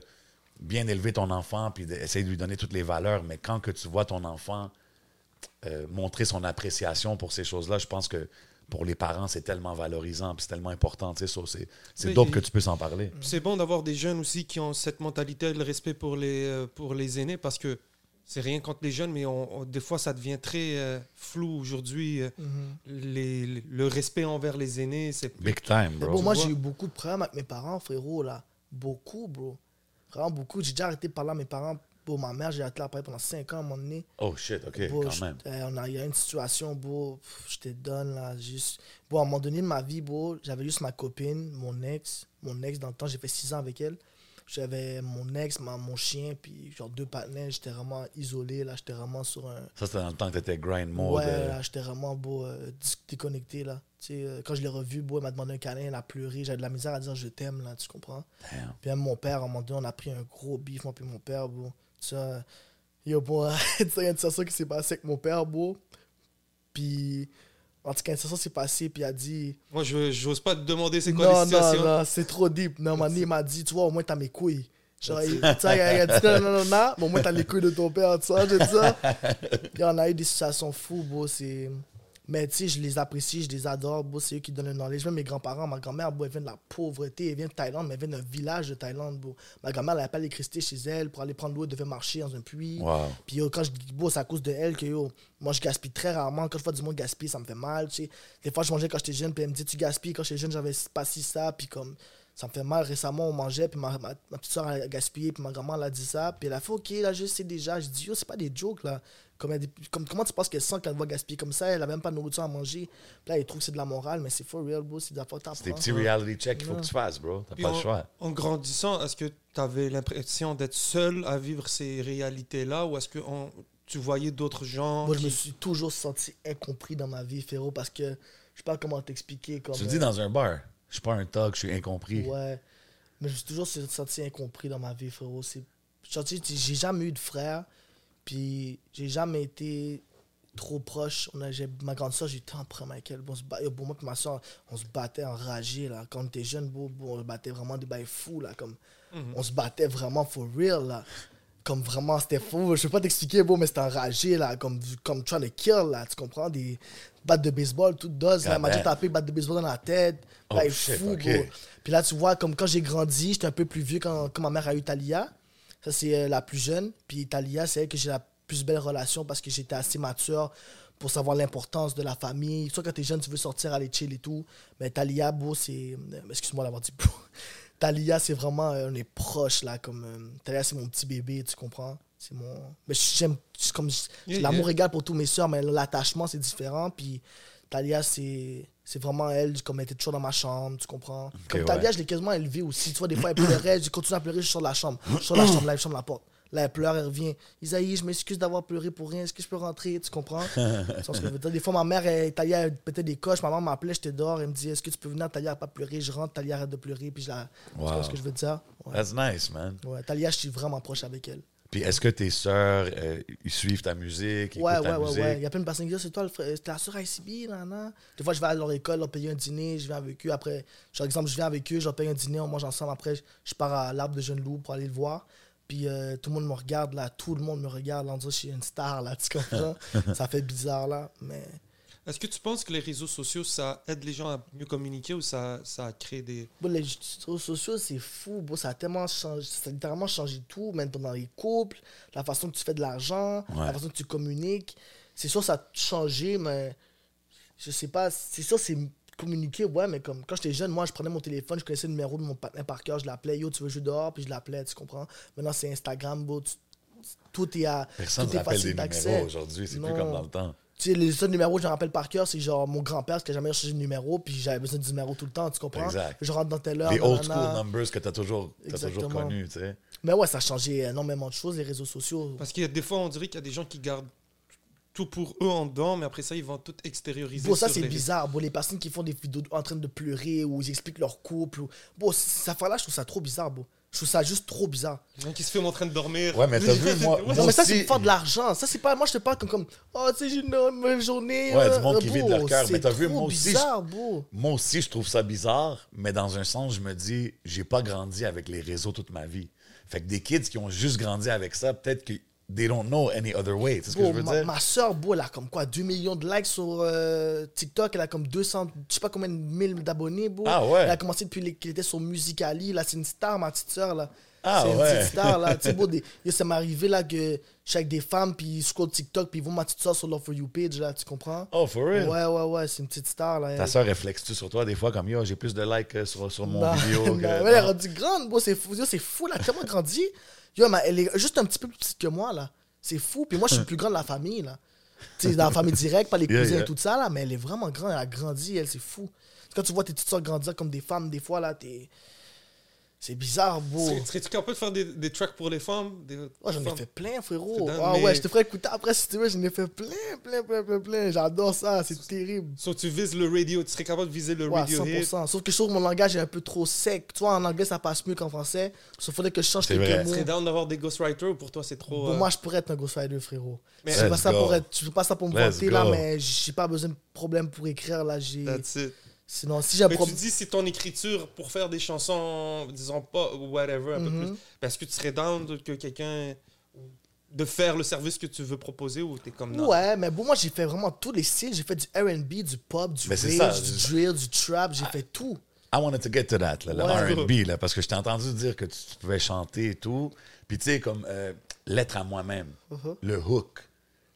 bien élever ton enfant puis d'essayer de lui donner toutes les valeurs, mais quand que tu vois ton enfant euh, montrer son appréciation pour ces choses-là, je pense que pour les parents, c'est tellement valorisant puis c'est tellement important. Tu sais, c'est dope que tu puisses en parler. C'est bon d'avoir des jeunes aussi qui ont cette mentalité, le respect pour les, euh, pour les aînés, parce que c'est rien contre les jeunes, mais on, on- des fois, ça devient très euh, flou aujourd'hui. euh, mhm. les- les- le respect envers les aînés, c'est Big time, bro. bon, moi, j'ai eu beaucoup de problèmes avec mes parents, frérot, là. Beaucoup, bro. Vraiment beaucoup. J'ai déjà arrêté de parler à mes parents. Pour ma mère, j'ai arrêté de la parler pendant 5 ans à un moment donné. Oh shit, ok, Bon, quand je- même. euh, on a, il y a une situation, beau, je te donne là, juste. Bon, à un moment donné de ma vie, beau, j'avais juste ma copine, mon ex. Mon ex, dans le temps, j'ai fait six ans avec elle. J'avais mon ex, ma- mon chien, puis genre deux partenaires. J'étais vraiment isolé, là. J'étais vraiment sur un. Ça, c'était dans le temps que t'étais grind mode. ouais, euh, là, j'étais vraiment beau, euh, déconnecté, là. Tu sais, euh, quand je l'ai revu, beau, elle m'a demandé un câlin, elle a pleuré. J'avais de la misère à dire je t'aime, là, tu comprends? damn. Puis même mon père, à un moment donné, on a pris un gros bif, moi puis mon père, bro. Ça, yo, bon, tu sais, il y a une situation qui s'est passée avec mon père, bro. Puis, en tout cas, une situation s'est passée, puis il a dit... Moi, je j'ose pas te demander c'est quoi Non, les non, situations. non, c'est trop deep. Non, man, il m'a dit, tu vois, au moins, t'as mes couilles. Genre, il, il a dit non, non, non, non, mais au moins t'as les couilles de ton père, tu vois, je dis ça. Puis on a eu des situations fous, bro, c'est... Mais tu sais, je les apprécie, je les adore, c'est eux qui donnent le knowledge. Même mes grands-parents, ma grand-mère, elle vient de la pauvreté, elle vient de Thaïlande, mais elle vient d'un village de Thaïlande. Ma grand-mère, elle pas l'électricité chez elle, pour aller prendre l'eau, elle devait marcher dans un puits. Wow. Puis yo, quand je dis c'est à cause de elle que yo, moi je gaspille très rarement. Quand je vois du monde gaspiller, ça me fait mal. Tu sais. Des fois, je mangeais quand j'étais jeune, puis elle me dit Tu gaspilles. Quand j'étais jeune, j'avais pas si ça, puis comme ça me fait mal. Récemment, on mangeait, puis ma, ma, ma petite soeur a gaspillé, puis ma grand-mère elle a dit ça. Puis elle a fait Ok, là, je sais déjà. Je dis Yo, c'est pas des jokes là. Comme, elle- comme- comment tu penses qu'elle sent quand elle va gaspiller comme ça Elle a même pas de nourriture à manger. Puis là, elle trouve que c'est de la morale, mais c'est for real, bro. C'est de la faute à C'est des petits reality checks qu'il faut que tu fasses, bro. T'as Puis pas en, le choix. en grandissant, est-ce que tu avais l'impression d'être seul à vivre ces réalités-là ou est-ce que on- tu voyais d'autres gens Moi, je me suis toujours senti incompris dans ma vie, frérot, parce que je sais pas comment t'expliquer. Comme, Tu le dis dans un bar. Je suis pas un thug, je suis incompris. Ouais. Mais je me suis toujours senti incompris dans ma vie, frérot. J'ai jamais eu de frère. Puis j'ai jamais été trop proche. On a, ma grande soeur, j'étais en avec elle. Bon, bat- pour moi et ma soeur, on se battait enragés. Là. Quand on était jeunes, bon, bon, on se battait vraiment des bails fous. Là, comme, On se battait vraiment for real. Là. Comme vraiment, c'était fou. Je peux pas t'expliquer, bon, mais c'était enragé. Là, comme, comme trying to kill. Là, tu comprends? Des battes de baseball, tout dose. Là, m'a déjà tapé batte de baseball dans la tête. Oh, Bail shit, fou, ok. bro. Puis là, tu vois, comme quand j'ai grandi, j'étais un peu plus vieux quand, quand ma mère a eu Talia. Ça, c'est euh, la plus jeune. Puis Talia, c'est elle que j'ai la plus belle relation parce que j'étais assez mature pour savoir l'importance de la famille. Soit quand t'es jeune, tu veux sortir, aller chill et tout. Mais Talia, bro, c'est. euh, Excuse-moi d'avoir dit bro. Talia, c'est vraiment. euh, on est proche, là. Comme, Talia, c'est mon petit bébé, tu comprends? C'est mon. Mais j'aime. Comme, Yeah, l'amour yeah. égal pour tous mes soeurs, mais l'attachement, c'est différent. Puis Talia, c'est. C'est vraiment elle, comme elle était toujours dans ma chambre, tu comprends? comme ouais. Talia, je l'ai quasiment élevée aussi. Tu vois, des fois, elle pleurait, je continue à pleurer, je sors de la chambre. Je sors de la chambre, là, je ferme la porte. Là, elle pleure, elle revient. Isaïe, je m'excuse d'avoir pleuré pour rien. Est-ce que je peux rentrer? Tu comprends? Tu vois ce que je veux dire? Des fois, ma mère, elle, Talia, elle pétait des coches. Ma maman m'appelait, j'étais dehors. Elle me dit Est-ce que tu peux venir? Talia n'a pas pleuré. Je rentre, Talia arrête de pleurer. Puis je la. Tu vois ce que je veux dire? Ouais. That's nice, man. Ouais, Talia, je suis vraiment proche avec elle. Puis est-ce que tes sœurs, euh, ils suivent ta musique, ils Ouais, ouais, ta ouais, musique? ouais. Il y a plein de personnes qui disent c'est toi, c'est ta soeur ICB, là, là. Des fois, je vais à leur école, leur payer un dîner, je viens avec eux. Après, par exemple, je viens avec eux, je leur paye un dîner, on mange ensemble. Après, je- je pars à l'arbre de Jeune Loup pour aller le voir. Puis euh, tout le monde me regarde, là. Tout le monde me regarde, là. On dirait que je suis une star, là. Tu comprends? ça fait bizarre, là. Mais Est-ce que tu penses que les réseaux sociaux, ça aide les gens à mieux communiquer ou ça, ça crée des... bon, les réseaux sociaux, c'est fou. Bon, ça a tellement changé. Ça a littéralement changé tout, même dans les couples, la façon que tu fais de l'argent, Ouais. la façon que tu communiques. C'est sûr, ça a changé, mais je sais pas. C'est sûr, c'est communiquer, ouais, mais comme quand j'étais jeune, moi, je prenais mon téléphone, je connaissais le numéro de mon partenaire par cœur, je l'appelais, yo, tu veux jouer dehors, puis je l'appelais, tu comprends. Maintenant, c'est Instagram, bro, tu- tout est à. Personne ne rappelle des d'accès. numéros aujourd'hui, c'est plus comme dans le temps. Sais, les seuls numéros que je me rappelle par cœur, c'est genre mon grand-père, parce qu'il n'a jamais changé de numéro, puis j'avais besoin du numéro tout le temps, tu comprends? Exact. Je rentre dans telle heure. Les old school numbers que tu as toujours, t'as toujours connus, tu sais. Mais ouais, ça a changé énormément de choses, les réseaux sociaux. Parce qu'il y a des fois, on dirait qu'il y a des gens qui gardent tout pour eux en dedans, mais après ça, ils vont tout extérioriser. Bon, ça c'est les bizarre. Bon, les personnes qui font des vidéos en train de pleurer ou ils expliquent leur couple. ou- Bon, ça fait là, je trouve ça trop bizarre, bon. Je trouve ça juste trop bizarre. gens qui se filment en train de dormir. Ouais, mais t'as vu, moi, non, mais ça, c'est pour faire de l'argent. Ça, c'est pas. Moi, je te parle comme. comme oh, tu sais, j'ai une bonne journée. Ouais, euh, du monde qui euh, vit de leur cœur. Mais t'as vu, moi aussi, bizarre, bro. Moi aussi, je trouve ça bizarre, mais dans un sens, je me dis, j'ai pas grandi avec les réseaux toute ma vie. Fait que des kids qui ont juste grandi avec ça, peut-être que they don't know any other way. C'est ce que je veux ma, dire? ma soeur, bro, elle a comme quoi 2 millions de likes sur euh, TikTok. Elle a comme 200, je sais pas combien de mille d'abonnés, bro. Ah ouais? Elle a commencé depuis qu'elle était sur Musicali. Là, c'est une star, ma petite soeur, là. Ah c'est une petite star, là. tu sais, bro, des- yo, ça m'est arrivé, là, que je suis avec des femmes, puis ils scrollent TikTok, puis ils vont ma petite soeur sur leur For You page, là, tu comprends? Oh, for real? Ouais, ouais, ouais, c'est une petite star, là. Ta soeur réflexe-tu sur toi des fois comme yo, j'ai plus de likes euh, sur, sur mon Non, vidéo non, que. mais elle est rendue grande, bro, c'est fou, yo, c'est fou, là, tellement grandi. Yo, mais elle est juste un petit peu plus petite que moi, là. C'est fou, puis moi, je suis le plus grand de la famille, là. Tu sais, dans la famille directe, pas les Yeah, cousins yeah. et tout ça, là, mais elle est vraiment grande, elle a grandi, elle, c'est fou. Quand tu vois tes petites soeurs grandir comme des femmes, des fois, là, t'es. C'est bizarre, bro. Serais- Serais-tu capable de faire des, des tracks pour les femmes? Des, Oh, j'en ai fait plein, frérot. Ah mais- ouais, je te ferai écouter après si tu veux. J'en ai fait plein, plein, plein, plein, plein. J'adore ça, c'est terrible. Sauf tu vises le radio, tu serais capable de viser le Ouais, radio hit. 100%. Sauf que je trouve que mon langage est un peu trop sec. Tu vois, en anglais, ça passe mieux qu'en français. Sauf qu'il faudrait que je change quelques vrai. Tu mots. serais down d'avoir des ghostwriters ou pour toi c'est trop. Pour euh, moi, je pourrais être un ghostwriter, frérot. Mais- je fais pas Let's ça go. pour être, je fais pas ça pour me vanter là, mais j'ai pas besoin de problème pour écrire là. J'ai, That's it. Sinon, si Mais tu dis si ton écriture pour faire des chansons, disons pas, ou whatever, un peu Mhm. plus, est-ce que tu serais down que quelqu'un. de faire le service que tu veux proposer ou t'es comme non? Ouais, mais bon, moi, j'ai fait vraiment tous les styles. J'ai fait du RB, du pop, du c'est rage, du drill, du trap. J'ai fait tout. I wanted to get to that, là, le. R&B, là, parce que je t'ai entendu dire que tu, tu pouvais chanter et tout. Puis tu sais, comme euh, Lettre à moi-même, Uh-huh. le hook.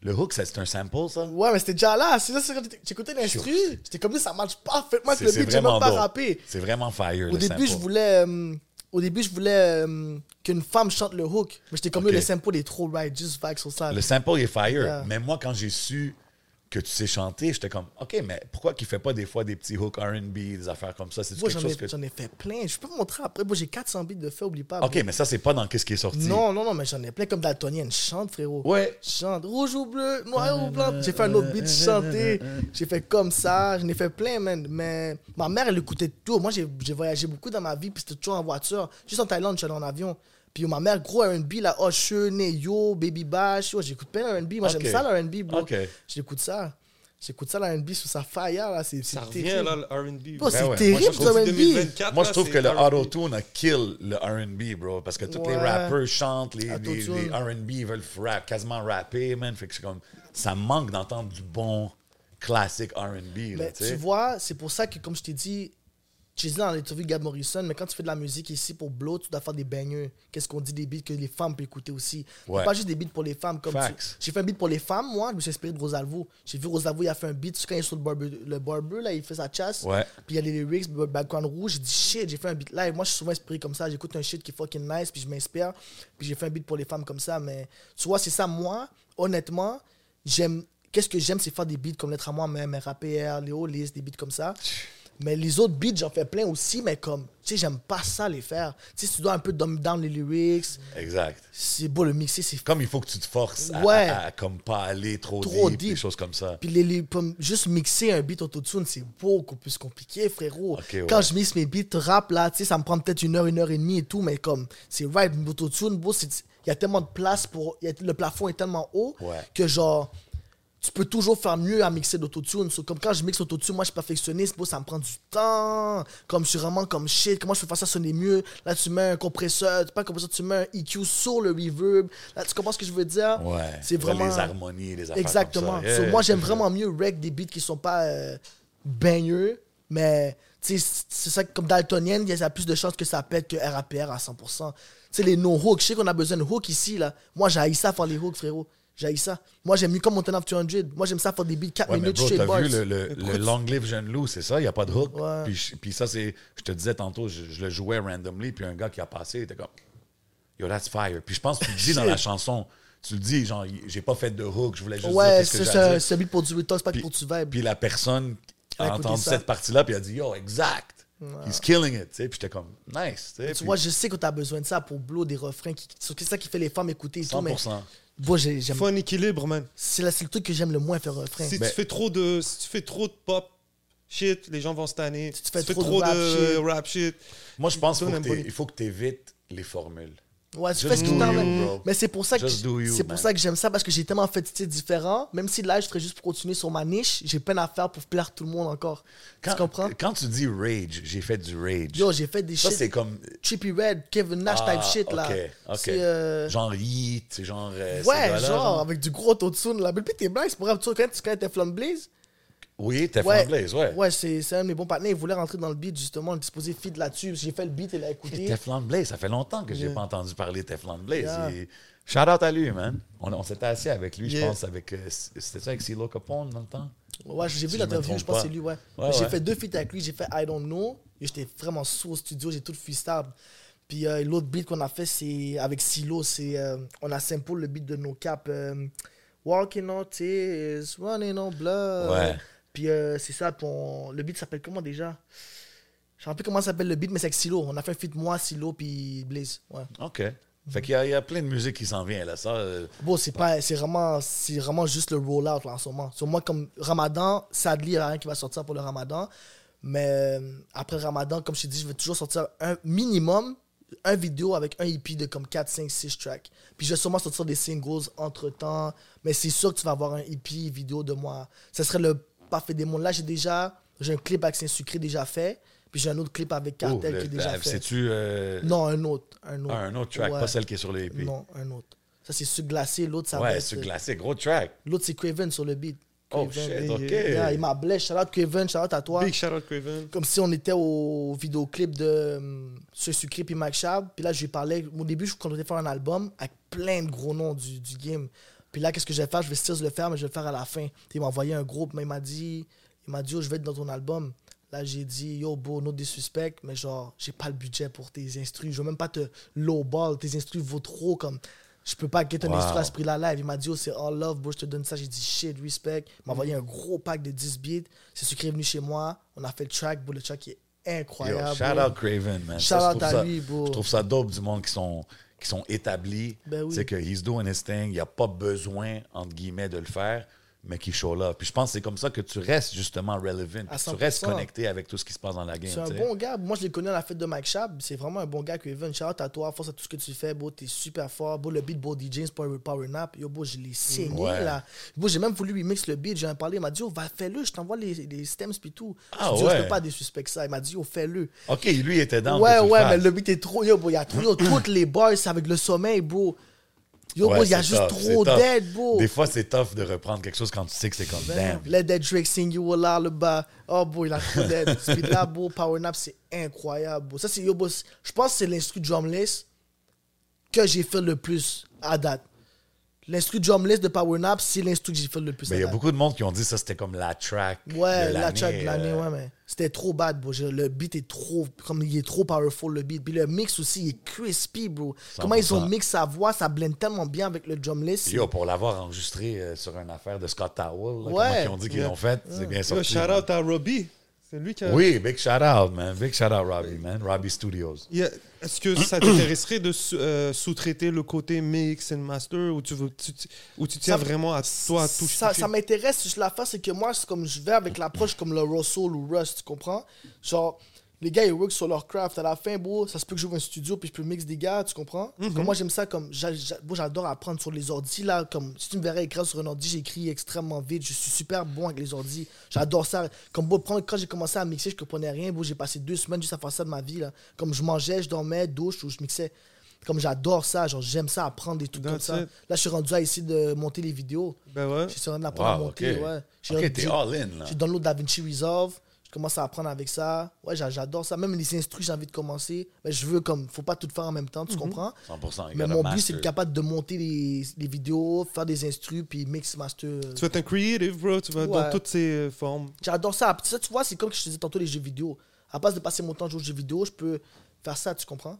Le hook, ça, c'est un sample, ça? Ouais, mais c'était déjà là. C'est là, c'est quand j'écoutais l'instru. J'étais comme, ça marche parfaitement avec le beat. J'ai même pas rappé. C'est vraiment fire, Au début, je voulais, euh, au début, je voulais euh, qu'une femme chante le hook. Mais j'étais comme, Ok. le sample est trop right, juste vague sur ça. Le sample est fire. Yeah. Mais moi, quand j'ai su que tu sais chanter, j'étais comme, OK, mais pourquoi qu'il fait pas des fois des petits hooks R&B, des affaires comme ça? C'est quelque j'en ai, chose que... j'en ai fait plein. Je peux te montrer après. Moi, j'ai 400 beats de fait, oublie pas. OK, bro. mais ça, c'est pas dans qu'est-ce qui est sorti. Non, non, non, mais j'en ai plein comme daltonienne. Chante, frérot. Ouais. Chante. Rouge ou bleu, noir ou blanc. J'ai fait un autre beat chanté. J'ai fait comme ça. J'en ai fait plein, man. Mais ma mère, elle écoutait tout. Moi, j'ai j'ai voyagé beaucoup dans ma vie, puis c'était toujours en voiture. Juste en Thaïlande, je suis allé en avion. Puis ma mère, gros RB, là, Usher, Neyo, Baby Bash. Yo, j'écoute plein RB. Moi, Ok. j'aime ça, le RB, bro. OK. J'écoute ça. J'écoute ça, le RB, sur sa fire, là. C'est Ça c'est revient terrible. là, le RB. Bro, Ben c'est ouais, terrible, je trouve le RB. 2024, Moi, là, je trouve que le auto-tune a kill le R&B, bro. Parce que tous les Ouais. rappers chantent, les, les, les R&B veulent rap, quasiment rapper, man. Fait que c'est comme... Ça manque d'entendre du bon classique R&B, là, Mais tu tu sais. vois, c'est pour ça que, comme je t'ai dit, j'ai dit dans l'interview de Gab Morrison, mais quand tu fais de la musique ici pour Blow, tu dois faire des bangers. Qu'est-ce qu'on dit des beats que les femmes peuvent écouter aussi? Ouais. Pas juste des beats pour les femmes. comme. J'ai fait un beat pour les femmes, moi, je me suis inspiré de Rosalvo. J'ai vu Rosalvo, il a fait un beat quand il est sur le barber, le barber là, il fait sa chasse. Ouais. Puis il y a les lyrics, le background rouge. J'ai dit shit, j'ai fait un beat live. Moi, je suis souvent inspiré comme ça. J'écoute un shit qui est fucking nice, puis je m'inspire. Puis j'ai fait un beat pour les femmes comme ça. Mais tu vois, c'est ça, moi, honnêtement, j'aime. Qu'est-ce que j'aime, c'est faire des beats comme Lettre à moi, même RAPR, Léo, Lys, des beats comme ça. Mais les autres beats, j'en fais plein aussi, mais comme, tu sais, j'aime pas ça les faire. Tu sais, tu dois un peu dumb down les lyrics, Exact. c'est beau le mixer, c'est Comme il faut que tu te forces à, Ouais. à- à comme pas aller trop, Trop deep, des deep. choses comme ça. Puis les, les- juste mixer un beat autotune, c'est beaucoup plus compliqué, frérot. Ouais. Quand je mixe mes beats rap, là, tu sais, ça me prend peut-être une heure, une heure et demie et tout, mais comme, c'est right, autotune, bro, c'est- il y a tellement de place pour. a- le plafond est tellement haut Ouais. que, genre, tu peux toujours faire mieux à mixer d'autotune. So, comme quand je mixe autotune, moi, je suis perfectionniste, bro, ça me prend du temps. Comme je suis vraiment comme shit, comment je peux faire ça sonner mieux? Là, tu mets un compresseur, pas un compresseur, tu mets un EQ sur le reverb. Là, tu comprends ce que je veux dire? Ouais. C'est vraiment. Les harmonies, les affaires Exactement. comme ça. So, Yeah, moi, j'aime vraiment mieux rec des beats qui sont pas euh, baigneux, mais tu c'est ça, comme Daltonienne, il y a plus de chances que ça pète que RAPR à 100%. Tu sais, les no-hooks, je sais qu'on a besoin de hooks ici, là. Moi, j'ai ça faire les hooks, frérot. J'ai ça. Moi, j'aime mieux comme Mountain of 200. Moi, j'aime ça faire des beats 4 Ouais, mais minutes t'as bars. vu le, le, le Long Live Jeune Loup, c'est ça, il n'y a pas de hook. Ouais. Puis, puis ça, c'est, je te disais tantôt, je, je le jouais randomly, puis un gars qui a passé, il était comme, yo, that's fire. Puis je pense que tu le dis dans la chanson, tu le dis, genre, j'ai pas fait de hook, je voulais juste dire Ouais, c'est dire. C'est un beat pour du retalk, c'est pas pour du vibe. Puis la personne a entendu ça. cette partie-là, puis elle a dit, yo, exact. He's killing it, tu sais. Puis j'étais comme, nice, tu vois, je sais que tu as besoin de ça pour blow des refrains. qui- C'est ça qui fait les femmes écouter et tout, mais 100%. Moi, j'ai- Il j'aime. faut un équilibre, man. C'est la- c'est le truc que j'aime le moins faire refrain. Si Ben- tu fais trop de si tu fais trop de pop shit, les gens vont se tanner. Si tu fais trop de rap de shit. rap shit. Moi, je pense qu'il Toi, faut que n'aime pas t'é- il faut que tu évites les formules. Ouais, tu Just fais ce qui bro. Mais c'est pour ça que c'est pour ça que j'aime ça parce que j'ai tellement fait de styles différents. Même si là, je ferais juste pour continuer sur ma niche, j'ai peine à faire pour plaire tout le monde encore. Quand, tu comprends? Quand tu dis rage, j'ai fait du rage. Yo, j'ai fait des ça, shit c'est comme. Trippy Red, Kevin Nash Ah, type shit là. ok, euh, Genre Yeet, c'est genre. euh, Ouais, genre, avec du gros autotune là. Mais puis t'es blague, c'est pour grave. Tu connais, tu connais Teflon Blaze? Oui, t'es Ouais, Blaze, ouais. Ouais, c'est c'est un de mes bons partenaires. Il voulait rentrer dans le beat justement, il disposait feed là-dessus. J'ai fait le beat, il a écouté. Teflon Blaze, ça fait longtemps que j'ai Yeah. pas entendu parler de Teflon Blaze. Yeah. Et- Shout out à lui, man. On, on s'était assis avec lui, je pense, avec. euh, C'était ça avec CeeLo Capone dans le temps? Ouais, j'ai vu Si je l'interview, trompe je pense que c'est lui, ouais. Ouais, j'ai ouais. fait deux feats avec lui, j'ai fait I Don't Know, et j'étais vraiment sous au studio, j'ai tout freestyle. Puis euh, l'autre beat qu'on a fait, c'est avec Silo, c'est euh, on a sample le beat de No Cap, Walking on Tears, Running on Blood. Ouais. Puis euh, c'est ça, on- le beat s'appelle comment déjà? Je sais un peu comment s'appelle le beat, mais c'est avec Silo. On a fait un feat moi, Silo, puis Blaze. Ouais. OK. Fait qu'il y, a- il y a plein de musique qui s'en vient, là. Ça, euh, Bon, c'est pas, c'est vraiment, c'est vraiment juste le roll-out là, en ce moment. Sur moi, comme Ramadan, sadly, il n'y a rien qui va sortir pour le Ramadan. Mais euh, après Ramadan, comme je t'ai dit, je vais toujours sortir un minimum, un vidéo avec un EP de comme 4, 5, 6 tracks. Puis je vais sûrement sortir des singles entre temps. Mais c'est sûr que tu vas avoir un EP vidéo de moi. Ce serait le parfait des mondes. Là, j'ai déjà J'ai un clip avec Saint-Sucré déjà fait, puis j'ai un autre clip avec Oh, Cartel le- qui est déjà euh, fait. C'est-tu euh, Non, un autre. Un autre, ah, un autre track, Ouais. pas celle qui est sur le EP? Non, un autre. Ça, c'est sur glacé. L'autre, ça va ouais, être- c'est glacé, gros track. L'autre, c'est Craven sur le beat. Oh shit, ok. Yeah, il m'a blessé. Shout out Craven, shout out à toi. Big shout out Craven. Comme si on était au vidéoclip de um, Ce Sucré puis Mac Chab. Puis là, je lui parlais. Au début, je comptais faire un album avec plein de gros noms du, du game. Puis là, qu'est-ce que je vais faire? Je vais still le faire, mais je vais le faire à la fin. Puis il m'a envoyé un groupe, mais il m'a dit Il m'a dit, oh, je vais être dans ton album. Là, j'ai dit, yo, bro, no des suspects, mais genre, j'ai pas le budget pour tes instrus. Je veux même pas te lowball. Tes instrus vaut trop comme. Je peux pas get un Wow. instru à ce prix-là live. Il m'a dit, oh, c'est all love, bro, je te donne ça. J'ai dit, shit, respect. Il m'a envoyé un gros pack de 10 beats. C'est sucré venu chez moi. On a fait le track, bro. Le track est Yo, incroyable. shout bro. out Craven, man. Shout Ça, out à ça- lui, bro. Je trouve ça dope du monde qui sont, qui sont établis. Ben oui. C'est que he's doing his thing. Il n'y a pas besoin, entre guillemets, de le faire, mais qui show là. Puis je pense que c'est comme ça que tu restes justement relevant. Tu restes 100%. connecté avec tout ce qui se passe dans la game. C'est un bon gars. Moi, je l'ai connu à la fête de Mike Shab. C'est vraiment un bon gars, Kevin. Shout out à toi. Force à tout ce que tu fais, bro. T'es super fort. Bro, le beat, bro, DJ, Power, Power Nap. Yo, bro, je l'ai saigné, Ouais. là. Bro, j'ai même voulu lui mix le beat. J'ai parlé. Il m'a dit, oh, va, fais-le. Je t'envoie les, les stems puis tout. Ah, je dis, oh, ouais. je peux pas des suspects ça. Il m'a dit, oh, fais-le. OK, lui il était dans. ouais, ouais, mais le beat est trop. Yo, bro, il y a trop. yo, toutes les c'est avec le sommeil, bro. Yo, il y a juste trop d'aide, bro. Des fois, c'est tough de reprendre quelque chose quand tu sais que c'est comme damn. Let that Drake sing you le bas. Oh, boy, il a trop d'aide. Ce beat-là, bro, Power Nap, c'est incroyable, bro. Ça, c'est, yo, bro, je pense que c'est l'instru drumless que j'ai fait le plus à date. L'instru drumless de Power Nap, c'est l'instru que j'ai fait le plus Mais il y a beaucoup de monde qui ont dit ça, c'était comme la track. Ouais, de la track de l'année, euh, ouais, mais c'était trop bad, bro. Le beat est trop, comme il est trop powerful, le beat. Puis le mix aussi, il est crispy, bro. Comment ils ont 100%. mix sa voix, ça blende tellement bien avec le drumless. Yo, pour l'avoir enregistré euh, sur une affaire de Scott Towell, là, Ouais. comment ils ont dit qu'ils Yeah. l'ont fait, c'est bien Yo, sorti. shout man. out à Robbie. C'est lui qui a. Oui, big shout out, man. Big shout out, Robbie, man. Robbie Studios. Yeah. Est-ce que ça t'intéresserait de euh, sous-traiter le côté mix and master ou tu, veux, tu, tu- ou tu tiens Ça- vraiment à toi à tout ça, ça m'intéresse si je la fais, c'est que moi, c'est comme je vais avec l'approche comme le Russell ou Rust, tu comprends? Genre, les gars, ils work sur leur craft. À la fin, bro, ça se peut que j'ouvre un studio puis je peux mix des gars, tu comprends? Comme moi, j'aime ça comme. J'adore apprendre sur les ordis, là. Comme si tu me verrais écrire sur un ordi, j'écris extrêmement vite. Je suis super bon avec les ordis. J'adore ça. Comme, bro, quand j'ai commencé à mixer, je comprenais rien, bro. J'ai passé deux semaines juste à faire ça de ma vie, là. Comme je mangeais, je dormais, douche ou je mixais. Comme j'adore ça, genre j'aime ça apprendre des trucs comme ça. it. Là, je suis rendu à essayer de monter les vidéos. Ben ouais. J'ai essayé d'apprendre à monter, ok. ouais. Ok, t'es all in, là. J'ai download DaVinci Resolve. Commence à apprendre avec ça. Ouais, j'a- j'adore ça. Même les instrus, j'ai envie de commencer. Mais je veux comme, faut pas tout faire en même temps, tu comprends? 100%. you Mais mon but, c'est d'être capable de monter les, les vidéos, faire des instrus, puis mix, master. Tu vas être un creative, bro. Tu vas dans toutes ses euh, formes. J'adore ça. Ça, tu vois, c'est comme je te disais tantôt, les jeux vidéo. À place de passer mon temps à jouer aux jeux vidéo, je peux faire ça, tu comprends?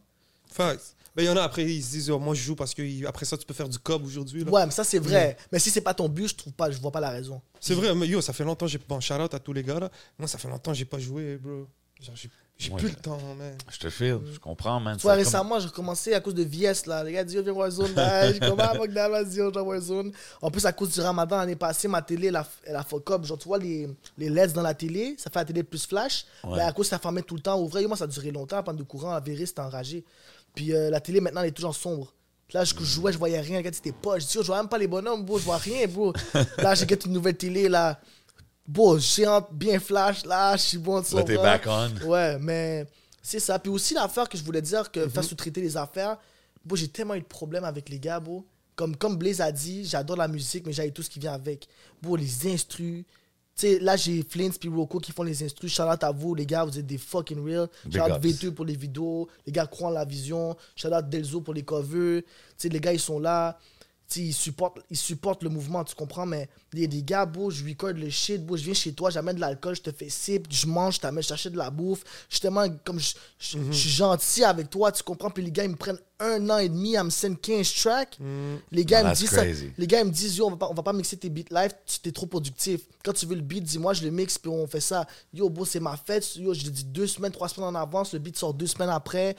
Facts. Ben, il y en a après, ils se disent, oh, moi je joue parce que après ça, tu peux faire du cob aujourd'hui. là. Ouais, mais ça, c'est vrai. Mais si c'est pas ton but, je trouve pas, je vois pas la raison. C'est vrai, mais yo, ça fait longtemps, j'ai bon, shout out à tous les gars là. Moi, ça fait longtemps j'ai pas joué, bro. Genre, j'ai j'ai Ouais. plus le temps, man. Je te file, je comprends, man. Tu vois, C'est comme- récemment, j'ai recommencé à cause de VS, là. Les gars disent, viens Warzone, là. J'ai comme, ah, vas-y, on joue à Warzone. En plus, à cause du ramadan, l'année passée, ma télé, elle a, elle a fuck up. Genre, tu vois, les, les LEDs dans la télé, ça fait la télé plus flash. Ouais. Mais à cause ça fermait tout le temps, ouvrait, moi, ça a duré longtemps, pendant de courant, la vérité, c'était enragé. Puis euh, la télé, maintenant, elle est toujours sombre. Là, je jouais, je voyais rien. Gars, c'était pas. Je dis, oh, je vois même pas les bonhommes, bro, je vois rien, bro. là, j'ai une nouvelle télé, là. Bon, géante, bien flash, là, je suis bon, tu Là, t'es back on. Ouais, mais c'est ça. Puis aussi, l'affaire que je voulais dire, que Mhm. faire sous-traiter les affaires, j'ai tellement eu de problèmes avec les gars, bro. Comme, comme Blaze a dit, j'adore la musique, mais j'ai tout ce qui vient avec. Les instrus. Sais, là, j'ai Flint puis Rocco qui font les instrus. Shout out à vous, les gars, vous êtes des fucking real. Shout out ups. V2 pour les vidéos. Les gars croient en la vision. Shout out Delzo pour les covers. Tu sais, les gars, ils sont là. Ils supportent, ils supportent le mouvement, tu comprends, mais il y a des gars, bro, je record le shit, bro, je viens chez toi, j'amène de l'alcool, je te fais sip, je mange, je t'amène, je t'achète de la bouffe. Justement, comme je, je- je suis gentil avec toi, tu comprends, puis les gars, ils me prennent un an et demi à me send 15 tracks. Les gars, ils me disent ça. Les gars, ils me disent, yo, on va pas, on va pas mixer tes beats live, tu t'es trop productif. Quand tu veux le beat, dis-moi, je le mixe, puis on fait ça. Yo, bro, c'est ma fête. Yo, je le dis deux semaines, trois semaines en avance, le beat sort deux semaines après.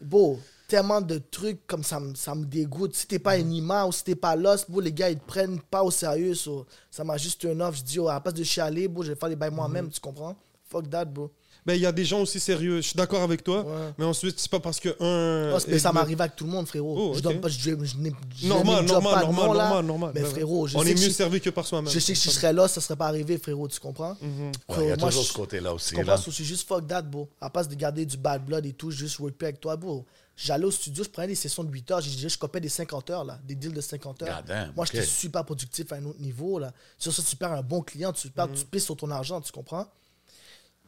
Bro, tellement de trucs comme ça, me- ça me dégoûte. Si t'es pas Mm. un imam ou si t'es pas lost, bro, les gars, ils te prennent pas au sérieux. so, ça m'a juste un off. Je dis, yo, à la place de chialer, bro, je vais faire les bails moi-même, Mm-hmm. tu comprends? Fuck that, bro. Ben, il y a des gens aussi sérieux. Je suis d'accord avec toi. Ouais. Mais ensuite, c'est pas parce que un. C'est- mais ça m'arrive avec tout le monde, frérot. Oh, Je ok. donne pas, je, je, je n'ai- je Normal, normal, pas normal, nom, là. normal, normal. Mais frérot, je On sais est mieux je- servi que par soi-même. Je sais que si je serais là, ça serait pas arrivé, frérot, tu comprends? Mhm. Il y a moi, toujours je- ce côté-là aussi. Là. comprends? Je suis juste fuck that, bro. À place de garder du bad blood et tout, juste work avec toi, bro. J'allais au studio, je prenais des sessions de 8 heures, j'ai- je copais des 50 heures, là, des deals de 50 heures. Damn, Moi, j'étais super productif à un autre niveau, là. Sur ça, tu perds un bon client, tu, perds, tu pisses sur ton argent, tu comprends?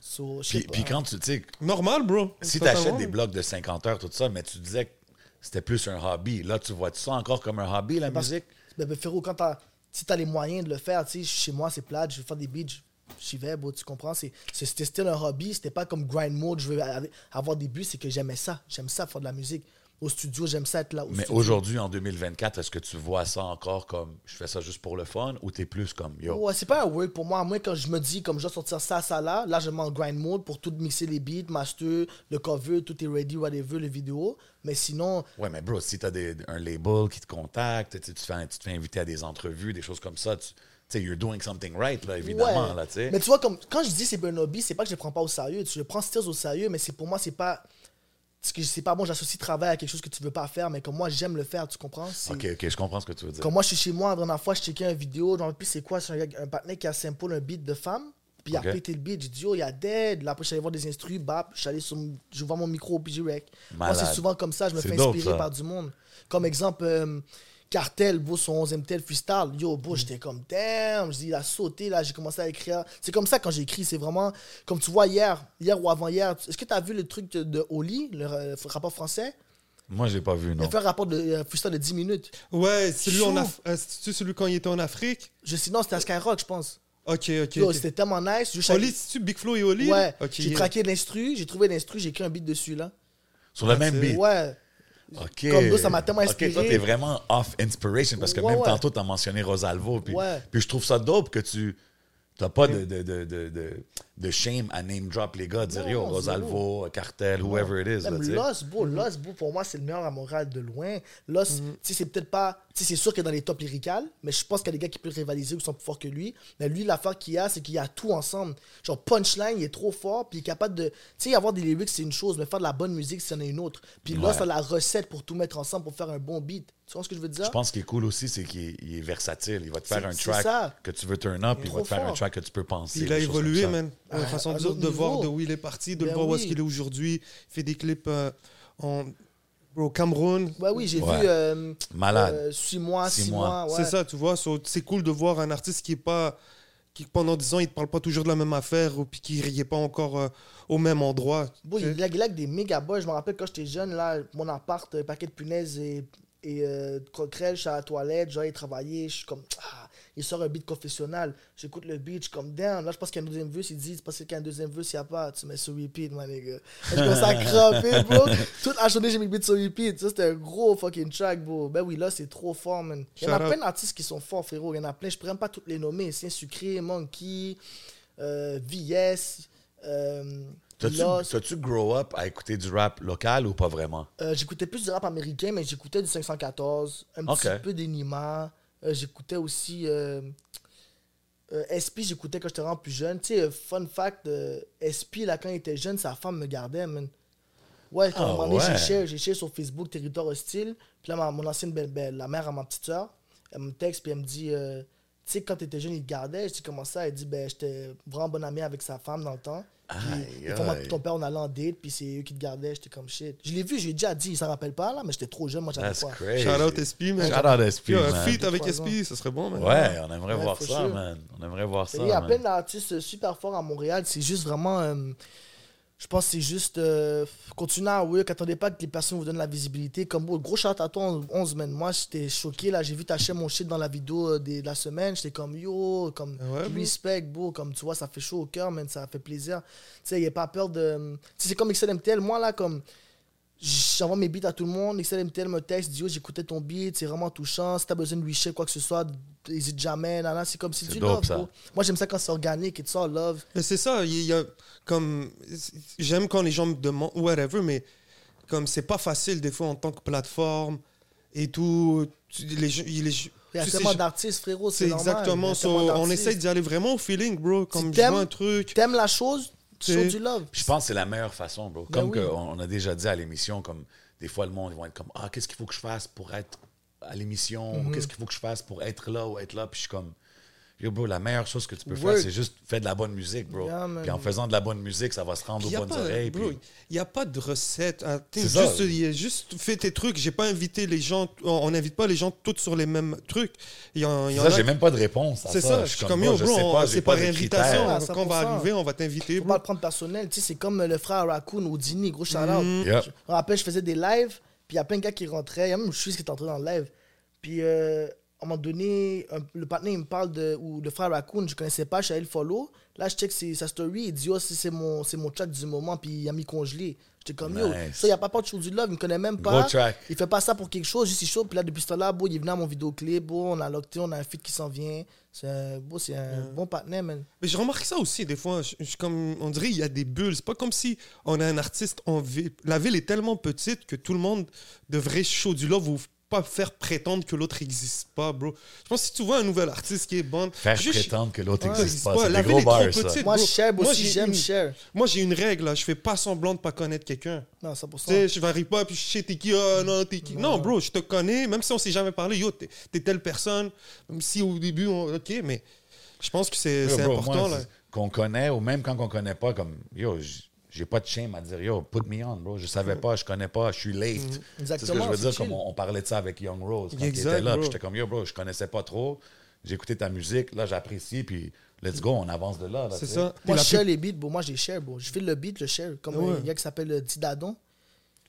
So, je Puis, pas. puis quand tu, tu sais, Normal, bro. si tu achètes des blocs de 50 heures, tout ça, mais tu disais que c'était plus un hobby. Là, tu vois -tu ça encore comme un hobby, la Parce- musique? Ben, ben, frérot, quand t'as, si t'as les moyens de le faire, tu sais, chez moi, c'est plate, je veux faire des beats, j'y vais, bro, tu comprends? C'était still un hobby, c'était pas comme grind mode, je veux avoir des buts, c'est que j'aimais ça. J'aime ça, faire de la musique. Au studio, j'aime ça être là. Au Mais aujourd'hui, en 2024, est-ce que tu vois ça encore comme je fais ça juste pour le fun ou t'es plus comme yo? Ouais, c'est pas un work pour moi. Moi, quand je me dis, comme je dois sortir ça, ça, là, là, je mets en grind mode pour tout mixer les beats, master, le cover, tout est ready, whatever, les vidéos. Mais sinon, Ouais, mais bro, si t'as des- un label qui te contacte, tu, tu, fais, tu te fais inviter à des entrevues, des choses comme ça, tu sais, you're doing something right, là, évidemment, Ouais. là, tu sais. Mais tu vois, comme, quand je dis c'est un hobby, c'est pas que je le prends pas au sérieux. Je prends Stills au sérieux, mais c'est pour moi, c'est pas. C'est que c'est pas bon, j'associe travail à quelque chose que tu veux pas faire, mais comme moi, j'aime le faire, tu comprends? Ok, ok, je comprends ce que tu veux dire. Comme moi, je suis chez moi, la dernière fois, je checkais une vidéo, dans le plus, c'est quoi? C'est un, un partenaire qui a sample un beat de femme, puis il Ok. a pété le beat. J'ai dit, oh, il y a dead. Là, après, je suis allé voir des instrus, bap, je suis allé sur, je vois mon micro, puis j'ai rec. Moi, c'est souvent comme ça, je me fais dope, inspirer ça. par du monde. Comme exemple, euh, Cartel, bro, son 11e tel freestyle. Yo, Mm. bro, j'étais comme, damn, je dis, il a sauté, là, j'ai commencé à écrire. C'est comme ça quand j'écris, c'est vraiment, comme tu vois hier, hier ou avant-hier, est-ce que tu as vu le truc de, de Oli, le rapport français? Moi, j'ai pas vu, Il non. a fait un rapport de euh, freestyle de 10 minutes. Ouais, celui, en Chaud. Af- euh, celui quand il était en Afrique? Je sais, non, c'était à Skyrock, je pense. Ok, ok. Yo, ok. c'était tellement nice. Je Oli, c'est-tu Big Flo et Oli? Ouais, là? Ok, j'ai yeah. traqué l'instru, j'ai trouvé l'instru, j'ai écrit un beat dessus là. Sur le même c'est- beat? Ouais, Ok. Comme nous, ça m'a tellement Ok, inspiré. toi, t'es vraiment off inspiration parce que Ouais, même ouais. tantôt, t'as mentionné Rosalvo. Puis, Ouais. puis je trouve ça dope que tu. T'as pas de, de, de, de, de, shame à name drop les gars, dire Non, yo, non, Rosalvo, Cartel, whoever it is. Là, Même tu sais. Lost, bro, Lost, bro, pour moi, c'est le meilleur à Montréal de loin. Lost, tu sais, c'est peut-être pas. Tu sais, c'est sûr qu'il est dans les top lyricales, mais je pense qu'il y a des gars qui peuvent rivaliser ou qui sont plus forts que lui. Mais lui, l'affaire qu'il a, c'est qu'il y a tout ensemble. Genre, punchline, il est trop fort, puis il est capable de. Tu sais, avoir des lyrics, c'est une chose, mais faire de la bonne musique, c'en est une autre. Puis Lost Ouais. a la recette pour tout mettre ensemble pour faire un bon beat. Tu vois ce que je veux dire? Je pense qu'il est cool aussi, c'est qu'il est, il est versatile. Il va te faire un track ça. que tu veux turn up, Il il va te faire un track que tu peux penser. Il a évolué, man. La façon de, voir de où il est parti, de le Ben voir où est-ce qu'il est aujourd'hui. Il fait des clips euh, en au Cameroun. Ouais, oui, j'ai Ouais. vu. Euh, Malade. euh, six mois, Six six mois. mois. ouais. C'est ça, tu vois. so, c'est cool de voir un artiste qui est pas. qui pendant 10 ans, il te parle pas toujours de la même affaire ou puis qui n'est pas encore euh, au même endroit. Bon, il lag, des méga boys. Je me rappelle quand j'étais jeune, là, mon appart, paquet de punaises et, et euh, de coquerelles, je suis à la toilette, genre, il travaillait, je suis comme, ah, il sort un beat confessionnal. J'écoute le beat, je suis comme, damn, là, je pense qu'il y a un deuxième verse, il dit, c'est parce qu'il y a un deuxième verse, il n'y a pas, tu mets sur repeat, man, les gars. Je commence à craper, bro. Toute la journée, j'ai mis le beat sur repeat. Ça, c'était un gros fucking track, bro. Ben oui, là, c'est trop fort, man. Il y en a plein d'artistes qui sont forts, frérot. Il y en a plein, je pourrais même pas toutes les nommer. C'est sucré, Monkey, euh, VS, euh, T'as-tu Lost. t'as-tu grow up à écouter du rap local ou pas vraiment? Euh, j'écoutais plus du rap américain, mais j'écoutais du 514, un petit peu d'Enima. Euh, j'écoutais aussi euh, euh, SP, j'écoutais quand j'étais vraiment plus jeune. Tu sais, euh, fun fact, SP, là, quand il était jeune, sa femme me gardait, man. Ouais, quand Ah à un moment donné, j'ai sur Facebook Territoire Hostile. Puis là, ma- mon ancienne belle, belle- la mère à ma petite soeur, elle me texte, puis elle me dit, tu sais, quand t'étais jeune, il te gardait. Je dis, comment ça? Elle dit, ben, j'étais vraiment bonne amie avec sa femme dans le temps. Puis, des fois, ton père, on allait en date, puis c'est eux qui te gardaient. J'étais comme shit. Je l'ai vu, je lui ai déjà dit, il s'en rappelle pas, là, mais j'étais trop jeune, moi, j'avais pas. crazy. Shout out SP, man. Shout out SP, Yo, un feat avec. SP, ça serait bon, man. Ouais, on aimerait Ouais, voir ça, man. On aimerait voir ça. Il y a plein d'artistes super forts à Montréal. C'est juste vraiment. euh, je pense que c'est juste. euh, continuer à work. Attendez pas que les personnes vous donnent la visibilité. Comme bon, gros shout à toi, 11 man. Moi, j'étais choqué. là J'ai vu t'acheter mon shit dans la vidéo euh, des- de la semaine. J'étais comme yo, comme ouais, respect, beau. Comme tu vois, ça fait chaud au cœur, man. Ça fait plaisir. Tu sais, il n'y a pas peur de. Tu sais, c'est comme XLMTL. Moi, là, comme. J'envoie mes beats à tout le monde. XLMTL me texte, dit Yo, j'écoutais ton beat, c'est vraiment touchant. Si t'as besoin de lui share quoi que ce soit, n'hésite jamais. Là, là, c'est comme si C'est du dope, love, ça. bro. Moi, j'aime ça quand c'est organique et tout ça, love. Mais c'est ça, il y a comme j'aime quand les gens me demandent whatever, mais comme c'est pas facile des fois en tant que plateforme et tout. tu- Les, gens- il y a tu tellement je- d'artistes, frérot. c'est normal. Exactement On essaye d'y aller vraiment au feeling, bro. Comme je t'aimes- vois un truc. T'aimes la chose, Show sais. du love. Puis je pense que c'est la meilleure façon, bro. Ben Comme oui. on a déjà dit à l'émission, comme des fois le monde ils vont être comme Ah, qu'est-ce qu'il faut que je fasse pour être à l'émission? Mhm. Ou Qu'est-ce qu'il faut que je fasse pour être là ou être là? Puis je suis comme Yo, bro, la meilleure chose que tu peux Work. faire, c'est juste faire de la bonne musique, bro. Yeah, puis en faisant de la bonne musique, ça va se rendre aux bonnes pas, oreilles. bro, puis- il y a pas de recette. hein. Ça. juste, il y a juste fais tes trucs. J'ai pas invité les gens. On n'invite pas les gens tous sur les mêmes trucs. Y en, il y en Ça, a j'ai même pas de réponse. C'est ça, je suis comme yo, bro, c'est pas par invitation. Ah, Quand on va 100%. arriver, on va t'inviter. Faut bro. pas le prendre personnel. Tu sais, c'est comme le frère Raccoon au dîner, gros shout out. Mm. Yep. Je me rappelle, je faisais des lives, puis il y a plein de gars qui rentraient. Il y a même je suis qui est entré dans le live. Puis euh, un moment donné, un- le partenaire il me parle de. Ou le frère Raccoon, je connaissais pas, je suis allé le follow. Là, je check sa story, il dit, oh, c'est mon, c'est mon track du moment, puis il a mis congelé. J'étais comme, yo, Nice. ça, il n'y a pas peur de show du love, il me connaît même pas. track. Il fait pas ça pour quelque chose, juste il chaud. Puis là, depuis ce temps-là, beau, il est venu à mon vidéoclip, beau, on a locked, on a un feat qui s'en vient. C'est un, beau, c'est un bon partenaire, man. Mais je remarque ça aussi des fois. Je, je- comme on dirait il y a des bulles. C'est pas comme si on a un artiste en ville. La ville est tellement petite que tout le monde devrait show du love ou pas faire prétendre que l'autre n'existe pas, bro. Je pense que si tu vois un nouvel artiste qui est bon, Faire prétendre que l'autre Ouais, n'existe pas. ouais, C'est la des ville gros bars, petite. Moi, je Moi, aussi, j'ai j'aime une- share. Moi, j'ai une règle, là. Je fais pas semblant de pas connaître quelqu'un. Non, 100%. Tu sais, je n'arrive pas, puis je sais t'es qui, ah non, t'es qui? Non, bro, je te connais, même si on s'est jamais parlé, yo, t'es telle personne. Même si au début, on- ok, mais je pense que c'est c'est important, moi, là. c'est- Qu'on connaît, ou même quand on connaît pas, comme, yo, j- j'ai pas de shame à dire, yo, put me on, bro. Je savais pas, je connais pas, je suis late. C'est ce que je Exactement, veux c'est dire, comme on, on parlait de ça avec Young Rose quand Exact, il était là. bro. Puis j'étais comme, yo, bro, je connaissais pas trop. J'ai écouté ta musique, là, j'apprécie, puis let's go, on avance de là. là, C'est ça. Moi, je share les beats, bon, moi, j'ai share, bon. Je fais le beat, le share. Comme Ouais. un gars qui s'appelle euh, Didadon.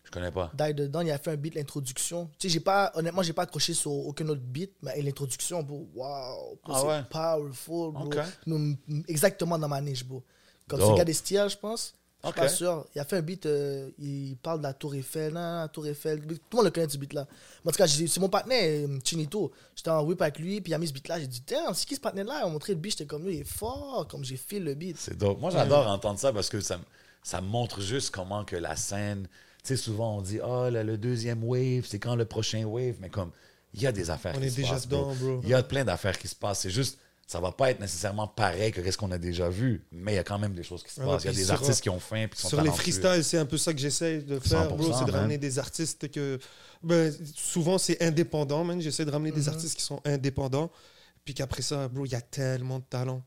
Je connais pas. Die dedans, il a fait un beat, l'introduction. Tu sais, j'ai pas, honnêtement, j'ai pas accroché sur aucun autre beat, mais l'introduction, bro, wow, bro, Ah c'est ouais? powerful, bro. Mm, mm, Exactement dans ma niche, bro. Comme c'est gars des Stiers, je pense. Je suis pas sûr. Il a fait un beat, euh, il parle de la Tour Eiffel, non, la Tour Eiffel. Tout le monde le connaît, ce beat-là. En tout cas, c'est mon partenaire, euh, Chinito. J'étais en whip avec lui, puis il a mis ce beat-là. J'ai dit, tiens, c'est qui ce partenaire-là? Il m'a montré le beat, j'étais comme lui, il est fort, comme j'ai fait le beat. C'est dope. Moi, j'adore entendre ça parce que ça, me- ça montre juste comment que la scène. Tu sais, souvent, on dit, ah, là, le deuxième wave, c'est quand le prochain wave? Mais comme, il y a des affaires On qui est se déjà passent. dedans, bro. Il y a plein d'affaires qui se passent. C'est juste, ça va pas être nécessairement pareil que ce qu'on a déjà vu, mais il y a quand même des choses qui se Ouais, passent. Il y a des sur- artistes qui ont faim puis qui sont Sur les freestyles, c'est un peu ça que j'essaie de faire, bro. 100%, C'est de ramener des artistes que. Ben, souvent, c'est indépendant, man. J'essaie de ramener des artistes qui sont indépendants. Puis qu'après ça, bro, il y a tellement de talent.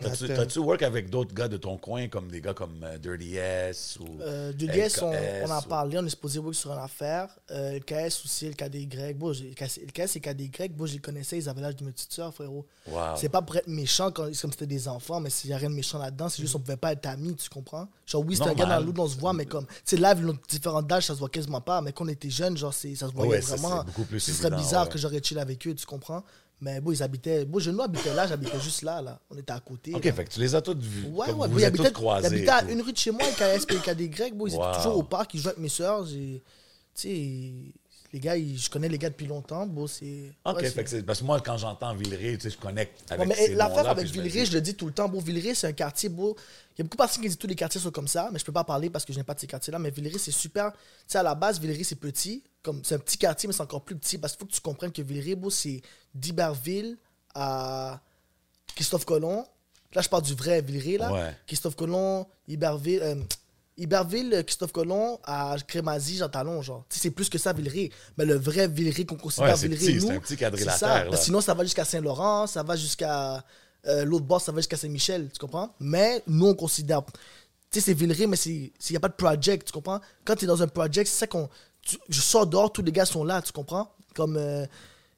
T'as-tu, Attends. t'as-tu work avec d'autres gars de ton coin, comme des gars comme euh, Dirty S ou. Euh, de l'IS, on, on en ou- parlait, on est supposé work sur une affaire. Euh, le KS aussi, le KDY. Bon, le KS et KDY, bon, je les connaissais, ils avaient l'âge de mes petites sœurs, frérot. Wow. C'est pas pour être méchant quand, comme c'était des enfants, mais il n'y a rien de méchant là-dedans. C'est juste qu'on pouvait pas être amis, tu comprends? Genre, oui, c'est un gars dans le loup, on se voit, mais comme, tu sais, live, nos différents d'âge, ça se voit quasiment pas. Mais quand on était jeunes, genre, ça se voyait Ouais, vraiment. c'est beaucoup plus Ce serait bizarre ouais. que j'aurais chill avec eux, tu comprends? Mais bon, ils habitaient. Bon, je habitais là, j'habitais juste là, là. On était à côté. Ok, là. fait que tu les as tous vus. Ouais, ouais, vous bon, il êtes tous habitait, il croisés. habitait et à une rue de chez moi, KS, KDY, bon, ils Wow. étaient toujours au parc, ils jouaient avec mes soeurs. Tu sais, les gars, ils- je connais les gars depuis longtemps, bon, c'est. Ok, ouais, fait que parce que moi, quand j'entends Villeray, tu sais, je connecte Ouais, avec mais ces l'affaire avec Villeray, je le dis tout le temps. Bon, Villeray, c'est un quartier beau. Il y a beaucoup de personnes qui disent que tous les quartiers sont comme ça, mais je peux pas parler parce que je n'ai pas de ces quartiers-là. Mais Villeray, c'est super. Tu sais, à la base, Villeray, c'est petit. Comme, c'est un petit quartier, mais c'est encore plus petit parce qu'il faut que tu comprennes que Villeray, c'est d'Iberville à Christophe Colomb. Là, je parle du vrai Villeray, là. Ouais. Christophe Colomb, Iberville. euh, Iberville, Christophe Colomb à Crémazie, Jean Talon, genre. Tu sais, c'est plus que ça, Villeray. Mais le vrai Villeray qu'on considère Ouais, Villeray, nous, c'est un petit quadrilatère, ça. là. Sinon, ça va jusqu'à Saint-Laurent, ça va jusqu'à. euh, L'autre boss, ça va jusqu'à Saint-Michel, tu comprends? Mais nous, on considère. Tu sais, c'est Villeray, mais il n'y a pas de project, tu comprends? Quand tu es dans un project, c'est ça qu'on. Tu- Je sors dehors, tous les gars sont là, tu comprends? Comme. euh,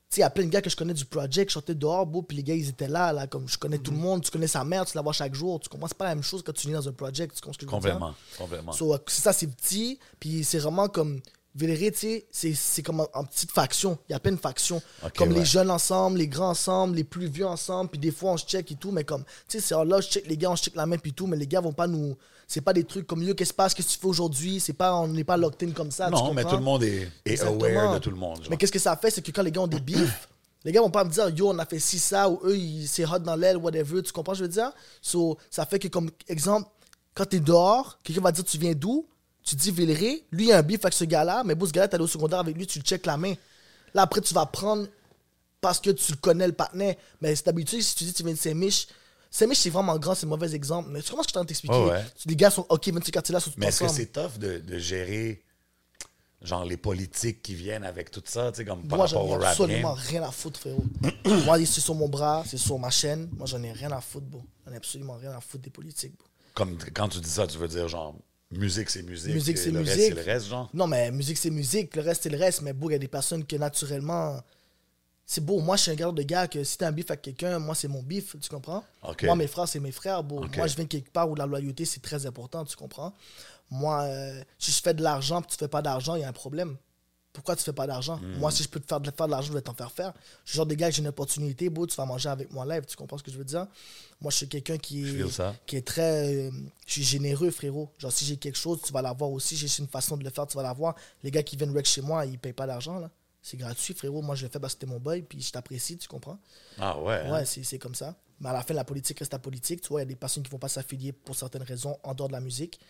tu sais, il y a plein de gars que je connais du project, je sortais dehors, beau, puis les gars, ils étaient là, là, comme je connais tout Mhm. le monde, tu connais sa mère, tu la vois chaque jour, tu comprends? C'est pas la même chose quand tu viens dans un project, tu comprends ce que je veux dire? Complètement, complètement. So, euh, c'est ça, c'est petit. Puis c'est vraiment comme. Villeray, tu sais, c'est- c'est comme en, en petite faction. Il y a plein de factions. Comme ouais. les jeunes ensemble, les grands ensemble, les plus vieux ensemble. Puis des fois, on se check et tout. Mais comme, tu sais, c'est là, je check les gars, on se check la main puis tout. Mais les gars vont pas nous. C'est pas des trucs comme yo, qu'est-ce qui se passe, qu'est-ce que tu fais aujourd'hui? C'est pas, on n'est pas locked in comme ça. tu non, mais tout le monde est, est aware de tout le monde. genre. Mais qu'est-ce que ça fait, c'est que quand les gars ont des bifs, les gars vont pas me dire yo, on a fait ci, ça, ou eux, ils- c'est hot dans l'aile, whatever. Tu comprends, ce que je veux dire? So, ça fait que, comme exemple, quand t'es dehors, quelqu'un va dire tu viens d'où? Tu dis Villeray, lui, il a un bif avec ce gars-là, mais bon, ce gars-là, t'es allé au secondaire avec lui, tu le check la main. Là, après, tu vas prendre parce que tu le connais, le partenaire. Mais c'est d'habitude, si tu dis tu viens de Saint-Mich, Saint-Mich, c'est vraiment grand, c'est un mauvais exemple. Mais tu comprends ce que je suis en train de t'expliquer? Ouais, ouais. Les gars sont OK, 26 quartiers là, sont Mais est-ce que c'est tough de, de gérer genre les politiques qui viennent avec tout ça, tu sais, comme par Moi, j'en rapport ai au rap absolument game? rien à foutre, frérot. Moi, c'est sur mon bras, c'est sur ma chaîne. Moi, j'en ai rien à foutre, bro. J'en ai absolument rien à foutre des politiques, bro. Comme quand tu dis ça, tu veux dire genre musique c'est musique, Musique, c'est le musique. reste c'est le reste, genre. Non, mais musique, c'est musique. Le reste, c'est le reste. Mais bon, il y a des personnes que naturellement. C'est beau. Moi, je suis un gars de gars que si t'as un bif avec quelqu'un, moi, c'est mon bif. Tu comprends? Moi, mes frères, c'est mes frères. Bon, Ok. moi, je viens de quelque part où la loyauté, c'est très important. Tu comprends? Moi, euh, si je fais de l'argent tu fais pas d'argent, il y a un problème. Pourquoi tu fais pas d'argent? Hmm. Moi, si je peux te faire de, faire de l'argent, je vais t'en faire faire. Je suis genre de gars j'ai une opportunité, beau, tu vas manger avec moi live. Tu comprends ce que je veux dire? Moi, je suis quelqu'un qui qui est très. euh, je suis généreux, frérot. Genre, si j'ai quelque chose, tu vas l'avoir aussi. J'ai une façon de le faire, tu vas l'avoir. Les gars qui viennent rec chez moi, ils payent pas d'argent, là. C'est gratuit, frérot. Moi, je le fais parce que t'es mon boy, puis je t'apprécie, tu comprends? Ah ouais. hein? Ouais, c'est c'est comme ça. Mais à la fin, la politique reste la politique. Tu vois, il y a des personnes qui vont pas s'affilier pour certaines raisons en dehors de la musique.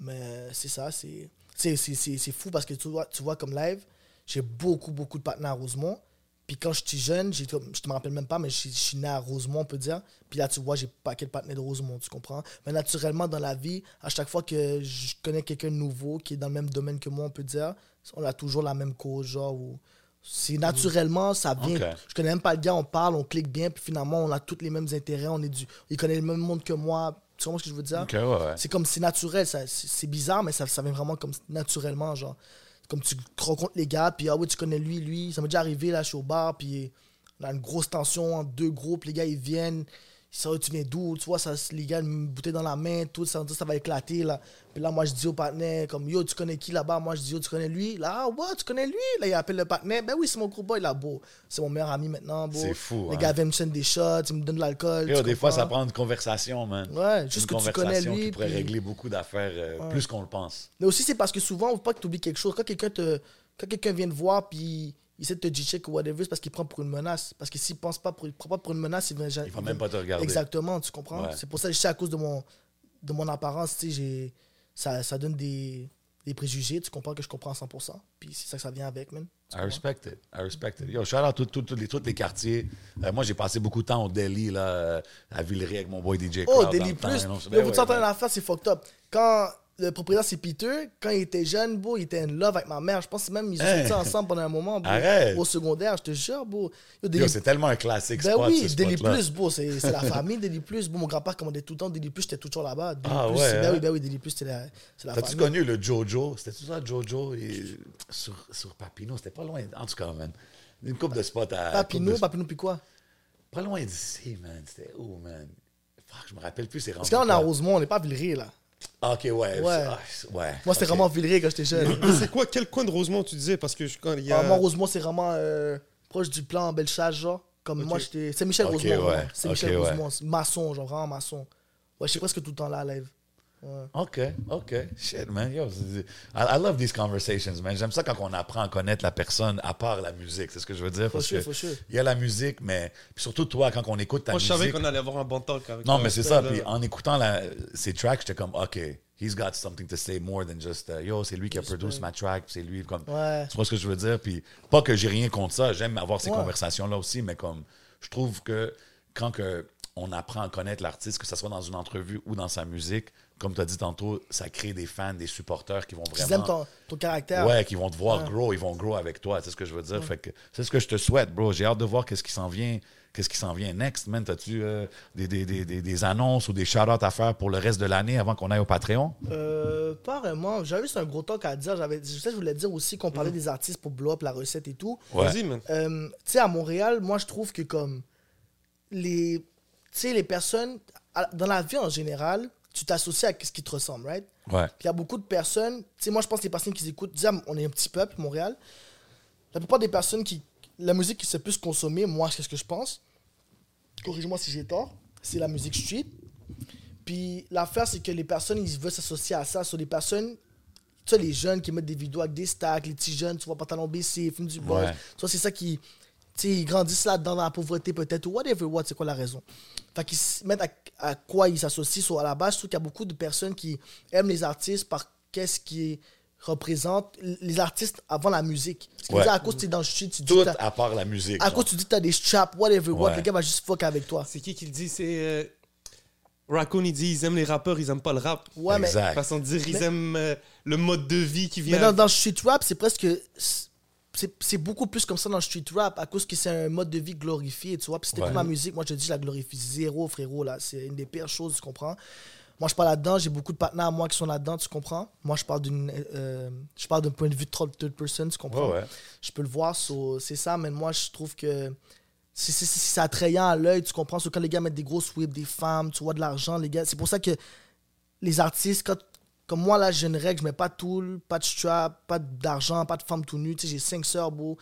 Mais c'est ça, c'est. C'est c'est- c'est- c'est fou parce que tu vois, tu vois comme live, j'ai beaucoup, beaucoup de partenaires à Rosemont. Puis quand j'étais jeune, je te me rappelle même pas, mais je suis- né à Rosemont, on peut dire. Puis là, tu vois, j'ai pas quel partenaire de Rosemont, tu comprends? Mais naturellement, dans la vie, à chaque fois que je connais quelqu'un de nouveau qui est dans le même domaine que moi, on peut dire, on a toujours la même cause, genre. Ou... C'est naturellement, ça vient. Ok. Je connais même pas le gars, on parle, on clique bien, puis finalement, on a tous les mêmes intérêts, on est du... il connaît le même monde que moi. Tu comprends ce que je veux dire? Ok, ouais, ouais. C'est comme, c'est naturel, c'est bizarre, mais ça, ça vient vraiment comme naturellement, genre. Comme tu rencontres les gars, puis ah oui, tu connais lui, lui. Ça m'est déjà arrivé, là, je suis au bar, puis on a une grosse tension entre deux groupes, les gars, ils viennent, tu viens d'où, tu vois, ça, les gars, une bouteille dans la main, tout ça, ça va éclater, là. Puis là, moi, je dis au partenaire, comme, yo, tu connais qui là-bas? Moi, je dis, yo, tu connais lui? Là, ah, ouais, tu connais lui? Là, il appelle le partenaire, ben oui, c'est mon gros boy, là, beau. C'est mon meilleur ami maintenant, beau. C'est fou, Les hein. gars viennent me des shots, ils me donnent de l'alcool. Yo, des fois, ça prend une conversation, man. Ouais, juste une que tu connais lui, qui pourrait puis- régler beaucoup d'affaires euh, plus qu'on le pense. Mais aussi, c'est parce que souvent, il faut pas que tu oublies quelque chose. Quand quelqu'un te, quand quelqu'un vient te voir, puis il essaie de te check ou whatever, parce qu'il prend pour une menace. Parce que s'il pense pas pour, il prend pas pour une menace, il va, Il va même pas te regarder. Exactement, tu comprends? Ouais. C'est pour ça que je sais à cause de mon, de mon apparence, tu sais, ça, ça donne des, des préjugés. Tu comprends que je comprends à 100%. Puis c'est ça que ça vient avec, man. I respect it. I respect it. Yo, tous tout, tout les, tous les quartiers. Euh, moi, j'ai passé beaucoup de temps au Delhi, là, euh, à Villeray avec mon boy DJ Oh, Crowd dans temps, Plus. non, Là, ben vous ouais, t'entendez ben- l'affaire, c'est fucked up. Quand le propriétaire, c'est Peter, quand il était jeune, beau, il était in love avec ma mère. Je pense que même ils ont Hein? sorti ensemble pendant un moment, beau. Au secondaire, je te jure, beau. Daily- c'est tellement un classique Ben spot, oui, ce Daily spot-là. Plus, beau, c'est c'est la famille Daily Plus. Mon grand-père commandait tout le temps Daily Plus, j'étais toujours là-bas. Ah Plus, ouais, c'est- hein? Ben oui, ben oui, Daily Plus, c'était la, c'est la T'as-tu connu le Jojo? C'était tout ça, Jojo? Et- Sur, sur Papineau, c'était pas loin. En tout cas, man. Une coupe de spots à. Papineau, de- Papineau, puis quoi? Pas loin d'ici, man. C'était où, man? Je me rappelle plus, c'est Parce que là, on est à rendu Rosemont, on n'est pas à Villeray, là. Ah, ok, ouais. Ouais. Ah, ouais. Moi, c'était vraiment Villeray quand j'étais jeune. Mais c'est quoi, quel coin de Rosemont tu disais? Parce que je- quand il y a. Ah, moi, Rosemont, c'est vraiment euh, proche du plan Bellechasse, genre. Comme moi, j'étais. C'est Michel Rosemont. ouais. C'est Michel. Rosemont. c'est Maçon, genre, vraiment maçon. Ouais, je suis presque tout le temps là, live. Ouais. OK, OK. Shit, man. Yo, I, I love these conversations, man. J'aime ça quand on apprend à connaître la personne à part la musique. C'est ce que je veux dire. For Parce que sure. il y a la musique, mais puis surtout toi, quand on écoute ta Moi, je musique. savais qu'on allait avoir un bon talk avec Non, mais c'est ça. Puis en écoutant la, ces tracks, j'étais comme, OK, he's got something to say more than just, uh, yo, c'est lui qui a produit ma track, puis c'est lui. Comme, Ouais. Tu vois ce que je veux dire? Puis pas que j'ai rien contre ça, j'aime avoir ces Ouais. conversations-là aussi, mais comme, je trouve que quand que on apprend à connaître l'artiste, que ce soit dans une entrevue ou dans sa musique, comme tu as dit tantôt, ça crée des fans, des supporters qui vont Ils aiment vraiment. ton, ton caractère. Ouais, qui vont te voir Ouais. grow, ils vont grow avec toi, c'est ce que je veux dire. Fait que c'est ce que je te souhaite, bro. J'ai hâte de voir qu'est-ce qui s'en vient, qu'est-ce qui s'en vient next, man. T'as-tu euh, des, des, des, des, des annonces ou des shout-outs à faire pour le reste de l'année avant qu'on aille au Patreon? Euh, pas vraiment. J'avais juste un gros talk à dire. J'avais, je sais, je voulais dire aussi qu'on parlait des artistes pour blow up la recette et tout. Ouais. Vas-y, man. Euh, tu sais, à Montréal, moi, je trouve que comme les, tu sais, les personnes, dans la vie en général, tu t'associes à ce qui te ressemble, right? Ouais. Puis il y a beaucoup de personnes, tu sais, moi, je pense que les personnes qui écoutent, déjà, on est un petit peuple, Montréal. La plupart des personnes qui, la musique qui se plus consommer, moi, c'est ce que je pense, corrige-moi si j'ai tort, c'est la musique street. Puis l'affaire, c'est que les personnes, ils veulent s'associer à ça. Sur les personnes, tu sais, les jeunes qui mettent des vidéos avec des stacks, les petits jeunes, tu vois, pantalon baissé, fument du boss. Ouais. Tu vois, c'est ça qui. Ils grandissent là-dedans dans la pauvreté peut-être, ou whatever, what, c'est quoi la raison? Fait qu'ils se mettent à, à quoi ils s'associent. Soit à la base, je trouve qu'il y a beaucoup de personnes qui aiment les artistes par qu'est-ce qui représente les artistes avant la musique. Parce que Ouais. à cause tu es dans le shit, tu dis Tout à part la musique. à genre. cause tu dis que t'as des straps, whatever, what, Ouais. le gars va juste fuck avec toi. C'est qui qui le dit? C'est. euh, Raccoon, il dit ils aiment les rappeurs, ils aiment pas le rap. Ouais, mais, exact. Façon de dire, ils Mais- aiment euh, le mode de vie qui vient. mais dans, dans le street rap, c'est presque. C'est beaucoup plus comme ça dans le street rap à cause que c'est un mode de vie glorifié, tu vois. Puis t'écoutes Ouais. ma musique, moi je te dis, je la glorifie zéro, frérot, là. C'est une des pires choses, tu comprends. Moi, je parle là-dedans, j'ai beaucoup de partenaires à moi qui sont là-dedans, tu comprends. Moi, je parle d'une. euh, je parle d'un point de vue de third person, tu comprends. Ouais, ouais. je peux le voir, so, c'est ça, mais moi, je trouve que c'est- attrayant à l'œil, tu comprends? So, quand les gars mettent des gros whips, des femmes, tu vois, de l'argent, les gars, c'est pour ça que les artistes, quand, comme moi, là, j'ai une règle, je mets pas de tool, pas de strap, pas d'argent, pas de femme tout nue, tu sais, j'ai cinq sœurs, beau.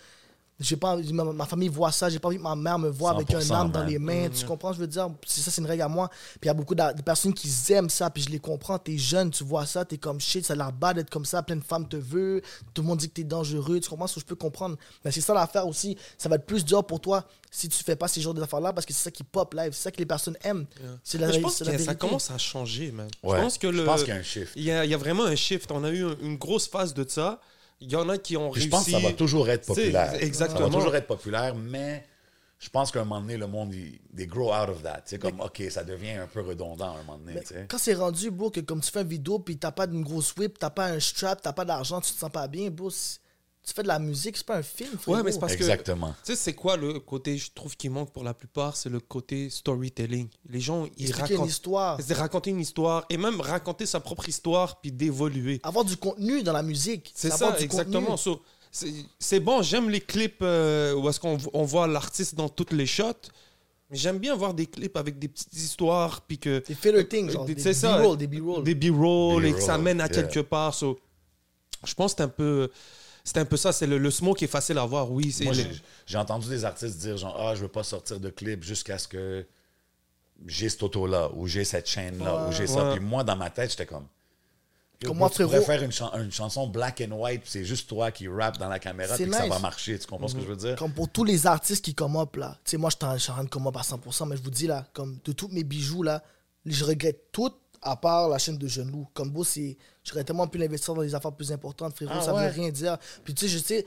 J'ai pas envie- ma, ma famille voit ça, j'ai pas envie que ma mère me voit avec un 100%, arme dans man. les mains, tu comprends, je veux dire, c'est ça, c'est une règle à moi. Puis il y a beaucoup de personnes qui aiment ça, puis je les comprends, t'es jeune, tu vois ça, t'es comme shit, ça a l'air bad d'être comme ça, plein de femmes te veulent, tout le monde dit que t'es dangereux, tu comprends, ça je peux comprendre. Mais c'est ça l'affaire aussi, ça va être plus dur pour toi si tu fais pas ces genres d'affaires-là, parce que c'est ça qui pop live, c'est ça que les personnes aiment. C'est la, Mais je pense que la ça commence à changer, man. Ouais. Je pense que le. Je pense qu'il y a un shift. Il y a, il y a vraiment un shift. On a eu un- une grosse phase de ça. Il y en a qui ont Puis réussi. je pense que ça va toujours être populaire. exactement. Ça va toujours être populaire, mais je pense qu'à un moment donné, le monde, il, they grow out of that. C'est comme, OK, ça devient un peu redondant à un moment donné. Quand c'est rendu, bro, que comme tu fais une vidéo, puis t'as pas d'une grosse whip, t'as pas un strap, t'as pas d'argent, tu te sens pas bien, bro, c'est- tu fais de la musique, c'est pas un film, frérot. Ouais, mais c'est parce que. Exactement. Tu sais, c'est quoi le côté, je trouve, qui manque pour la plupart C'est le côté storytelling. Les gens, ils Expliquer racontent. une histoire. C'est raconter une histoire et même raconter sa propre histoire puis d'évoluer. Avoir du contenu dans la musique. C'est ça, du exactement. So, c'est c'est bon, j'aime les clips euh, où est-ce qu'on on voit l'artiste dans toutes les shots. Mais j'aime bien voir des clips avec des petites histoires puis que Des filler things, genre, Des- des c'est ça. B-roll, des B-roll. des B-roll et que ça mène à yeah. quelque part. So, je pense que c'est un peu c'est un peu ça, c'est le, le smoke est facile à voir, oui, c'est Moi, le- j'ai- entendu des artistes dire genre, ah, je veux pas sortir de clip jusqu'à ce que j'ai cette auto-là, ou j'ai cette chaîne-là, ou j'ai ça. Ouais. Puis moi, dans ma tête, j'étais comme. Comme moi, tu pourrais faire une, chan- une chanson black and white, puis c'est juste toi qui rap dans la caméra, puis que ça va marcher. Tu comprends ce que je veux dire? Comme pour tous les artistes qui come up, là. Tu sais, moi, je suis en je suis en train de come up à 100%, mais je vous dis, là, comme de tous mes bijoux, là, je regrette tout à part la chaîne de Jeune Loup. Comme beau, c'est. J'aurais tellement pu l'investir dans des affaires plus importantes, frérot. Ah ça ouais? veut rien dire. Puis tu sais, je sais.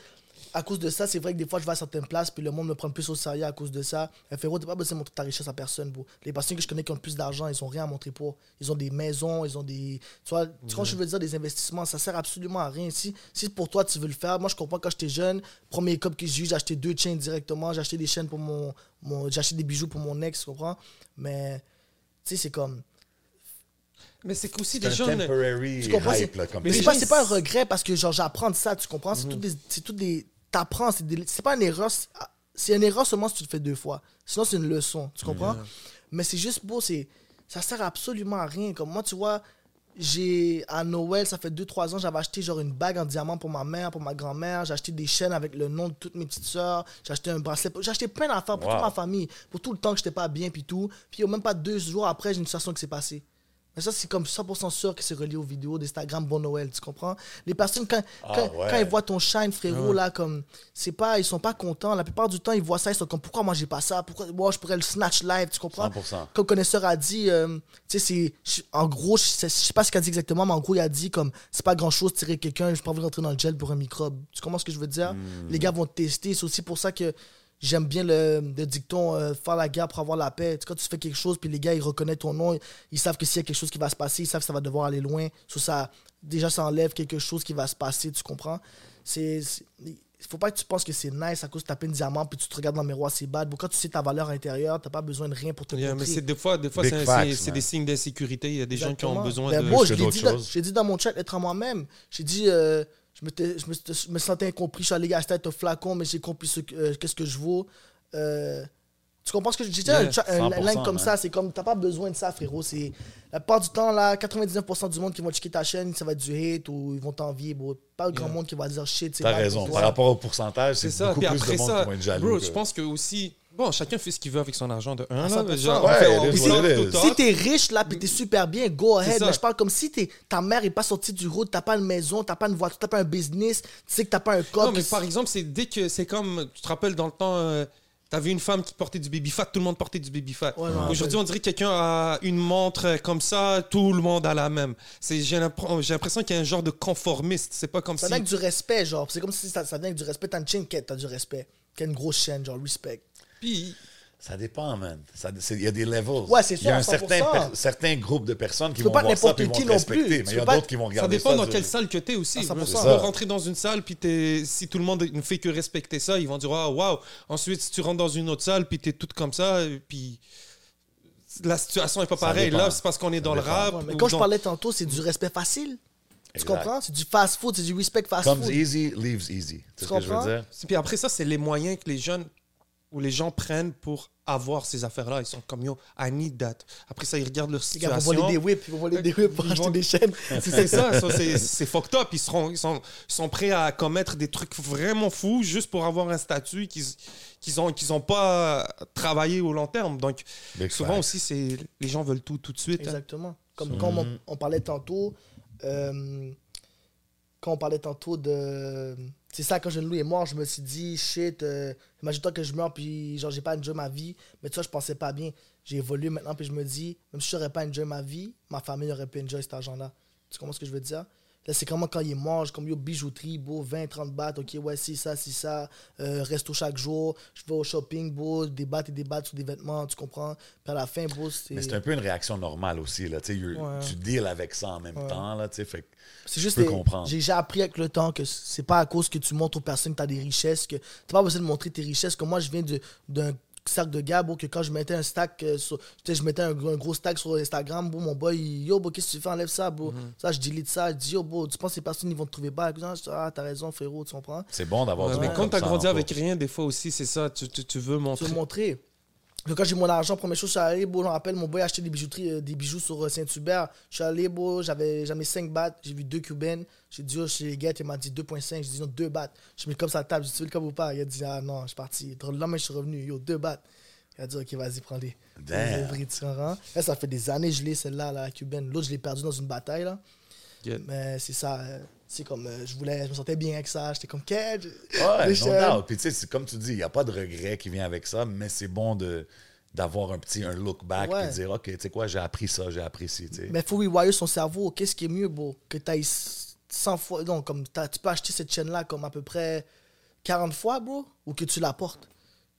À cause de ça, c'est vrai que des fois, je vais à certaines places, puis le monde me prend plus au sérieux à cause de ça. Eh, frérot, t'as pas besoin de montrer ta richesse à personne, bro. Les personnes que je connais qui ont le plus d'argent, ils ont rien à montrer pour. Ils ont des maisons, ils ont des. Tu vois, tu vois, je veux dire, des investissements, ça sert absolument à rien. Si, si pour toi, tu veux le faire, moi, je comprends quand j'étais jeune, premier cop que j'ai eu, j'ai acheté deux chaînes directement, j'ai acheté des chaînes pour mon. mon j'ai acheté des bijoux pour mon ex, tu comprends? Mais, tu sais, c'est comme. Mais c'est C'est des un gens. temporary Tu comprends? hype, c'est- là, comme Mais c'est pas, c'est pas un regret parce que genre j'apprends de ça, tu comprends? C'est toutes des. C'est toutes des. T'apprends, c'est des- c'est pas une erreur. c'est- C'est une erreur seulement si tu le fais deux fois. Sinon, c'est une leçon, tu comprends? Mais c'est juste beau, c'est. Ça sert absolument à rien. Comme moi, tu vois, j'ai. À Noël, ça fait 2-3 ans, j'avais acheté genre une bague en diamant pour ma mère, pour ma grand-mère. J'ai acheté des chaînes avec le nom de toutes mes petites sœurs. J'ai acheté un bracelet. J'ai acheté plein d'affaires pour Wow. toute ma famille. Pour tout le temps que j'étais pas bien, puis tout. Puis même pas deux jours après, j'ai une situation qui s'est passée. Mais ça, c'est comme 100% sûr que c'est relié aux vidéos d'Instagram Bon Noël, tu comprends? Les personnes, quand, Ah, quand, ouais. quand ils voient ton shine, frérot, là, comme, c'est pas, ils sont pas contents. La plupart du temps, ils voient ça, ils sont comme, pourquoi moi j'ai pas ça? Pourquoi moi je pourrais le snatch live, tu comprends? 100%. Comme le connaisseur a dit, euh, tu sais, c'est, en gros, je sais, je sais pas ce qu'il a dit exactement, mais en gros, il a dit, comme, c'est pas grand chose tirer quelqu'un, je pas envie de rentrer dans le gel pour un microbe. Tu comprends ce que je veux dire? Hmm. Les gars vont te tester. C'est aussi pour ça que j'aime bien le, le dicton euh, faire la guerre pour avoir la paix. Tu sais, quand tu fais quelque chose, puis les gars, ils reconnaissent ton nom, ils savent que s'il y a quelque chose qui va se passer, ils savent que ça va devoir aller loin. So, ça, déjà, ça enlève quelque chose qui va se passer, tu comprends? C'est. Il faut pas que tu penses que c'est nice à cause de taper un diamant puis tu te regardes dans le miroir, c'est bad. Quand tu sais ta valeur intérieure, t'as pas besoin de rien pour te Yeah, mais c'est des fois, des fois Big c'est des signes d'insécurité. Il y a des gens qui ont besoin Ben, de. moi, que je l'ai dit dans mon chat, être à moi-même. J'ai dit, euh, je, m'étais- je, me, je me sentais incompris. Je suis allé acheter un flacon, mais j'ai compris ce que- euh, qu'est-ce que je vaux. Euh, tu comprends ce que je dis? Yeah, un, un 100%, line comme man. ça, c'est comme, t'as pas besoin de ça, frérot. C'est, la plupart du temps, là, 99% du monde qui vont checker ta chaîne, ça va être du hate ou ils vont t'envier, bro. Pas grand Yeah. monde qui va dire shit, T'as raison. Par rapport au pourcentage, C'est c'est ça. beaucoup Puis plus après de monde ça, qui vont être jaloux. bro, que- je pense que aussi. Bon, chacun fait ce qu'il veut avec son argent de un. À là, 100%. genre, Ouais, on fait- on. Si t'es riche là puis t'es super bien, go ahead. ça. Mais je parle comme si t'es, ta mère est pas sortie du road, t'as pas une maison, t'as pas une voiture, t'as pas un business, tu sais que t'as pas un corps. Non, mais par exemple, c'est dès que c'est comme. Tu te rappelles dans le temps. euh, T'avais une femme qui portait du baby fat, tout le monde portait du baby fat. Ouais, Aujourd'hui, on dirait que quelqu'un a une montre comme ça, tout le monde a la même. C'est- J'ai l'impr- j'ai l'impression qu'il y a un genre de conformiste. C'est pas comme Ça si. vient avec du respect, genre. C'est comme si ça, ça vient avec du respect. T'as une chaîne, t'as du respect. T'as une grosse chaîne, genre, respect. Puis, Ça dépend, man. Ça- Il y a des levels. Ouais, c'est Il y a un certain, 100%. per- certain groupe de personnes qui vont pas voir ça ils vont qui te non respecter. plus. Mais il y a d'autres qui vont Ça regarder dépend ça. dans de- quelle salle que t'es aussi. À 100%. Tu peux rentrer dans une salle, puis t'es- si tout le monde ne fait que respecter ça, ils vont dire Ah, waouh. Ensuite, si tu rentres dans une autre salle, puis t'es tout comme ça, puis la situation est pas Ça pareille. dépend. Là, c'est parce qu'on est dans le dépend. rap. Ouais, mais ou quand je dans- parlais tantôt, c'est du respect facile. Tu Exact. comprends? C'est du fast food, c'est du respect fast Comes food. easy, leaves easy. C'est ce que je veux comprends? dire? Puis après ça, c'est les moyens que les jeunes ou les gens prennent pour avoir ces affaires-là. Ils sont comme yo, I need that. Après ça, ils regardent leur Les gars vont situation. voler des whips, ils vont voler des whips pour Ils acheter vont- des chaînes. C'est c'est ça, ça, c'est c'est fucked up. Ils, seront, ils, sont, ils sont prêts à commettre des trucs vraiment fous juste pour avoir un statut qu'ils qu'ils ont, qu'ils ont pas travaillé au long terme. Donc, Big souvent facts. aussi, c'est les gens veulent tout tout de suite. hein. Exactement. Comme quand on, on parlait tantôt, euh, quand on parlait tantôt de. C'est ça, quand Jeune Louis est mort, je me suis dit, shit, euh, imagine-toi que je meurs, puis genre, j'ai pas enjoy ma vie. Mais tu vois, je pensais pas bien. J'ai évolué maintenant, puis je me dis, même si j'aurais pas enjoy ma vie, ma famille aurait pu enjoy cet argent-là. Tu comprends ce que je veux dire? Là, c'est comment quand il est mort, je- comme yo, bijouterie, beau, 20, 30 bahts, ok, ouais, c'est ça, c'est ça, euh, resto chaque jour, je vais au shopping, beau, des et des bahts sur des vêtements, tu comprends? Puis à la fin, beau, c'est. Mais c'est un peu une réaction normale aussi. Là. Tu sais, Ouais. Tu deals avec ça en même Ouais. temps. Là, tu sais, fait C'est juste peux comprendre. J'ai appris avec le temps que c'est pas à cause que tu montres aux personnes que tu as des richesses que tu pas besoin de montrer tes richesses. Que moi, je viens d'un sac de gars, bro, que quand je mettais un stack, euh, sur- tu sais, je mettais un, gros- un gros stack sur Instagram, bro, mon boy, yo, bro, qu'est-ce que tu fais, enlève ça, bro. Mm-hmm. Ça, je delete ça, je dis, yo, bro, tu penses que ces personnes, ils vont te trouver dis, ah, t'as raison, frérot, tu comprends? c'est bon d'avoir Ouais, du mais quand comme tu as ça grandi en avec rien, des fois aussi, c'est ça. Tu, tu, tu veux Tu montrer. veux montrer. Donc, quand j'ai mon argent, première chose, je suis allé, bro, je me rappelle, mon boy a acheté des bijouteries, euh, des bijoux sur euh, Saint-Hubert. Je suis allé, bro, j'avais jamais 5 bahts, j'ai vu deux cubaines. J'ai dit, oh, chez les gars, il m'a dit 2.5, j'ai dit non, 2 bahts. Je mis comme ça à la table, j'ai dit, comme ou pas? Il a dit, ah non, je suis parti. Le lendemain, je suis revenu, yo, 2 bahts. Il a dit, ok, vas-y, prends-les. Damn. Là, ça fait des années que je l'ai, celle-là, la cubaine. L'autre, je l'ai perdue dans une bataille, là. Mais c'est ça, euh, c'est comme, euh, je voulais, je me sentais bien avec ça. J'étais comme, quête. Ouais, Les no jeunes. doubt. Puis tu sais, c'est comme tu dis, il n'y a pas de regret qui vient avec ça, mais c'est bon de d'avoir un petit un look back et dire OK, tu sais quoi, j'ai appris ça, j'ai apprécié. Mais faut rewire son cerveau. Qu'est-ce qui est mieux, bro Que tu ailles 100 fois. Non, comme tu peux acheter cette chaîne-là comme à peu près 40 fois, bro, ou que tu la portes?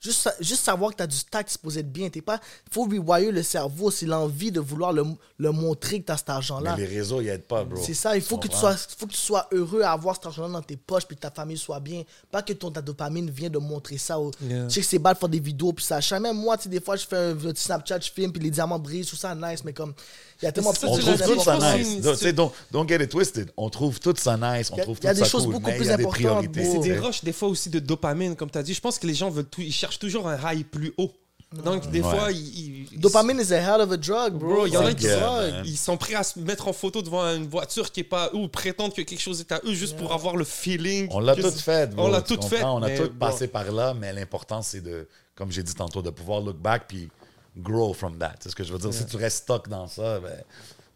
Juste, sa- juste savoir que tu as du stack supposé être bien. T'es pas. faut rewire le cerveau. C'est l'envie de vouloir le, le montrer que tu as cet argent-là. Mais les réseaux, ils n'aident pas, bro. C'est ça, il faut que, tu sois, faut que tu sois heureux à avoir cet argent-là dans tes poches puis que ta famille soit bien. Pas que ton, ta dopamine vient de montrer ça. au- Yeah. Je sais que c'est bad de faire des vidéos puis ça. Même moi, tu sais, des fois, je fais un, petit Snapchat, je filme puis les diamants brillent, tout ça nice, mais comme. Il y a tellement ça, On trouve tout ça nice. don't, don't get it twisted. On trouve tout ça nice, on Il y a- trouve il y a tout des ça choses cool, beaucoup plus importantes. C'est des rushs, des fois aussi de dopamine, comme tu as dit. Je pense que les gens veulent tout, ils cherchent toujours un high plus haut. Donc, des Ouais. fois, ils. ils- Dopamine is a hell of a drug, bro. Il y en a qui sont, ils sont prêts à se mettre en photo devant une voiture qui est pas eux ou prétendent que quelque chose est à eux juste pour avoir le feeling. On l'a tout fait. bro, On l'a tout fait. On a tout passé par là, mais l'important, c'est de, comme j'ai dit tantôt, de pouvoir look back puis grow from that. C'est ce que je veux dire? Si tu restes stock dans ça, ben.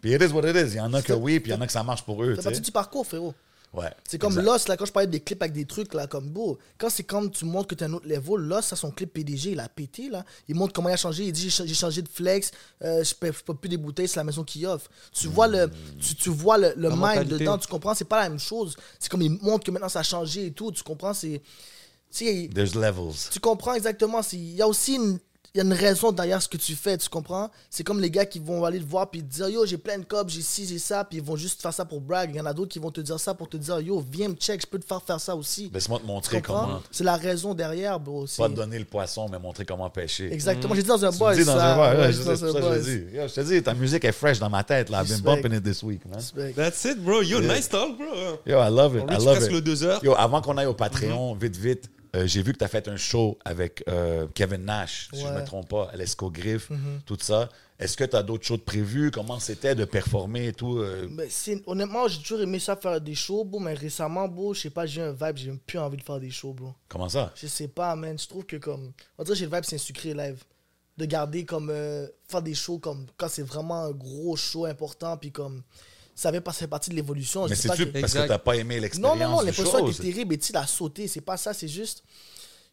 Puis it is what it is. Il y en a que oui, puis il y en a que ça marche pour eux. Fait partie du parcours, frérot. Ouais. C'est comme exact. Lost, là, quand je parlais des clips avec des trucs, là, comme beau. Quand c'est comme tu montres que tu as un autre level, Lost, ça, son clip PDG, il a pété, là. Il montre comment il a changé. Il dit J'ai cha- j'ai changé de flex, euh, je ne peux plus des bouteilles, c'est la maison qui offre. Tu vois le, tu, tu vois le, le mind mentalité. dedans, tu comprends C'est pas la même chose. C'est comme il montre que maintenant ça a changé et tout, tu comprends C'est. Tu sais, There's levels. tu comprends exactement. c'est- Il y a aussi une, y a une raison derrière ce que tu fais, tu comprends? C'est comme les gars qui vont aller te voir puis te dire Yo, j'ai plein de copes, j'ai ci, j'ai ça, puis ils vont juste faire ça pour brag. Il y en a d'autres qui vont te dire ça pour te dire Yo, viens me check, je peux te faire faire ça aussi. Laisse-moi te montrer comment. C'est la raison derrière, bro. c'est- Pas te donner le poisson, mais montrer comment pêcher. Exactement. J'ai dit dans un boys. dis dans ça. un bar, ouais, Ouais, je boys. je dis. Yo, Je te dis, ta musique est fraîche dans ma tête. Là. I've been bumping it this week, man. Respect. That's it, bro. Yo, nice talk, bro. Yo, I love it. On I love presque it. le deux heures. Yo, avant qu'on aille au Patreon, Mhm. vite, vite, euh, j'ai vu que tu as fait un show avec euh, Kevin Nash, si je ne me trompe pas, à l'Esco Griff, tout ça. Est-ce que tu as d'autres shows de prévus? Comment c'était de performer et tout? euh? Honnêtement, j'ai toujours aimé ça faire des shows, bro, mais récemment, bro, je sais pas, j'ai un vibe, j'ai même plus envie de faire des shows, bro. Comment ça? Je sais pas, man. Je trouve que comme. On dirait que j'ai le vibe, c'est un sucré live. De garder comme. faire des shows comme. Quand c'est vraiment un gros show important, puis comme. Ça fait fait partie de l'évolution. Mais pas c'est-tu que- parce que n'as pas aimé Non, l'expérience non, non, du l'impression était terrible et tu l'as sauté. C'est pas ça, c'est juste.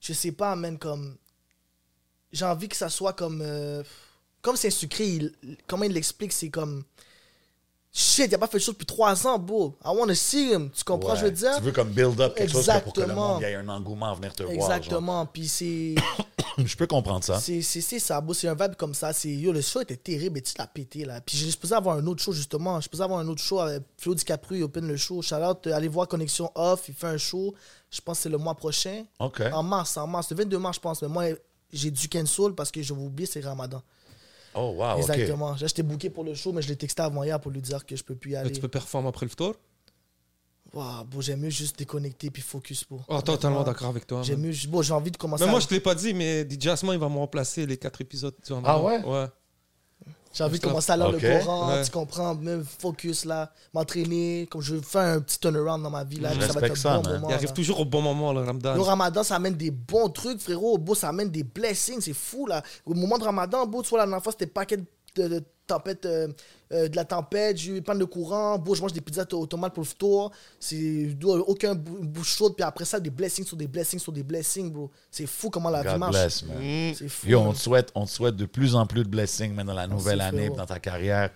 Je sais pas, man, comme. J'ai envie que ça soit comme. euh, Comme c'est un sucré, il- comment il l'explique, c'est comme. Shit, il a pas fait de show depuis trois ans, bro. I wanna see him. Tu comprends, Ouais. je veux dire? Tu veux comme build up quelque chose que pour que le Exactement. monde y ait un engouement à venir te voir. genre. Exactement. Puis c'est. Je peux comprendre ça. C'est ça, bro. C'est un vibe comme ça. C'est yo, le show était terrible et tu l'as pété là. Puis je supposé avoir un autre show justement. Je supposé avoir un autre show avec Flo DiCaprio, il open le show. Shout out, euh, allez voir Connexion Off, il fait un show. Je pense que c'est le mois prochain. OK. En mars, en mars, le 22 mars, je pense. Mais moi, j'ai dû cancel parce que je vous oublie, c'est Ramadan. Oh, wow. Exactement. Là, J'étais booké pour le show, mais je l'ai texté avant hier pour lui dire que je peux plus y Mais aller. Tu peux performer après le tour? Wow, bro, j'aime mieux juste déconnecter puis focus, bro. Oh, totalement Honnêtement, d'accord avec toi. J'aime mieux. Bon, j'ai envie de commencer. Mais à- moi, je te l'ai pas dit, mais DJ Jasmin, il va me remplacer les quatre épisodes. du Ah Ramadan. ouais? Ouais. J'ai envie de commencer à lire Ok. le Coran, Ouais. tu comprends, même focus là, m'entraîner, comme je veux faire un petit turnaround dans ma vie là, Je ça va être ça, un bon man. moment. Il arrive là. toujours au bon moment, le Ramadan. Le ramadan, ça amène des bons trucs, frérot. Beau, ça amène des blessings, c'est fou, là. Au moment de ramadan, beau, tu vois, la dernière fois, c'était paquet de, de tempête, euh, euh, de la tempête, j'ai eu panne de courant. Je mange des pizzas au tomate pour le tour. C'est aucun bou- bouche chaude. Puis après ça, des blessings sur des blessings sur des blessings, bro. C'est fou comment la vie marche. bless, man. Mm. C'est fou. Yo, on man. te souhaite, on te souhaite de plus en plus de blessings man, dans la nouvelle Merci, année, dans ta carrière.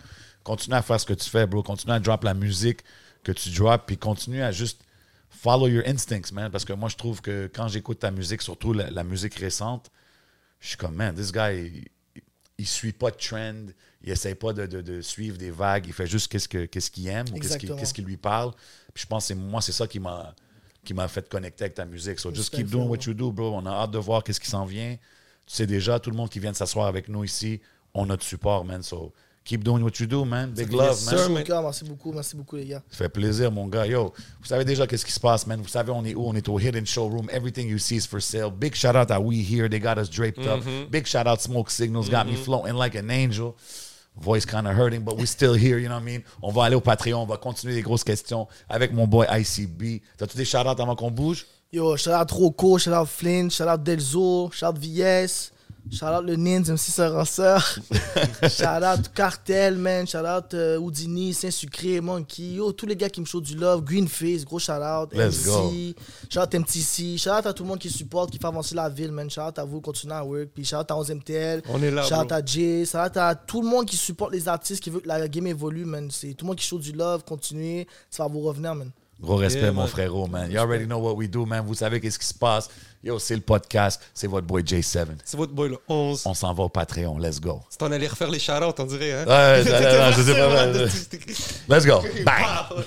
Continue à faire ce que tu fais, bro. Continue à drop la musique que tu drops, puis continue à juste follow your instincts, man. Parce que moi, je trouve que quand j'écoute ta musique, surtout la, la musique récente, je suis comme, man, this guy, il, il suit pas de trend, il essaie pas de, de- de suivre des vagues, il fait juste qu'est-ce que- qu'est-ce qu'il aime ou qu'est-ce qui, qu'est-ce qui lui parle. Puis je pense que c'est- moi, c'est ça qui m'a qui m'a fait connecter avec ta musique. So just keep doing what you do, bro. On a hâte de voir qu'est-ce qui s'en vient. Tu sais déjà, tout le monde qui vient de s'asseoir avec nous ici, on a de support, man. So keep doing what you do, man. Big love, man. Merci, man. beaucoup, merci beaucoup, les gars. Ça fait plaisir, mon gars. Yo, vous savez déjà qu'est-ce qui se passe, man. Vous savez, on est où? On est au Hidden Showroom. Everything you see is for sale. Big shout out à We Here. They got us draped up. Big shout out Smoke Signals. Got me floating like an angel. Voice kind of hurting, but we still here, you know what I mean? On va aller au Patreon. On va continuer les grosses questions avec mon boy ICB. T'as-tu des shout outs avant qu'on bouge? Yo, shout out Rocco, shout out Flynn, shout out Delzo, shout out VS, shout out le Nins, même si c'est un sœur. shout out Cartel, man, shout out euh, Houdini, Saint-Sucré, Monkey, yo, tous les gars qui me show du love, Greenface, gros shout out, Let's MC, shout out MTC, shout out à tout le monde qui supporte, qui fait avancer la ville, man, shout out à vous, continuez à work, puis shout out à 11MTL, On est là, shout out bro. à Jay, shout out à tout le monde qui supporte les artistes, qui veut que la game évolue, man, c'est tout le monde qui show du love, continuez, ça va vous revenir, man. Gros respect, Yeah, mon man. frérot, man. You already know what we do, man. Vous savez qu'est-ce qui se passe. Yo, c'est le podcast. C'est votre boy J7. C'est votre boy, le 11. On s'en va au Patreon. Let's go. C'est en allé refaire les shout-outs, on dirait. Hein? Ouais, je sais pas. Let's go. Bye.